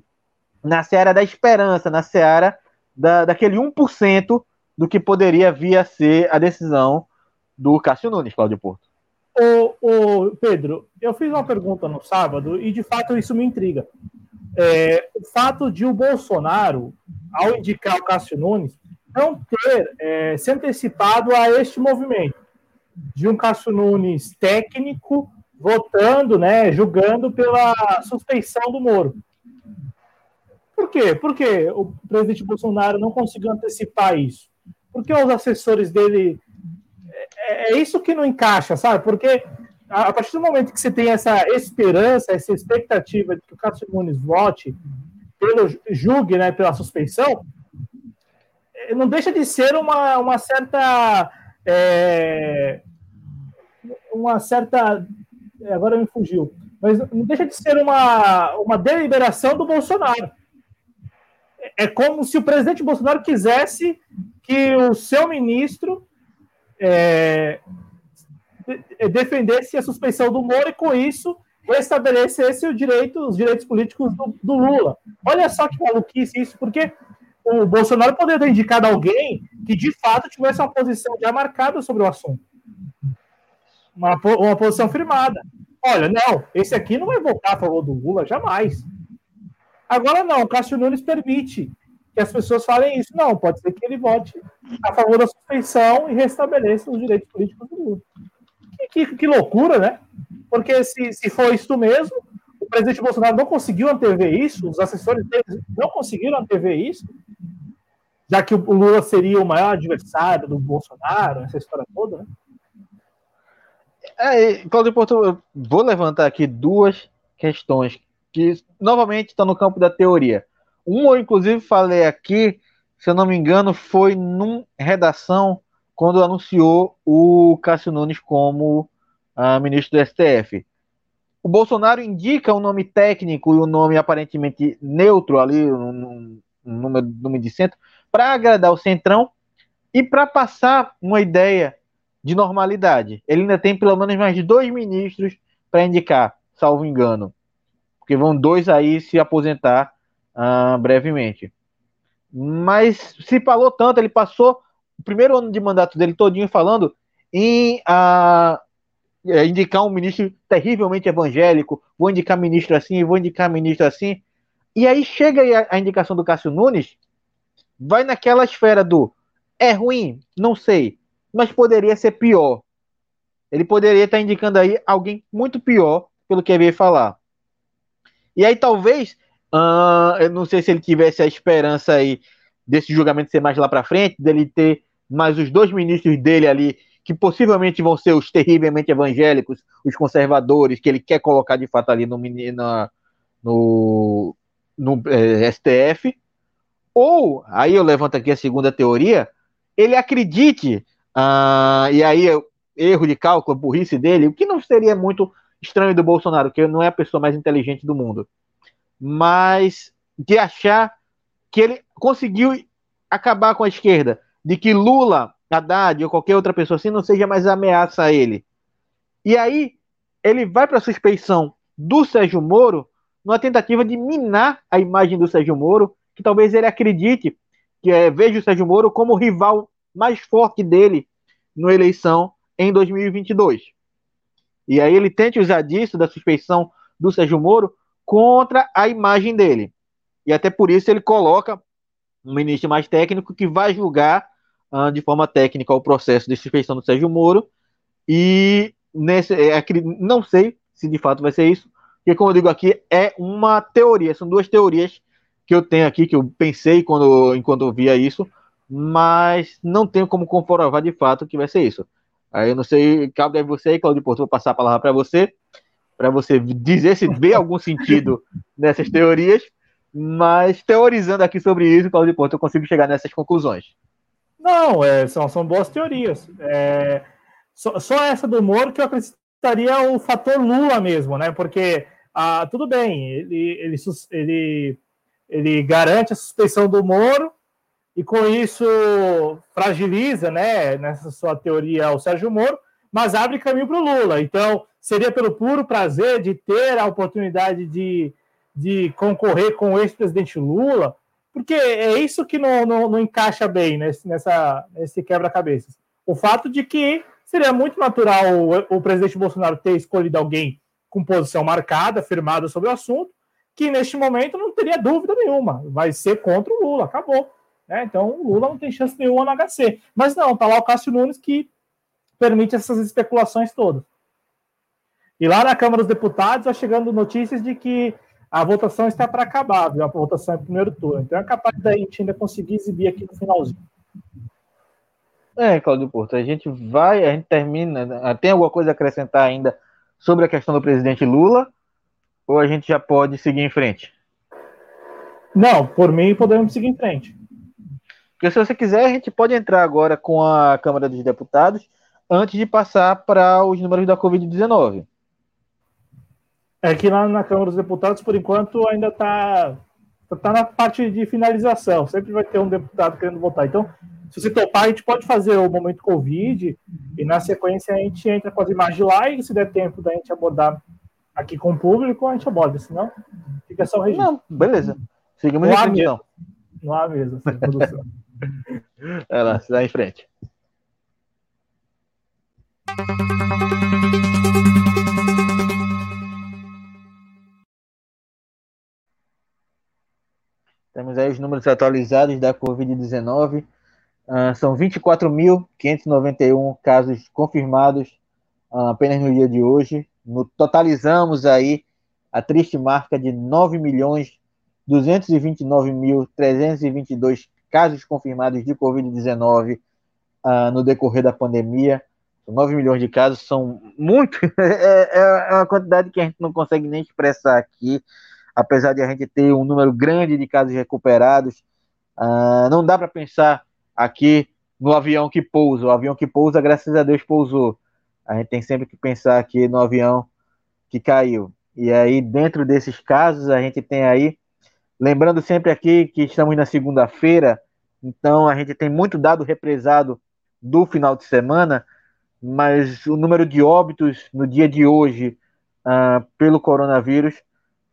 na seara da esperança, na seara da, daquele 1% do que poderia vir a ser a decisão do Cássio Nunes, Cláudio Porto. Ô, ô, Pedro, eu fiz uma pergunta no sábado e de fato isso me intriga. É, o fato de o Bolsonaro, ao indicar o Cássio Nunes, não ter é, se antecipado a este movimento de um Cássio Nunes técnico votando, né, julgando pela suspeição do Moro. Por quê? Porque o presidente Bolsonaro não conseguiu antecipar isso. Porque os assessores dele. É, é isso que não encaixa, sabe? Porque a partir do momento que você tem essa esperança, essa expectativa de que o Cássio Nunes vote, pelo, julgue né, pela suspeição, não deixa de ser uma, uma certa. É, uma certa. Agora me fugiu. Mas não deixa de ser uma, uma deliberação do Bolsonaro. É como se o presidente Bolsonaro quisesse que o seu ministro é, defendesse a suspeição do Moro e, com isso, restabelecesse o direito, os direitos políticos do, do Lula. Olha só que maluquice isso, porque o Bolsonaro poderia ter indicado alguém que de fato tivesse uma posição já marcada sobre o assunto. Uma, uma posição firmada. Olha, não, esse aqui não vai votar a favor do Lula, jamais. Agora não, o Cássio Nunes permite que as pessoas falem isso. Não, pode ser que ele vote a favor da suspensão e restabeleça os direitos políticos do Lula. Que, que, que loucura, né? Porque se, se for isso mesmo, o presidente Bolsonaro não conseguiu antever isso, os assessores dele não conseguiram antever isso, já que o Lula seria o maior adversário do Bolsonaro, essa história toda, né? É, Claudio Porto, vou levantar aqui duas questões que novamente estão no campo da teoria. Um eu inclusive falei aqui, se eu não me engano, foi num redação quando anunciou o Cássio Nunes como uh, ministro do STF. O Bolsonaro indica um nome técnico e um nome aparentemente neutro ali, um, um nome de centro, para agradar o Centrão e para passar uma ideia de normalidade. Ele ainda tem pelo menos mais dois ministros para indicar, salvo engano. Porque vão dois aí se aposentar uh, brevemente. mas se falou tanto, ele passou o primeiro ano de mandato dele todinho falando em é, indicar um ministro terrivelmente evangélico, vou indicar ministro assim, vou indicar ministro assim. E aí chega a, a indicação do Cássio Nunes, vai naquela esfera do é ruim, não sei, mas poderia ser pior. Ele poderia estar indicando aí alguém muito pior pelo que veio falar. E aí talvez, uh, eu não sei se ele tivesse a esperança aí desse julgamento ser mais lá para frente, dele ter mais os dois ministros dele ali que possivelmente vão ser os terrivelmente evangélicos, os conservadores, que ele quer colocar de fato ali no, na, no, no é, STF, ou, aí eu levanto aqui a segunda teoria, ele acredite, ah, e aí erro de cálculo, burrice dele, o que não seria muito estranho do Bolsonaro, que não é a pessoa mais inteligente do mundo, mas de achar que ele conseguiu acabar com a esquerda, de que Lula Haddad ou qualquer outra pessoa assim não seja mais ameaça a ele. E aí ele vai para a suspeição do Sérgio Moro numa tentativa de minar a imagem do Sérgio Moro, que talvez ele acredite que é, veja o Sérgio Moro como rival mais forte dele na eleição em 2022. E aí ele tente usar disso, da suspeição do Sérgio Moro, contra a imagem dele. E até por isso ele coloca um ministro mais técnico que vai julgar uh, de forma técnica o processo de suspeição do Sérgio Moro e nesse, é, não sei se de fato vai ser isso, porque como eu digo aqui, é uma teoria, são duas teorias que eu tenho aqui, que eu pensei quando, enquanto eu via isso, mas não tenho como comprovar de fato que vai ser isso. Aí eu não sei, cabe a você, Claudio Porto, vou passar a palavra para você, para você dizer se vê algum sentido nessas teorias, mas teorizando aqui sobre isso, Claudio Porto, eu consigo chegar nessas conclusões. Não, é, são, são boas teorias. É, só, só, essa do Moro que eu acrescentaria o fator Lula mesmo, né? Porque ah, tudo bem, ele, ele, ele, ele garante a suspeição do Moro e com isso fragiliza, né, nessa sua teoria, o Sérgio Moro, mas abre caminho para o Lula. Então, seria pelo puro prazer de ter a oportunidade de, de concorrer com o ex-presidente Lula porque é isso que não, não, não encaixa bem nesse, nessa, nesse quebra-cabeças. O fato de que seria muito natural o, o, presidente Bolsonaro ter escolhido alguém com posição marcada, firmada sobre o assunto, que neste momento não teria dúvida nenhuma, vai ser contra o Lula, acabou. Né? Então o Lula não tem chance nenhuma no HC. Mas não, tá lá o Cássio Nunes que permite essas especulações todas. E lá na Câmara dos Deputados vai chegando notícias de que a votação está para acabar, viu? A votação é primeiro turno. Então é capaz da gente ainda conseguir exibir aqui no finalzinho. É, Claudio Porto, a gente vai, a gente termina. Tem alguma coisa a acrescentar ainda sobre a questão do presidente Lula? Ou a gente já pode seguir em frente? Não, por mim podemos seguir em frente. Porque se você quiser, a gente pode entrar agora com a Câmara dos Deputados antes de passar para os números da Covid-19. É que lá na Câmara dos Deputados, por enquanto, ainda está tá na parte de finalização. Sempre vai ter um deputado querendo votar. Então, se você topar, a gente pode fazer o momento Covid e na sequência a gente entra com as imagens lá e se der tempo da gente abordar aqui com o público, a gente aborda. Senão, fica só o registro. Não, beleza. Seguimos em frente, então. Não há mesmo, assim. Vai lá, em frente. Temos aí os números atualizados da Covid-19. Uh, são 24.591 casos confirmados uh, apenas no dia de hoje. No, totalizamos aí a triste marca de 9.229.322 casos confirmados de Covid-19 uh, ah, no decorrer da pandemia. 9 milhões de casos são muito, é, é, é uma quantidade que a gente não consegue nem expressar aqui apesar de a gente ter um número grande de casos recuperados, uh, não dá para pensar aqui no avião que pousa. O avião que pousa, graças a Deus, pousou. A gente tem sempre que pensar aqui no avião que caiu. E aí, dentro desses casos, a gente tem aí, lembrando sempre aqui que estamos na segunda-feira, então a gente tem muito dado represado do final de semana, mas o número de óbitos no dia de hoje uh, pelo coronavírus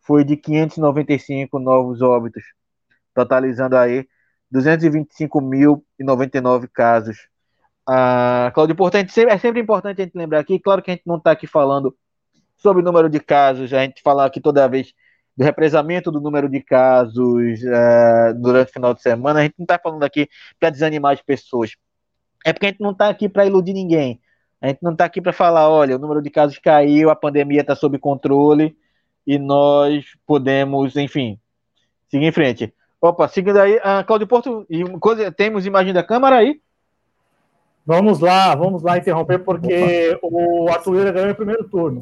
foi de 595 novos óbitos, totalizando aí 225.099 casos. Ah, Claudio é sempre importante a gente lembrar aqui, claro que a gente não está aqui falando sobre o número de casos, a gente fala aqui toda vez do represamento do número de casos uh, durante o final de semana, a gente não está falando aqui para desanimar as pessoas. É porque a gente não está aqui para iludir ninguém. A gente não está aqui para falar, olha, o número de casos caiu, a pandemia está sob controle e nós podemos, enfim, seguir em frente. Opa, seguindo aí, uh, Cláudio Porto, temos imagem da Câmara aí? Vamos lá, vamos lá interromper, porque Opa. o Atuíra ganhou o primeiro turno.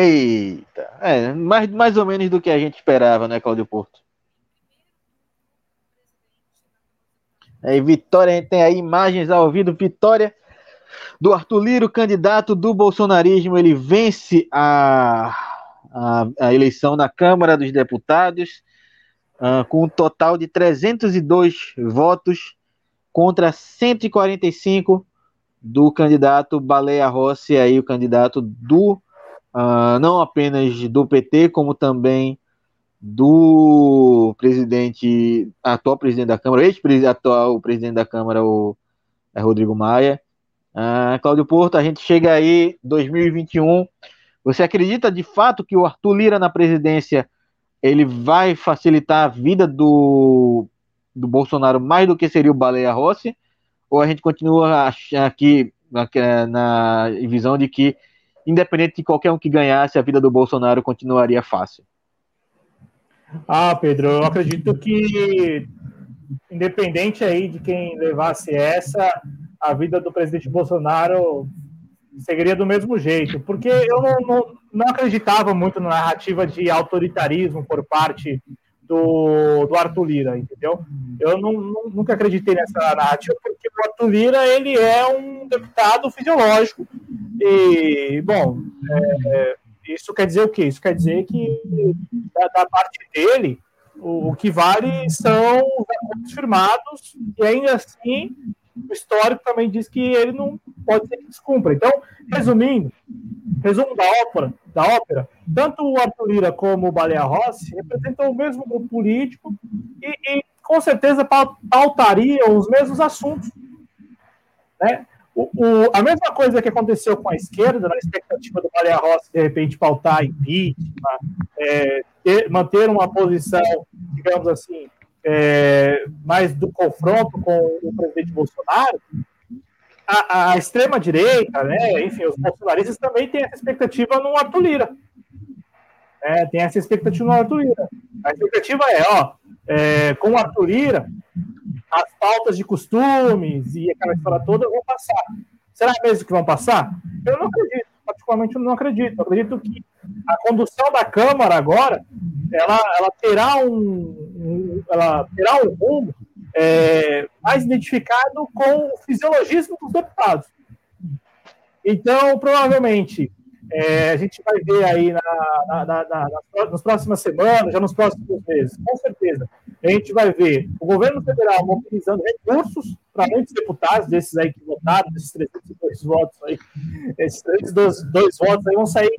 Eita, é, mais, mais ou menos do que a gente esperava, né, Cláudio Porto? É, Vitória, a gente tem aí imagens ao vivo, Vitória do Arthur Liro, candidato do bolsonarismo, ele vence a, a, a eleição na Câmara dos Deputados uh, com um total de 302 votos contra 145 do candidato Baleia Rossi, aí o candidato do uh, não apenas do PT, como também do presidente, atual presidente da Câmara, ex-atual presidente da Câmara, o é Rodrigo Maia. Uh, Cláudio Porto, a gente chega aí 2021. Você acredita de fato que o Arthur Lira na presidência ele vai facilitar a vida do do Bolsonaro mais do que seria o Baleia Rossi? Ou a gente continua aqui na visão de que, independente de qualquer um que ganhasse, a vida do Bolsonaro continuaria fácil? Ah, Pedro, eu acredito que, independente aí de quem levasse essa, a vida do presidente Bolsonaro seguiria do mesmo jeito, porque eu não, não, não acreditava muito na narrativa de autoritarismo por parte do, do Arthur Lira, entendeu? Eu não, nunca acreditei nessa narrativa, porque o Arthur Lira, ele é um deputado fisiológico. E, bom, é, isso quer dizer o quê? Isso quer dizer que, da, da parte dele, o, o, que vale são os acordos firmados, e ainda assim, o histórico também diz que ele não pode ser que descumpra. Então, resumindo, resumo da ópera, da ópera, tanto o Arthur Lira como o Baleia Rossi representam o mesmo grupo político e, e com certeza pautariam os mesmos assuntos. Né? O, o, a mesma coisa que aconteceu com a esquerda, na expectativa do Baleia Rossi de repente pautar impeachment, é, ter, manter uma posição, digamos assim, é, mais do confronto com o presidente Bolsonaro, a, a extrema-direita, né, enfim, os bolsonaristas também têm essa expectativa no Arthur Lira. É, tem essa expectativa no Arthur Lira. A expectativa é, ó, é, com o Arthur Lira, as pautas de costumes e aquela história toda vão passar. Será mesmo que vão passar? Eu não acredito, particularmente eu não acredito. Eu acredito que a condução da Câmara agora, ela, ela terá um, um ela terá um rumo é, mais identificado com o fisiologismo dos deputados. Então, provavelmente, é, a gente vai ver aí na, na, na, na, nas próximas semanas, já nos próximos meses, com certeza, a gente vai ver o governo federal mobilizando recursos para muitos deputados, desses aí que votaram, desses 302 votos aí, esses 302 votos aí vão sair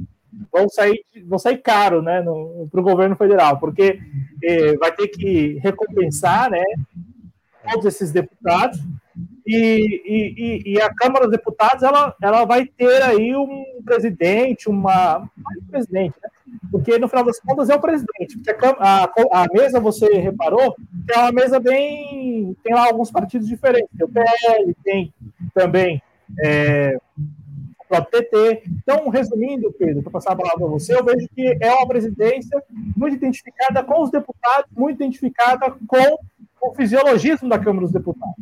vão sair, vão sair caro né, para o governo federal, porque eh, vai ter que recompensar né, todos esses deputados, e, e, e, a Câmara dos Deputados ela, ela vai ter aí um presidente, uma. Mais presidente, né? Porque no final das contas é o presidente. Porque a, a, a, mesa, você reparou, é uma mesa bem. Tem lá alguns partidos diferentes. Tem o PL, tem também é, o próprio PT. Então, resumindo, Pedro, para passar a palavra para você, eu vejo que é uma presidência muito identificada com os deputados, muito identificada com o fisiologismo da Câmara dos Deputados.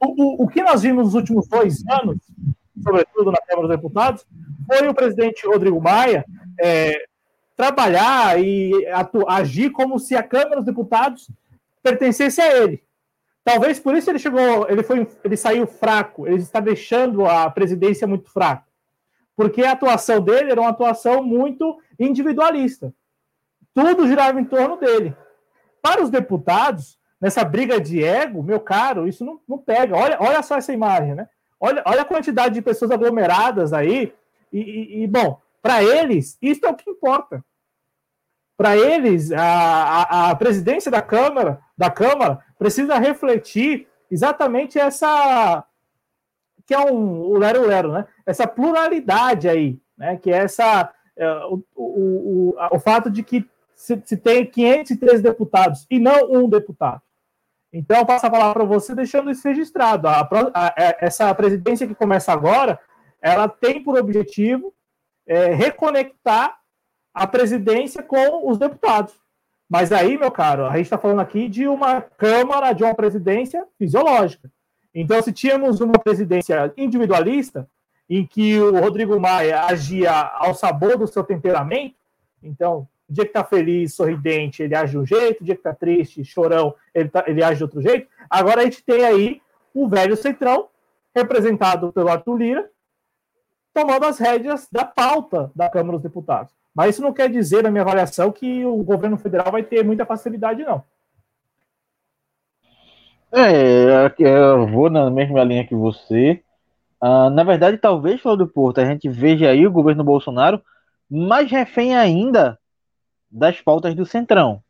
O, o, o que nós vimos nos últimos dois anos, sobretudo na Câmara dos Deputados, foi o presidente Rodrigo Maia é, trabalhar e atu, agir como se a Câmara dos Deputados pertencesse a ele. Talvez por isso ele chegou, ele foi, ele saiu fraco, ele está deixando a presidência muito fraca, porque a atuação dele era uma atuação muito individualista. Tudo girava em torno dele. Para os deputados, nessa briga de ego, meu caro, isso não, não pega. Olha, olha só essa imagem, né? Olha, olha a quantidade de pessoas aglomeradas aí. E, e, e bom, para eles, isso é o que importa. Para eles, a, a, a, presidência da Câmara, da Câmara precisa refletir exatamente essa que é um lero lero, né? Essa pluralidade aí, né? Que é essa é, o, o, o, o fato de que se, se tem 503 deputados e não um deputado. Então, eu passo a palavra para você, deixando isso registrado. A, a, a, é, essa presidência que começa agora, ela tem por objetivo é, reconectar a presidência com os deputados. Mas aí, meu caro, a gente está falando aqui de uma Câmara, de uma presidência fisiológica. Então, se tínhamos uma presidência individualista, em que o Rodrigo Maia agia ao sabor do seu temperamento, então, o dia que está feliz, sorridente, ele age de um jeito, o dia que está triste, chorão, ele, tá, ele age de outro jeito. Agora a gente tem aí o velho Centrão, representado pelo Arthur Lira, tomando as rédeas da pauta da Câmara dos Deputados. Mas isso não quer dizer, na minha avaliação, que o governo federal vai ter muita facilidade, não. É, eu vou na mesma linha que você. Uh, na verdade, talvez, Flávio do Porto, a gente veja aí o governo Bolsonaro mais refém ainda das pautas do Centrão.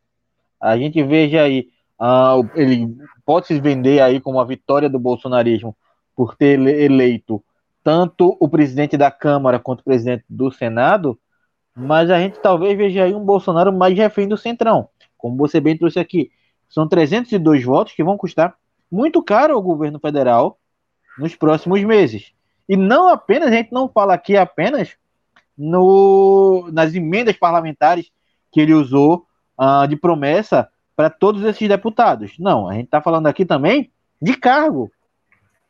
A gente veja aí, uh, ele pode se vender aí como a vitória do bolsonarismo por ter eleito tanto o presidente da Câmara quanto o presidente do Senado, mas a gente talvez veja aí um Bolsonaro mais refém do Centrão. Como você bem trouxe aqui, são 302 votos que vão custar muito caro ao governo federal nos próximos meses. E não apenas, a gente não fala aqui apenas no, nas emendas parlamentares que ele usou uh, de promessa para todos esses deputados. Não, a gente está falando aqui também de cargo.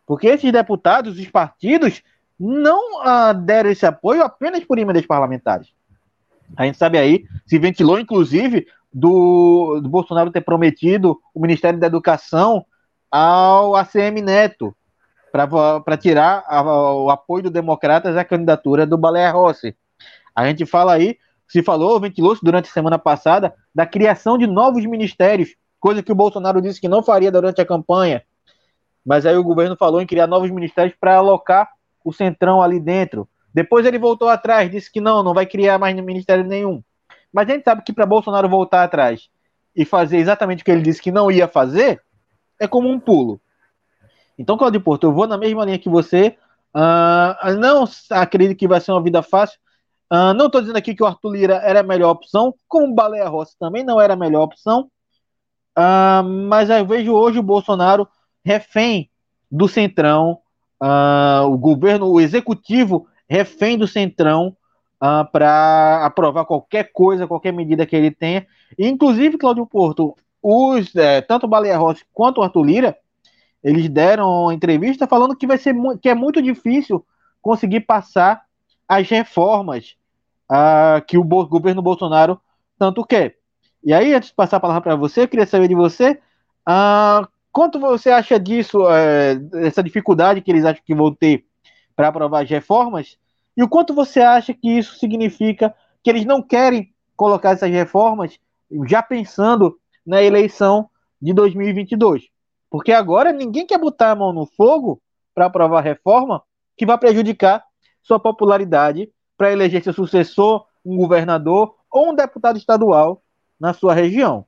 Porque esses deputados, os partidos, não uh, deram esse apoio apenas por emendas parlamentares. A gente sabe aí, se ventilou, inclusive, do, do Bolsonaro ter prometido o Ministério da Educação ao ACM Neto, para tirar a, o apoio do Democratas à candidatura do Baleia Rossi. A gente fala aí, se falou, ventilou-se durante a semana passada, da criação de novos ministérios, coisa que o Bolsonaro disse que não faria durante a campanha. Mas aí o governo falou em criar novos ministérios para alocar o centrão ali dentro. Depois ele voltou atrás, disse que não, não vai criar mais ministério nenhum. Mas a gente sabe que para Bolsonaro voltar atrás e fazer exatamente o que ele disse que não ia fazer, é como um pulo. Então, Claudio Porto, eu vou na mesma linha que você. Uh, não acredito que vai ser uma vida fácil. Uh, não estou dizendo aqui que o Arthur Lira era a melhor opção, como o Baleia Rossi também não era a melhor opção. Uh, mas eu vejo hoje o Bolsonaro refém do Centrão, uh, o governo, o executivo refém do Centrão para aprovar qualquer coisa, qualquer medida que ele tenha. inclusive, Cláudio Porto, os, é, tanto o Baleia Rossi quanto o Arthur Lira, eles deram entrevista falando que vai ser que é muito difícil conseguir passar as reformas uh, que o governo Bolsonaro tanto quer. E aí, antes de passar a palavra para você, eu queria saber de você uh, Quanto você acha disso, é, essa dificuldade que eles acham que vão ter para aprovar as reformas? E o quanto você acha que isso significa que eles não querem colocar essas reformas já pensando na eleição de 2022? Porque agora ninguém quer botar a mão no fogo para aprovar a reforma que vai prejudicar sua popularidade para eleger seu sucessor, um governador ou um deputado estadual na sua região.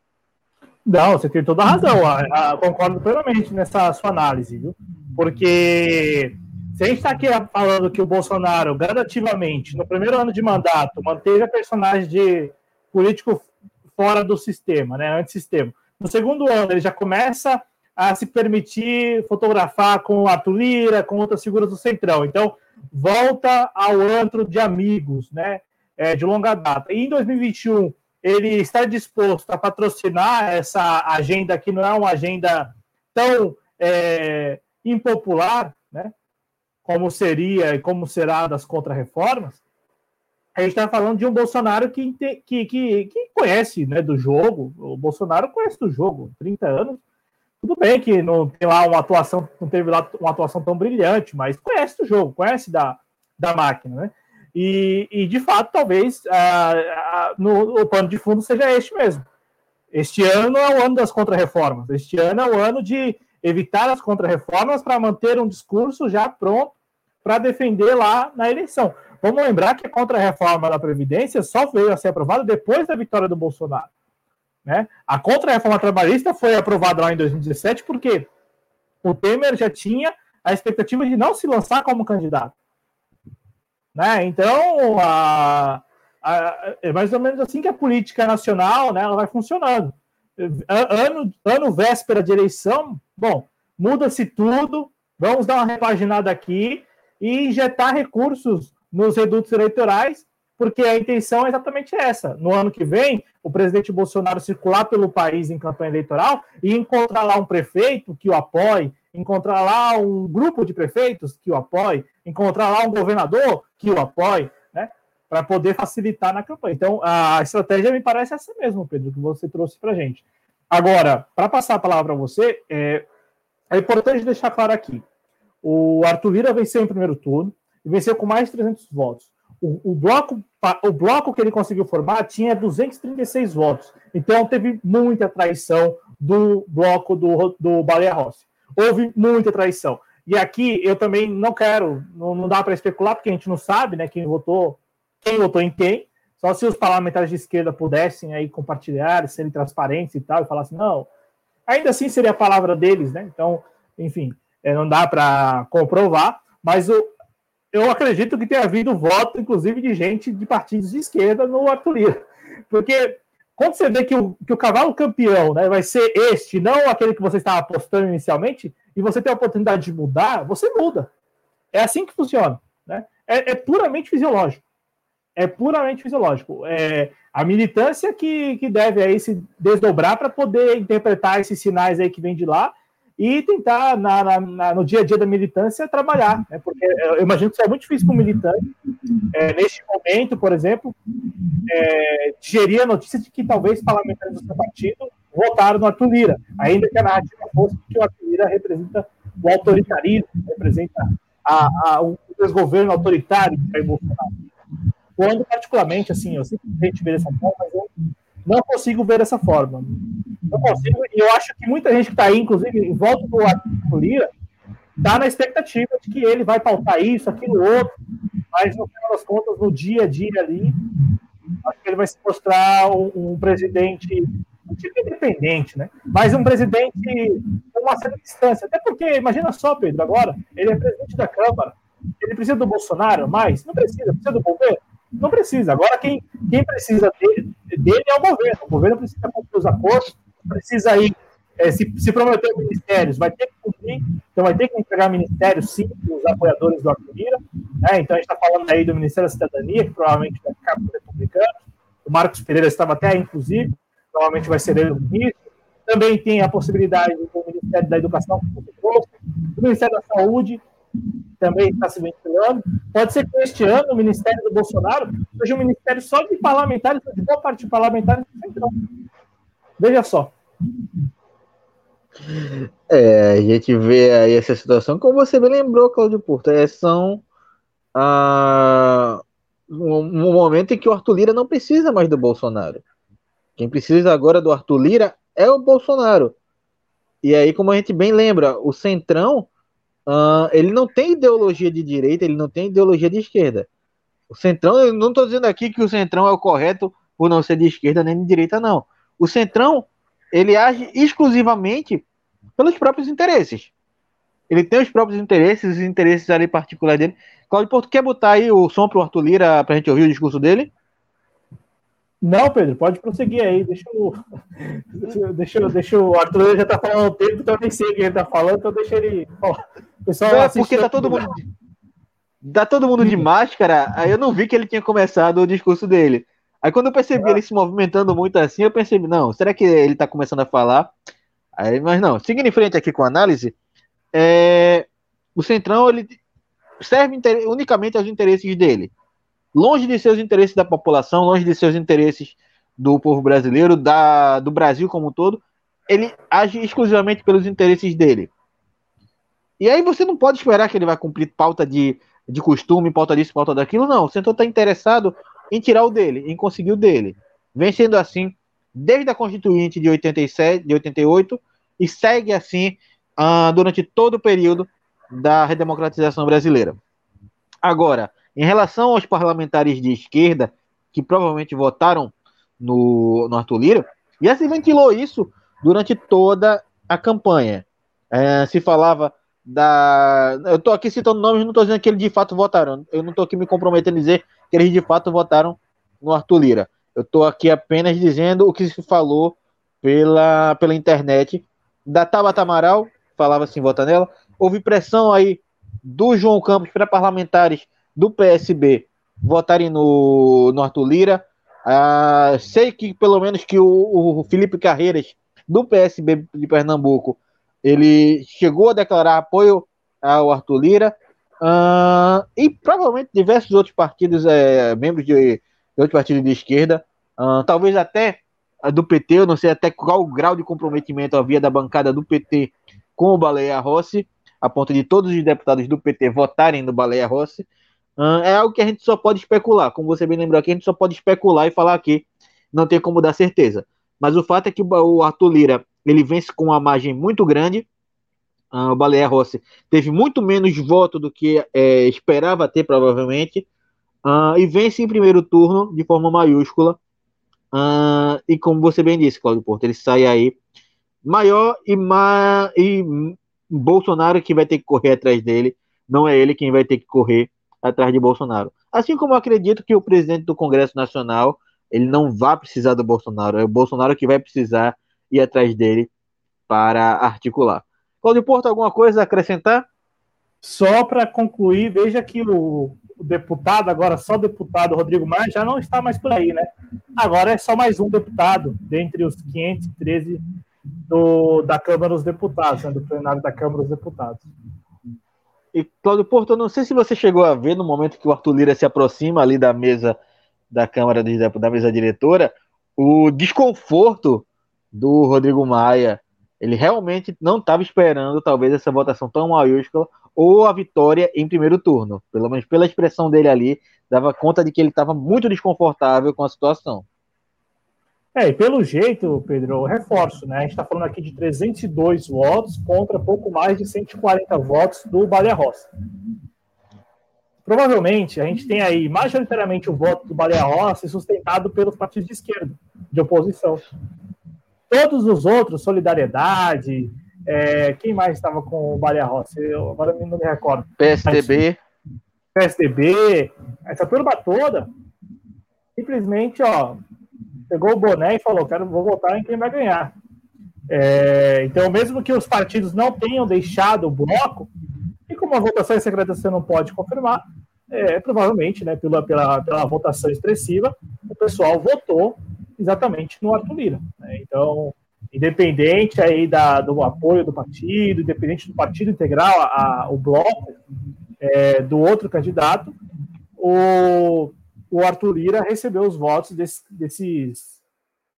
Não, você tem toda a razão. A, a, concordo plenamente nessa sua análise, viu? Porque se a gente está aqui falando que o Bolsonaro, gradativamente, no primeiro ano de mandato, manteve a personagem de político fora do sistema, né? Antissistema. No segundo ano, ele já começa a se permitir fotografar com a Tulira, com outras figuras do Centrão. Então, volta ao antro de amigos, né? É, de longa data. E em 2021 ele está disposto a patrocinar essa agenda que não é uma agenda tão é, impopular, né, como seria e como será das contrarreformas, a gente está falando de um Bolsonaro que, que, que, que, conhece né, do jogo. O Bolsonaro conhece do jogo, 30 anos. Tudo bem que não tem lá uma atuação, não teve lá uma atuação tão brilhante, mas conhece do jogo, conhece da, da máquina, né? E, e de fato, talvez ah, ah, no, o pano de fundo seja este mesmo. Este ano é o ano das contrarreformas. Este ano é o ano de evitar as contrarreformas para manter um discurso já pronto para defender lá na eleição. Vamos lembrar que a contrarreforma da Previdência só veio a ser aprovada depois da vitória do Bolsonaro. Né? A contra-reforma trabalhista foi aprovada lá em 2017 porque o Temer já tinha a expectativa de não se lançar como candidato. Né? Então, a, a, é mais ou menos assim que a política nacional né, ela vai funcionando. Ano, ano véspera de eleição, bom, muda-se tudo, vamos dar uma repaginada aqui e injetar recursos nos redutos eleitorais porque a intenção é exatamente essa. No ano que vem, o presidente Bolsonaro circular pelo país em campanha eleitoral e encontrar lá um prefeito que o apoie, encontrar lá um grupo de prefeitos que o apoie, encontrar lá um governador que o apoie, né? Para poder facilitar na campanha. Então, a estratégia me parece essa mesmo, Pedro, que você trouxe para gente. Agora, para passar a palavra para você, é, é importante deixar claro aqui: o Arthur Lira venceu em primeiro turno e venceu com mais de 300 votos o, o, bloco, o bloco que ele conseguiu formar tinha 236 votos. Então teve muita traição do bloco do, do Baleia Rossi. Houve muita traição. E aqui eu também não quero, não, não dá para especular, porque a gente não sabe né, quem votou, quem votou em quem. Só se os parlamentares de esquerda pudessem aí compartilhar, serem transparentes e tal, e falar assim, não, ainda assim seria a palavra deles, né? Então, enfim, é, não dá para comprovar, mas o, eu acredito que tenha havido voto, inclusive, de gente de partidos de esquerda no Arthur Lira. Porque quando você vê que o, que o cavalo campeão né, vai ser este, não aquele que você estava apostando inicialmente, e você tem a oportunidade de mudar, você muda. É assim que funciona. Né? É, é puramente fisiológico. É puramente fisiológico. É a militância que, que deve aí se desdobrar para poder interpretar esses sinais aí que vem de lá e tentar, na, na, na, no dia a dia da militância, trabalhar. Né? Porque eu imagino que isso é muito difícil para o militante, é, neste momento, por exemplo, é, digerir a notícia de que talvez parlamentares do seu partido votaram no Arthur Lira, ainda que a narrativa fosse que o Arthur Lira representa o autoritarismo, representa a, a, o desgoverno autoritário de Jair Bolsonaro. Quando, particularmente, assim, eu sempre gente ver dessa forma, mas eu não consigo ver dessa forma. Não consigo, e eu acho que muita gente que está aí, inclusive, em volta do Arthur Lira, está na expectativa de que ele vai pautar isso, aquilo, outro, mas no final das contas, no dia a dia ali, acho que ele vai se mostrar um, um presidente um tipo independente, né? Mas um presidente com uma certa distância. Até porque, imagina só, Pedro, agora, ele é presidente da Câmara, ele precisa do Bolsonaro, mas não precisa, precisa do governo? Não precisa. Agora, quem, quem precisa dele, dele é o governo. O governo precisa cumprir os acordos, precisa ir, é, se, se prometer ministérios, vai ter que cumprir, então vai ter que entregar ministérios, sim, os apoiadores do Arthur Lira. Né? Então a gente está falando aí do Ministério da Cidadania, que provavelmente vai ficar para os republicanos. O Marcos Pereira estava até, inclusive, provavelmente vai ser ele o ministro. Também tem a possibilidade do Ministério da Educação, que trouxe, do Ministério da Saúde, também está se ventilando. Pode ser que este ano o Ministério do Bolsonaro seja um ministério só de parlamentares, de boa parte de parlamentares do Centrão. Veja só. É, a gente vê aí essa situação, como você me lembrou, Cláudio Porto, é, são ah, um, um, momento em que o Arthur Lira não precisa mais do Bolsonaro. Quem precisa agora do Arthur Lira é o Bolsonaro. E aí, como a gente bem lembra, o Centrão Uh, ele não tem ideologia de direita, ele não tem ideologia de esquerda. O Centrão, eu não estou dizendo aqui que o Centrão é o correto por não ser de esquerda nem de direita, não. O Centrão, ele age exclusivamente pelos próprios interesses. Ele tem os próprios interesses, os interesses ali particulares dele. Claudio Porto, quer botar aí o som para o Arthur Lira para a gente ouvir o discurso dele? Não, Pedro, pode prosseguir aí. Deixa o, deixa, deixa o Arthur já tá falando o tempo, então eu nem sei o que ele tá falando, então deixa ele falar. Pessoal, é, porque tá todo mundo. Tá todo mundo de máscara, aí eu não vi que ele tinha começado o discurso dele. Aí quando eu percebi ele se movimentando muito assim, eu percebi, não, será que ele tá começando a falar? Aí, mas não, seguindo em frente aqui com a análise, é, o Centrão ele serve unicamente aos interesses dele longe de seus interesses da população, longe de seus interesses do povo brasileiro, da, do Brasil como um todo, ele age exclusivamente pelos interesses dele. E aí você não pode esperar que ele vai cumprir pauta de, de costume, pauta disso, pauta daquilo, não. O Centrão está interessado em tirar o dele, em conseguir o dele. Vem sendo assim desde a Constituinte de 87, de 88, e segue assim uh, durante todo o período da redemocratização brasileira. Agora, em relação aos parlamentares de esquerda, que provavelmente votaram no, no Arthur Lira, Já se ventilou isso durante toda a campanha. É, se falava da. Eu estou aqui citando nomes, não estou dizendo que eles de fato votaram. Eu não estou aqui me comprometendo a dizer que eles de fato votaram no Arthur Lira. Eu estou aqui apenas dizendo o que se falou pela, pela internet da Tabata Amaral, falava assim, vota nela. Houve pressão aí do João Campos para parlamentares do PSB votarem no, no Arthur Lira. Ah, sei que pelo menos que o, o Felipe Carreiras do PSB de Pernambuco ele chegou a declarar apoio ao Arthur Lira uh, e provavelmente diversos outros partidos, é, membros de, de outros partidos de esquerda, uh, talvez até do PT, eu não sei até qual grau de comprometimento havia da bancada do PT com o Baleia Rossi, a ponto de todos os deputados do PT votarem no Baleia Rossi, é algo que a gente só pode especular. Como você bem lembrou aqui, a gente só pode especular e falar aqui, não tem como dar certeza. Mas o fato é que o Arthur Lira ele vence com uma margem muito grande. O Baleia Rossi teve muito menos voto do que é, esperava ter, provavelmente, e vence em primeiro turno de forma maiúscula. E como você bem disse, Claudio Porto, ele sai aí maior e, ma e Bolsonaro que vai ter que correr atrás dele, não é ele quem vai ter que correr atrás de Bolsonaro. Assim como eu acredito que o presidente do Congresso Nacional ele não vai precisar do Bolsonaro, é o Bolsonaro que vai precisar ir atrás dele para articular. Claudio Porto, alguma coisa a acrescentar? Só para concluir, veja que o, deputado, agora só deputado Rodrigo Maia, já não está mais por aí, né? Agora é só mais um deputado, dentre os 513 do, da Câmara dos Deputados, né, do plenário da Câmara dos Deputados. E, Cláudio Porto, eu não sei se você chegou a ver no momento que o Arthur Lira se aproxima ali da mesa da Câmara da mesa diretora, o desconforto do Rodrigo Maia. Ele realmente não estava esperando, talvez, essa votação tão maiúscula ou a vitória em primeiro turno. Pelo menos pela expressão dele ali, dava conta de que ele estava muito desconfortável com a situação. É, e pelo jeito, Pedro, eu reforço, né? A gente está falando aqui de 302 votos contra pouco mais de 140 votos do Baleia Rossi. Provavelmente, a gente tem aí majoritariamente o voto do Baleia Rossi sustentado pelos partidos de esquerda, de oposição. Todos os outros, Solidariedade, é, quem mais estava com o Baleia Rossi? Eu agora não me recordo. PSDB. PSDB, essa turma toda, simplesmente, ó, pegou o boné e falou: quero, vou votar em quem vai ganhar. É, então, mesmo que os partidos não tenham deixado o bloco, e como a votação em secreta você não pode confirmar, é, provavelmente, né, pela, pela, pela votação expressiva, o pessoal votou exatamente no Arthur Lira. Né? Então, independente aí da, do apoio do partido, independente do partido integral, a, a o bloco é, do outro candidato, o, o Arthur Lira recebeu os votos desse, desses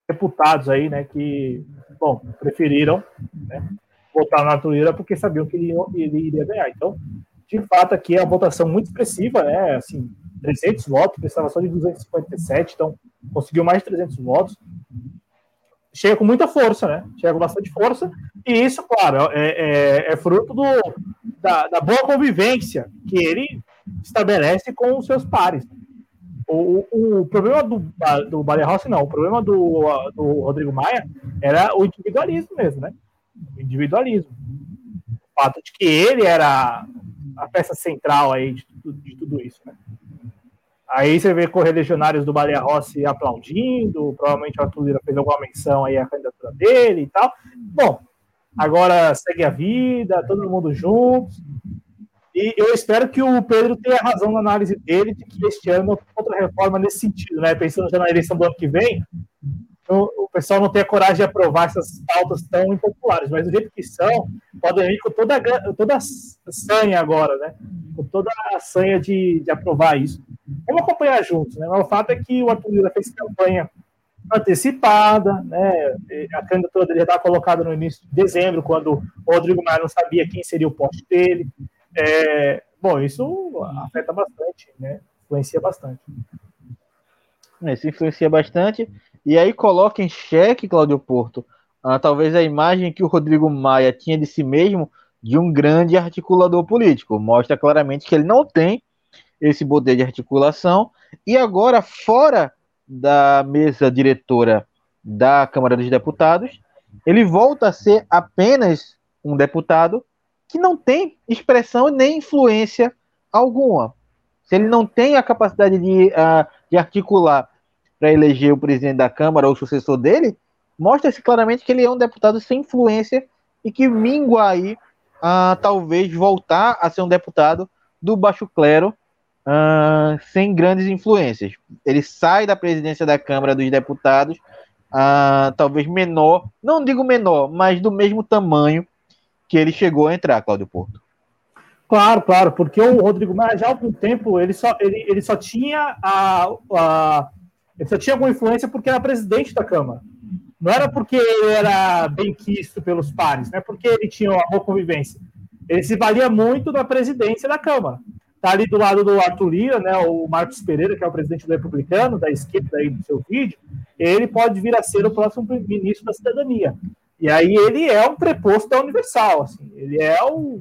deputados aí, né, que, bom, preferiram né, votar no Arthur Lira porque sabiam que ele, ele iria ganhar. Então, de fato, aqui é uma votação muito expressiva, né, assim, 300 votos, precisava só de 257, então conseguiu mais de 300 votos. Chega com muita força, né? Chega com bastante força. E isso, claro, é, é, é fruto do, da, da, boa convivência que ele estabelece com os seus pares. O, o, problema do, do Baleia Rossi, não. O problema do, do Rodrigo Maia era o individualismo mesmo, né? O individualismo. O fato de que ele era a peça central aí de, de tudo isso, né? Aí você vê correligionários do Baleia Rossi aplaudindo, provavelmente o Arthur Lira fez alguma menção aí à candidatura dele e tal. Bom, agora segue a vida, todo mundo junto. E eu espero que o Pedro tenha razão na análise dele de que este ano outra reforma nesse sentido, né? Pensando já na eleição do ano que vem, o pessoal não tem a coragem de aprovar essas pautas tão impopulares, mas do jeito que são, podem vir com toda, toda a sanha agora, né? Com toda a sanha de, de aprovar isso. Vamos acompanhar juntos, né? Mas o fato é que o Arthur Lira fez campanha antecipada, né? A candidatura dele já estava colocada no início de dezembro, quando o Rodrigo Maia não sabia quem seria o poste dele. É, bom, isso afeta bastante, né? Influencia bastante. Isso influencia bastante. E aí coloca em xeque, Cláudio Porto, uh, talvez a imagem que o Rodrigo Maia tinha de si mesmo de um grande articulador político. Mostra claramente que ele não tem esse poder de articulação. E agora, fora da mesa diretora da Câmara dos Deputados, ele volta a ser apenas um deputado que não tem expressão nem influência alguma. Se ele não tem a capacidade de, uh, de articular para eleger o presidente da Câmara ou o sucessor dele, mostra-se claramente que ele é um deputado sem influência e que mingua aí uh, talvez voltar a ser um deputado do baixo clero uh, sem grandes influências. Ele sai da presidência da Câmara dos Deputados, uh, talvez menor, não digo menor, mas do mesmo tamanho que ele chegou a entrar, Cláudio Porto. Claro, claro, porque o Rodrigo Maia já há algum tempo ele só, ele, ele só tinha a, a ele só tinha alguma influência porque era presidente da Câmara. Não era porque ele era bem quisto pelos pares, não é porque ele tinha uma boa convivência. Ele se valia muito da presidência da Câmara. Está ali do lado do Arthur Lira, né, o Marcos Pereira, que é o presidente do Republicano, da esquerda aí do seu vídeo, ele pode vir a ser o próximo ministro da Cidadania. E aí ele é um preposto da Universal, assim, ele é o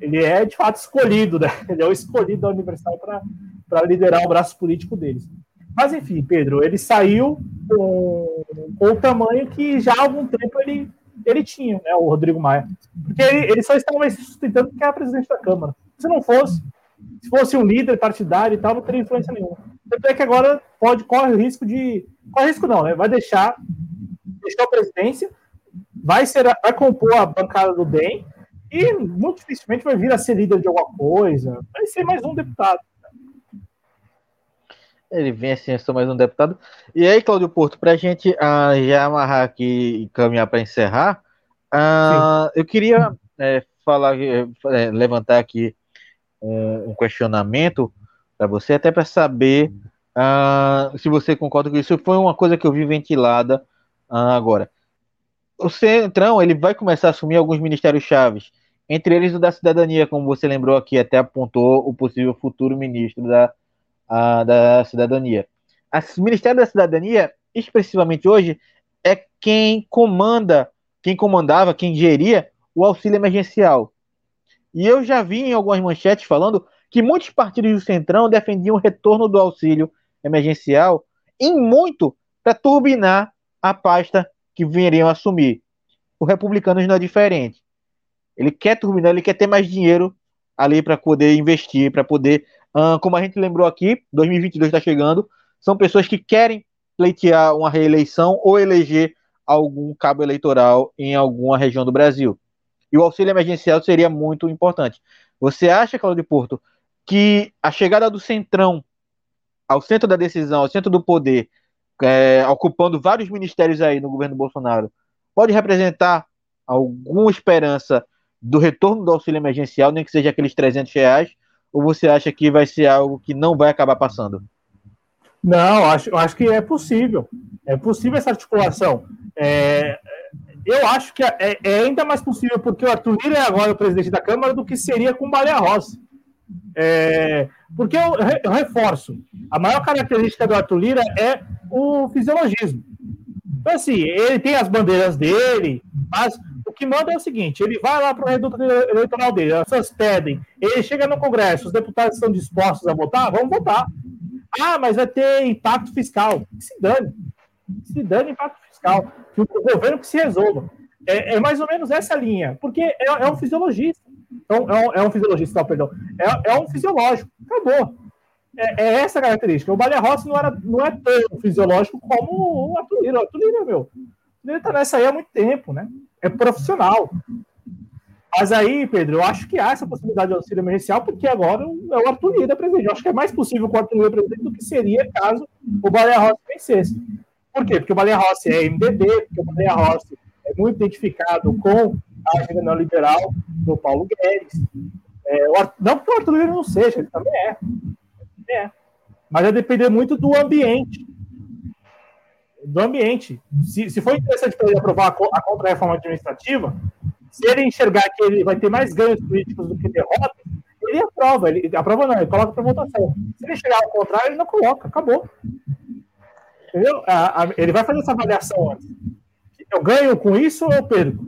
ele é de fato escolhido, né? Ele é o escolhido da Universal para liderar o braço político deles. Mas enfim, Pedro, ele saiu com, com o tamanho que já há algum tempo ele, ele tinha, né, o Rodrigo Maia. Porque ele, ele só estava se sustentando porque era presidente da Câmara. Se não fosse, se fosse um líder partidário e tal, não teria influência nenhuma. Tanto é que agora pode, corre o risco de. Corre risco não, né? Vai deixar, deixar a presidência, vai, ser, vai compor a bancada do bem e muito dificilmente vai vir a ser líder de alguma coisa. Vai ser mais um deputado. Ele vem assim, sou mais um deputado. E aí, Cláudio Porto, para a gente uh, já amarrar aqui e caminhar para encerrar, uh, eu queria é, falar, é, levantar aqui um, um questionamento para você, até para saber uh, se você concorda com isso. Foi uma coisa que eu vi ventilada agora. O Centrão ele vai começar a assumir alguns ministérios chaves, entre eles o da cidadania, como você lembrou aqui, até apontou o possível futuro ministro da a, da cidadania. O Ministério da Cidadania, expressivamente hoje, é quem comanda, quem comandava, quem geria o auxílio emergencial. E eu já vi em algumas manchetes falando que muitos partidos do Centrão defendiam o retorno do auxílio emergencial em muito para turbinar a pasta que viriam assumir. O Republicanos não é diferente. Ele quer turbinar, ele quer ter mais dinheiro ali para poder investir, para poder Uh, como a gente lembrou aqui, 2022 está chegando, são pessoas que querem pleitear uma reeleição ou eleger algum cabo eleitoral em alguma região do Brasil. E o auxílio emergencial seria muito importante. Você acha, Claudio Porto, que a chegada do Centrão ao centro da decisão, ao centro do poder, é, ocupando vários ministérios aí no governo Bolsonaro, pode representar alguma esperança do retorno do auxílio emergencial, nem que seja aqueles 300 reais, ou você acha que vai ser algo que não vai acabar passando? Não, acho, acho que é possível. É possível essa articulação. É, eu acho que é, é, ainda mais possível porque o Arthur Lira é agora o presidente da Câmara do que seria com o Baleia Rossi. É, porque eu, eu, reforço, a maior característica do Arthur Lira é o fisiologismo. Então, assim, ele tem as bandeiras dele, mas que manda é o seguinte: ele vai lá para o reduto eleitoral dele, as pessoas pedem, ele chega no Congresso, os deputados estão dispostos a votar, vamos votar. Ah, mas vai ter impacto fiscal. Se dane. Se dane impacto fiscal. Que o governo que se resolva. É, é mais ou menos essa linha, porque é, é um fisiologista. Então, é, um, é um fisiologista, não, perdão. É, é um fisiológico. Acabou. É, é, essa a característica. O Balha Rossi não, era, não é tão fisiológico como o Arthur Lira. O Arthur Lira, meu, ele tá nessa aí há muito tempo, né? É profissional. Mas aí, Pedro, eu acho que há essa possibilidade de auxílio emergencial, porque agora é o Arthur Lira presidente. Eu acho que é mais possível com o Arthur Lira presidente do que seria caso o Baleia Rossi vencesse. Por quê? Porque o Baleia Rossi é MDB, porque o Baleia Rossi é muito identificado com a agenda neoliberal do Paulo Guedes. É, não que o Arthur Lira não seja, ele também é. É. Mas vai depender muito do ambiente do ambiente. Se, se for interessante para ele aprovar a, a contra-reforma administrativa, se ele enxergar que ele vai ter mais ganhos políticos do que derrotas, ele aprova. Ele aprova não, ele coloca para votação. Se ele chegar ao contrário, ele não coloca. Acabou. Entendeu? A, a, ele vai fazer essa avaliação antes. Eu ganho com isso ou eu perco?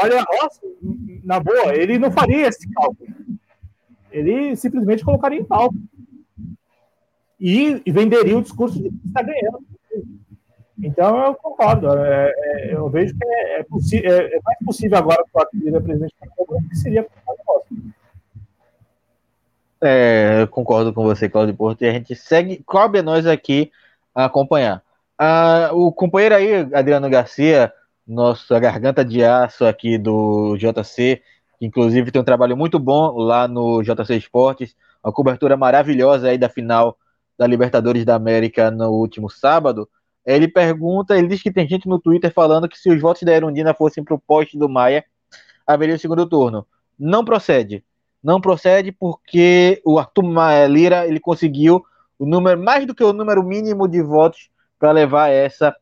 Olha, nossa, na boa, ele não faria esse cálculo. Ele simplesmente colocaria em pauta. E, venderia o discurso de que está ganhando. Então eu concordo. É, é, eu vejo que é, é, é, é mais possível agora que o Arthur presidente da Câmara que seria. É, eu concordo com você, Claudio Porto, e a gente segue, cabe a nós aqui acompanhar. Ah, o companheiro aí, Adriano Garcia, nossa garganta de aço aqui do JC, que inclusive tem um trabalho muito bom lá no JC Esportes, uma cobertura maravilhosa aí da final da Libertadores da América no último sábado. Ele pergunta, ele diz que tem gente no Twitter falando que se os votos da Erundina fossem para o poste do Maia, haveria o segundo turno. Não procede. Não procede porque o Arthur Maia Lira ele conseguiu o número mais do que o número mínimo de votos para levar essa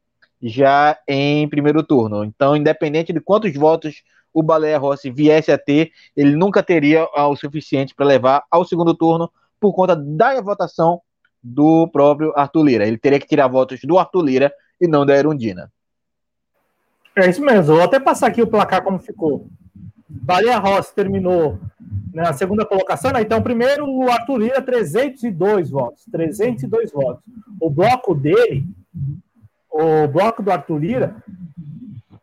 já em primeiro turno. Então, independente de quantos votos o Baleia Rossi viesse a ter, ele nunca teria o suficiente para levar ao segundo turno por conta da votação do próprio Arthur Lira. Ele teria que tirar votos do Arthur Lira e não da Erundina. É isso mesmo. Vou até passar aqui o placar como ficou. Baleia Rossi terminou na segunda colocação. Né? Então, primeiro, o Arthur Lira, 302 votos. 302 votos. O bloco dele, o bloco do Arthur Lira,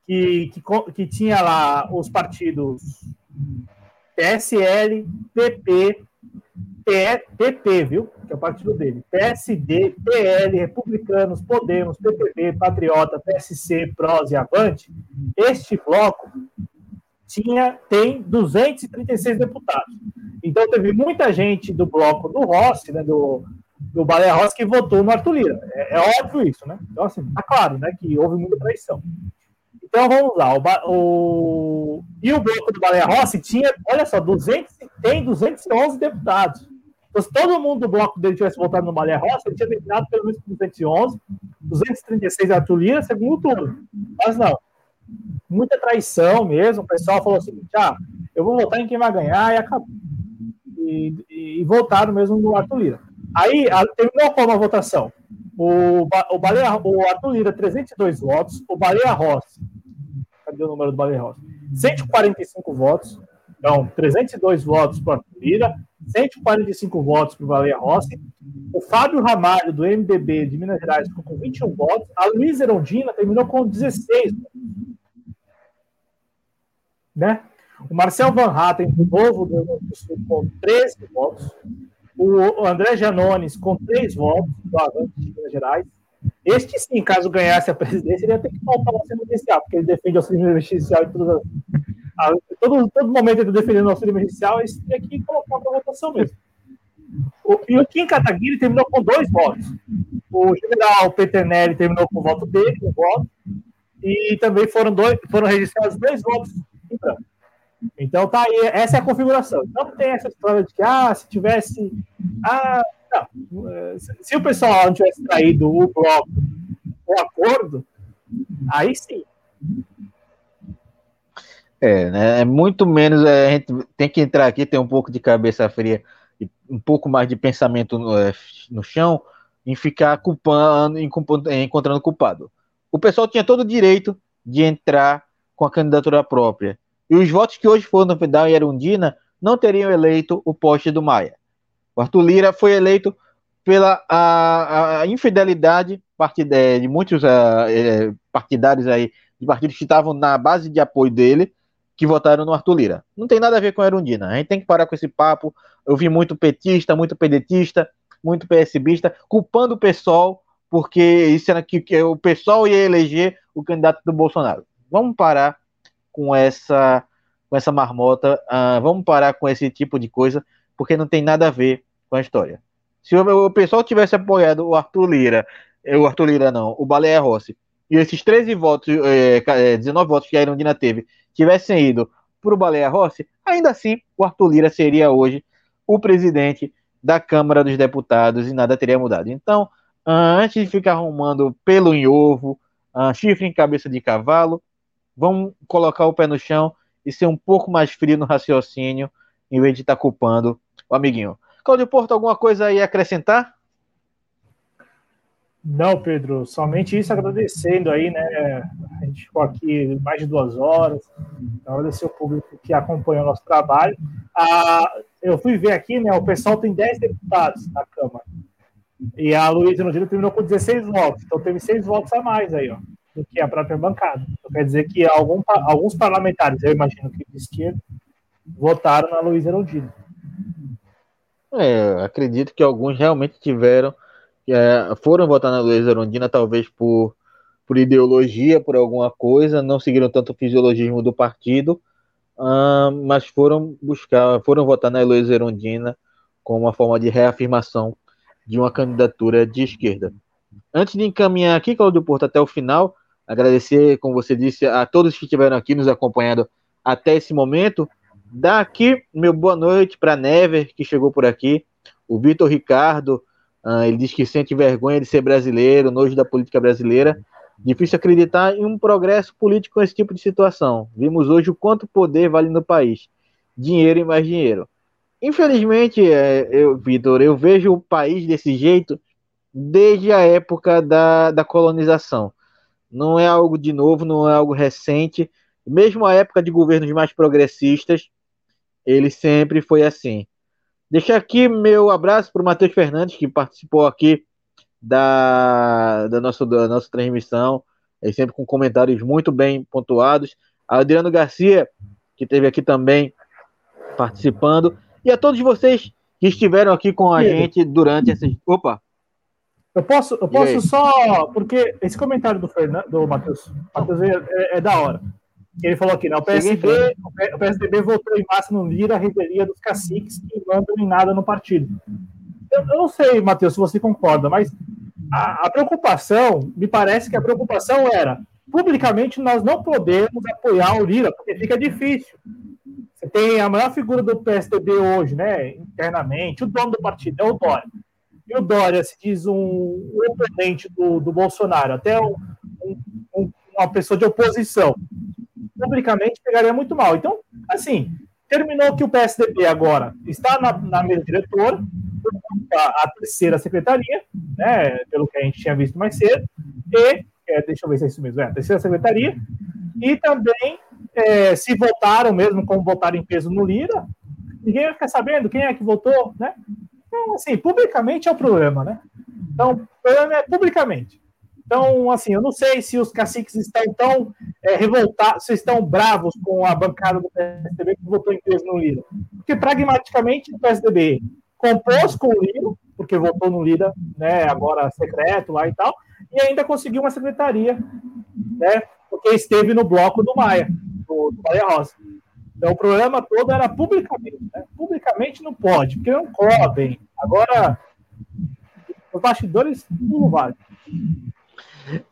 que, que, que tinha lá os partidos PSL, PP, PP, viu? Que é o partido dele. PSD, PL, Republicanos, Podemos, PPB, Patriota, PSC, PROS e Avante. Este bloco tinha, tem 236 deputados. Então teve muita gente do bloco do Rossi, né, do, do Baleia Rossi, que votou no Arthur Lira. É, é, óbvio isso, né? Então, assim, tá claro, né, que houve muita traição. Então vamos lá. O, o, e o bloco do Baleia Rossi tinha, olha só, 200, tem 211 deputados. Então, se todo mundo do bloco dele tivesse votado no Baleia Rossi, ele tinha terminado pelo menos 211, 236 Arthur Lira, segundo turno. Mas não. Muita traição mesmo. O pessoal falou assim: ah, eu vou votar em quem vai ganhar e acabou. E, e, e votaram mesmo no Arthur Lira. Aí a, terminou como a votação? O, o, Baleia, o Arthur Lira, 302 votos. O Baleia Rossi cadê o número do Baleia Rossi? 145 votos. Então, 302 votos para o Lira, 145 votos para o Baleia Rossi. O Fábio Ramalho, do MDB de Minas Gerais, ficou com 21 votos. A Luísa Erondina terminou com 16 votos. Né? O Marcel Van Hatten, do Novo do Sul, com 13 votos. O André Janones, com 3 votos, do Avante de Minas Gerais. Este sim, caso ganhasse a presidência, ele ia ter que faltar o auxílio emergencial, porque ele defende o auxílio emergencial em todas as, todo, todo momento ele defendendo o auxílio emergencial, ele teria que colocar para votação mesmo. O, e o Kim Kataguiri terminou com dois votos. O general Peternelli terminou com o voto dele, um voto, e também foram, dois, foram registrados dois votos em branco. Então tá aí, essa é a configuração. Não tem essa história de que, ah, se tivesse. Ah, não. Se o pessoal não tivesse traído o bloco, o acordo, aí sim. É, né? É muito menos. É, a gente tem que entrar aqui, ter um pouco de cabeça fria e um pouco mais de pensamento no, é, no chão em ficar culpando, em, encontrando culpado. O pessoal tinha todo o direito de entrar com a candidatura própria. E os votos que hoje foram no Fidal e Erundina não teriam eleito o poste do Maia. O Arthur Lira foi eleito pela a, a infidelidade partida, é, de muitos uh, partidários aí, de partidos que estavam na base de apoio dele, que votaram no Arthur Lira. Não tem nada a ver com a Erundina. A gente tem que parar com esse papo. Eu vi muito petista, muito pedetista, muito PSBista, culpando o pessoal, porque isso era que, que o pessoal ia eleger o candidato do Bolsonaro. Vamos parar com essa com essa marmota, uh, vamos parar com esse tipo de coisa, porque não tem nada a ver com a história. Se o, o pessoal tivesse apoiado o Arthur Lira, eh, o Arthur Lira não, o Baleia Rossi, e esses 13 votos, é, 19 votos que a Irondina teve, tivessem ido para o Baleia Rossi, ainda assim o Arthur Lira seria hoje o presidente da Câmara dos Deputados e nada teria mudado. Então, antes de ficar arrumando pelo em ovo, chifre em cabeça de cavalo, vamos colocar o pé no chão e ser um pouco mais frio no raciocínio, em vez de estar tá culpando o amiguinho. Claudio Porto, alguma coisa aí a acrescentar? Não, Pedro, somente isso agradecendo aí, né? A gente ficou aqui mais de duas horas. Então, agradecer o público que acompanha o nosso trabalho. Ah, eu fui ver aqui, né? O pessoal tem 10 deputados na Câmara. E a Luísa Erundina terminou com 16 votos. Então teve seis votos a mais aí, ó, do que a própria bancada. Então quer dizer que algum, alguns parlamentares, eu imagino que de esquerda, votaram na Luísa Erundina. É, acredito que alguns realmente tiveram, é, foram votar na Luísa Erundina, talvez por, por ideologia, por alguma coisa, não seguiram tanto o fisiologismo do partido, mas foram buscar, foram votar na Luísa Erundina como uma forma de reafirmação de uma candidatura de esquerda. Antes de encaminhar aqui, Claudio Porto, até o final, agradecer, como você disse, a todos que estiveram aqui nos acompanhando até esse momento. Dar aqui meu boa noite para Never, que chegou por aqui, o Vitor Ricardo, uh, ele diz que sente vergonha de ser brasileiro, nojo da política brasileira. Difícil acreditar em um progresso político com esse tipo de situação. Vimos hoje o quanto poder vale no país. Dinheiro e mais dinheiro. Infelizmente, é, eu, Vitor, eu vejo o país desse jeito desde a época da, da colonização. Não é algo de novo, não é algo recente. Mesmo a época de governos mais progressistas, ele sempre foi assim. Deixar aqui meu abraço para o Matheus Fernandes, que participou aqui da, da, nossa, da nossa transmissão, e sempre com comentários muito bem pontuados. Adriano Garcia, que esteve aqui também participando e a todos vocês que estiveram aqui com a gente durante essas. Opa! Eu posso, eu posso só. Porque esse comentário do Fernando, do Matheus, Matheus é, é, da hora. Ele falou aqui, né? O PSB, o PSDB votou em massa no Lira a revelia dos caciques que mandam em nada no partido. Eu, eu não sei, Matheus, se você concorda, mas a, a preocupação, me parece que a preocupação era publicamente nós não podemos apoiar o Lira, porque fica difícil. Você tem a maior figura do PSDB hoje, né, internamente, o dono do partido é o Dória. E o Dória se diz um, oponente do, do Bolsonaro, até um, um, uma pessoa de oposição. Publicamente pegaria muito mal. Então, assim, terminou que o PSDB agora está na, na mesa diretora, a, a terceira secretaria, né, pelo que a gente tinha visto mais cedo, e, é, deixa eu ver se é isso mesmo, é a terceira secretaria, e também é, se votaram mesmo, como votaram em peso no Lira, ninguém vai ficar sabendo quem é que votou, né? Então, assim, publicamente é o problema, né? Então, o problema é publicamente. Então, assim, eu não sei se os caciques estão tão é, revoltados, se estão bravos com a bancada do PSDB que votou em peso no Lira. Porque, pragmaticamente, o PSDB compôs com o Lira, porque votou no Lira, né, agora secreto lá e tal, e ainda conseguiu uma secretaria, né, porque esteve no bloco do Maia do, do Rosa. Então o problema todo era publicamente. Né? Publicamente não pode, porque não cobrem. Agora, os bastidores, tudo vale.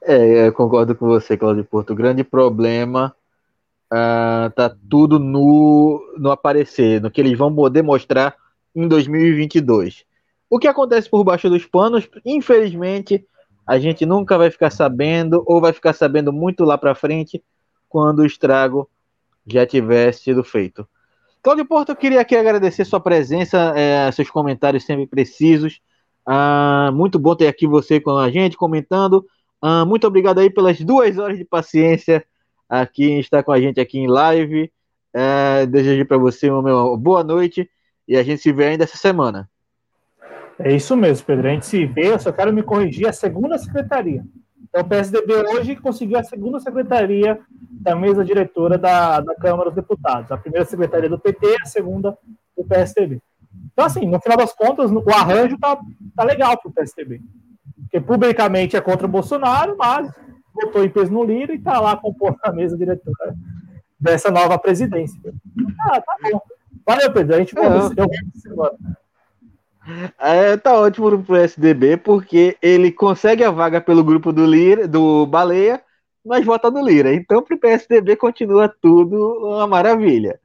É, eu concordo com você, Claudio Porto. O grande problema uh, tá tudo no, no aparecer, no que eles vão poder mostrar em 2022. O que acontece por baixo dos panos, infelizmente, a gente nunca vai ficar sabendo, ou vai ficar sabendo muito lá para frente, quando o estrago já tiver sido feito. Claudio Porto, eu queria aqui agradecer sua presença, é, seus comentários sempre precisos. Ah, muito bom ter aqui você com a gente comentando. Ah, muito obrigado aí pelas duas horas de paciência aqui estar com a gente aqui em live. É, desejo para você uma boa noite e a gente se vê ainda essa semana. É isso mesmo, Pedro. A gente se vê. Eu só quero me corrigir a segunda secretaria. Então, o PSDB hoje conseguiu a segunda secretaria da mesa diretora da, da Câmara dos Deputados. A primeira secretaria do PT, a segunda do PSDB. Então, assim, no final das contas, o arranjo tá, tá legal para o PSDB. Porque publicamente é contra o Bolsonaro, mas votou em peso no Lira e está lá compondo a mesa diretora dessa nova presidência. Ah, tá bom. Valeu, Pedro. A gente é. semana. É, tá ótimo pro SDB, porque ele consegue a vaga pelo grupo do Lira, do Baleia, mas vota no Lira. Então, pro PSDB continua tudo uma maravilha.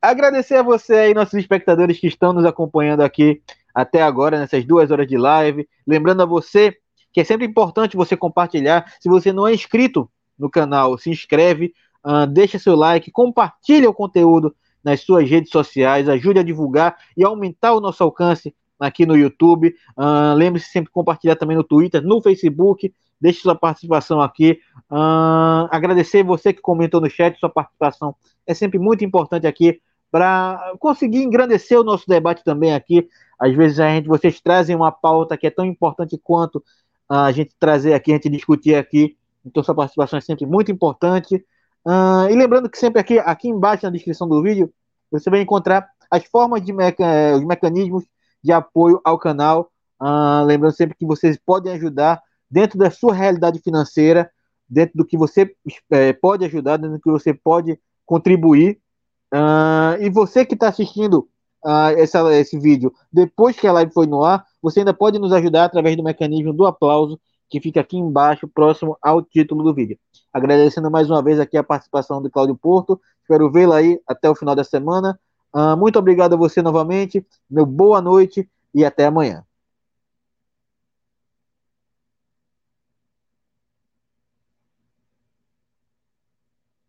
Agradecer a você aí, nossos espectadores que estão nos acompanhando aqui até agora, nessas duas horas de live. Lembrando a você que é sempre importante você compartilhar. Se você não é inscrito no canal, se inscreve, uh, deixa seu like, compartilha o conteúdo nas suas redes sociais, ajude a divulgar e aumentar o nosso alcance aqui no YouTube. Uh, Lembre-se sempre de compartilhar também no Twitter, no Facebook. Deixe sua participação aqui. Uh, agradecer você que comentou no chat, sua participação é sempre muito importante aqui para conseguir engrandecer o nosso debate também aqui. Às vezes a gente, vocês trazem uma pauta que é tão importante quanto a gente trazer aqui, a gente discutir aqui. Então sua participação é sempre muito importante. Uh, e lembrando que sempre aqui, aqui embaixo na descrição do vídeo, você vai encontrar as formas de meca os mecanismos de apoio ao canal. Uh, lembrando sempre que vocês podem ajudar dentro da sua realidade financeira, dentro do que você é, pode ajudar, dentro do que você pode contribuir. Uh, e você que está assistindo uh, essa, esse vídeo depois que a live foi no ar, você ainda pode nos ajudar através do mecanismo do aplauso que fica aqui embaixo, próximo ao título do vídeo. Agradecendo mais uma vez aqui a participação do Cláudio Porto. Espero vê-lo aí até o final da semana. Uh, muito obrigado a você novamente. Meu boa noite e até amanhã.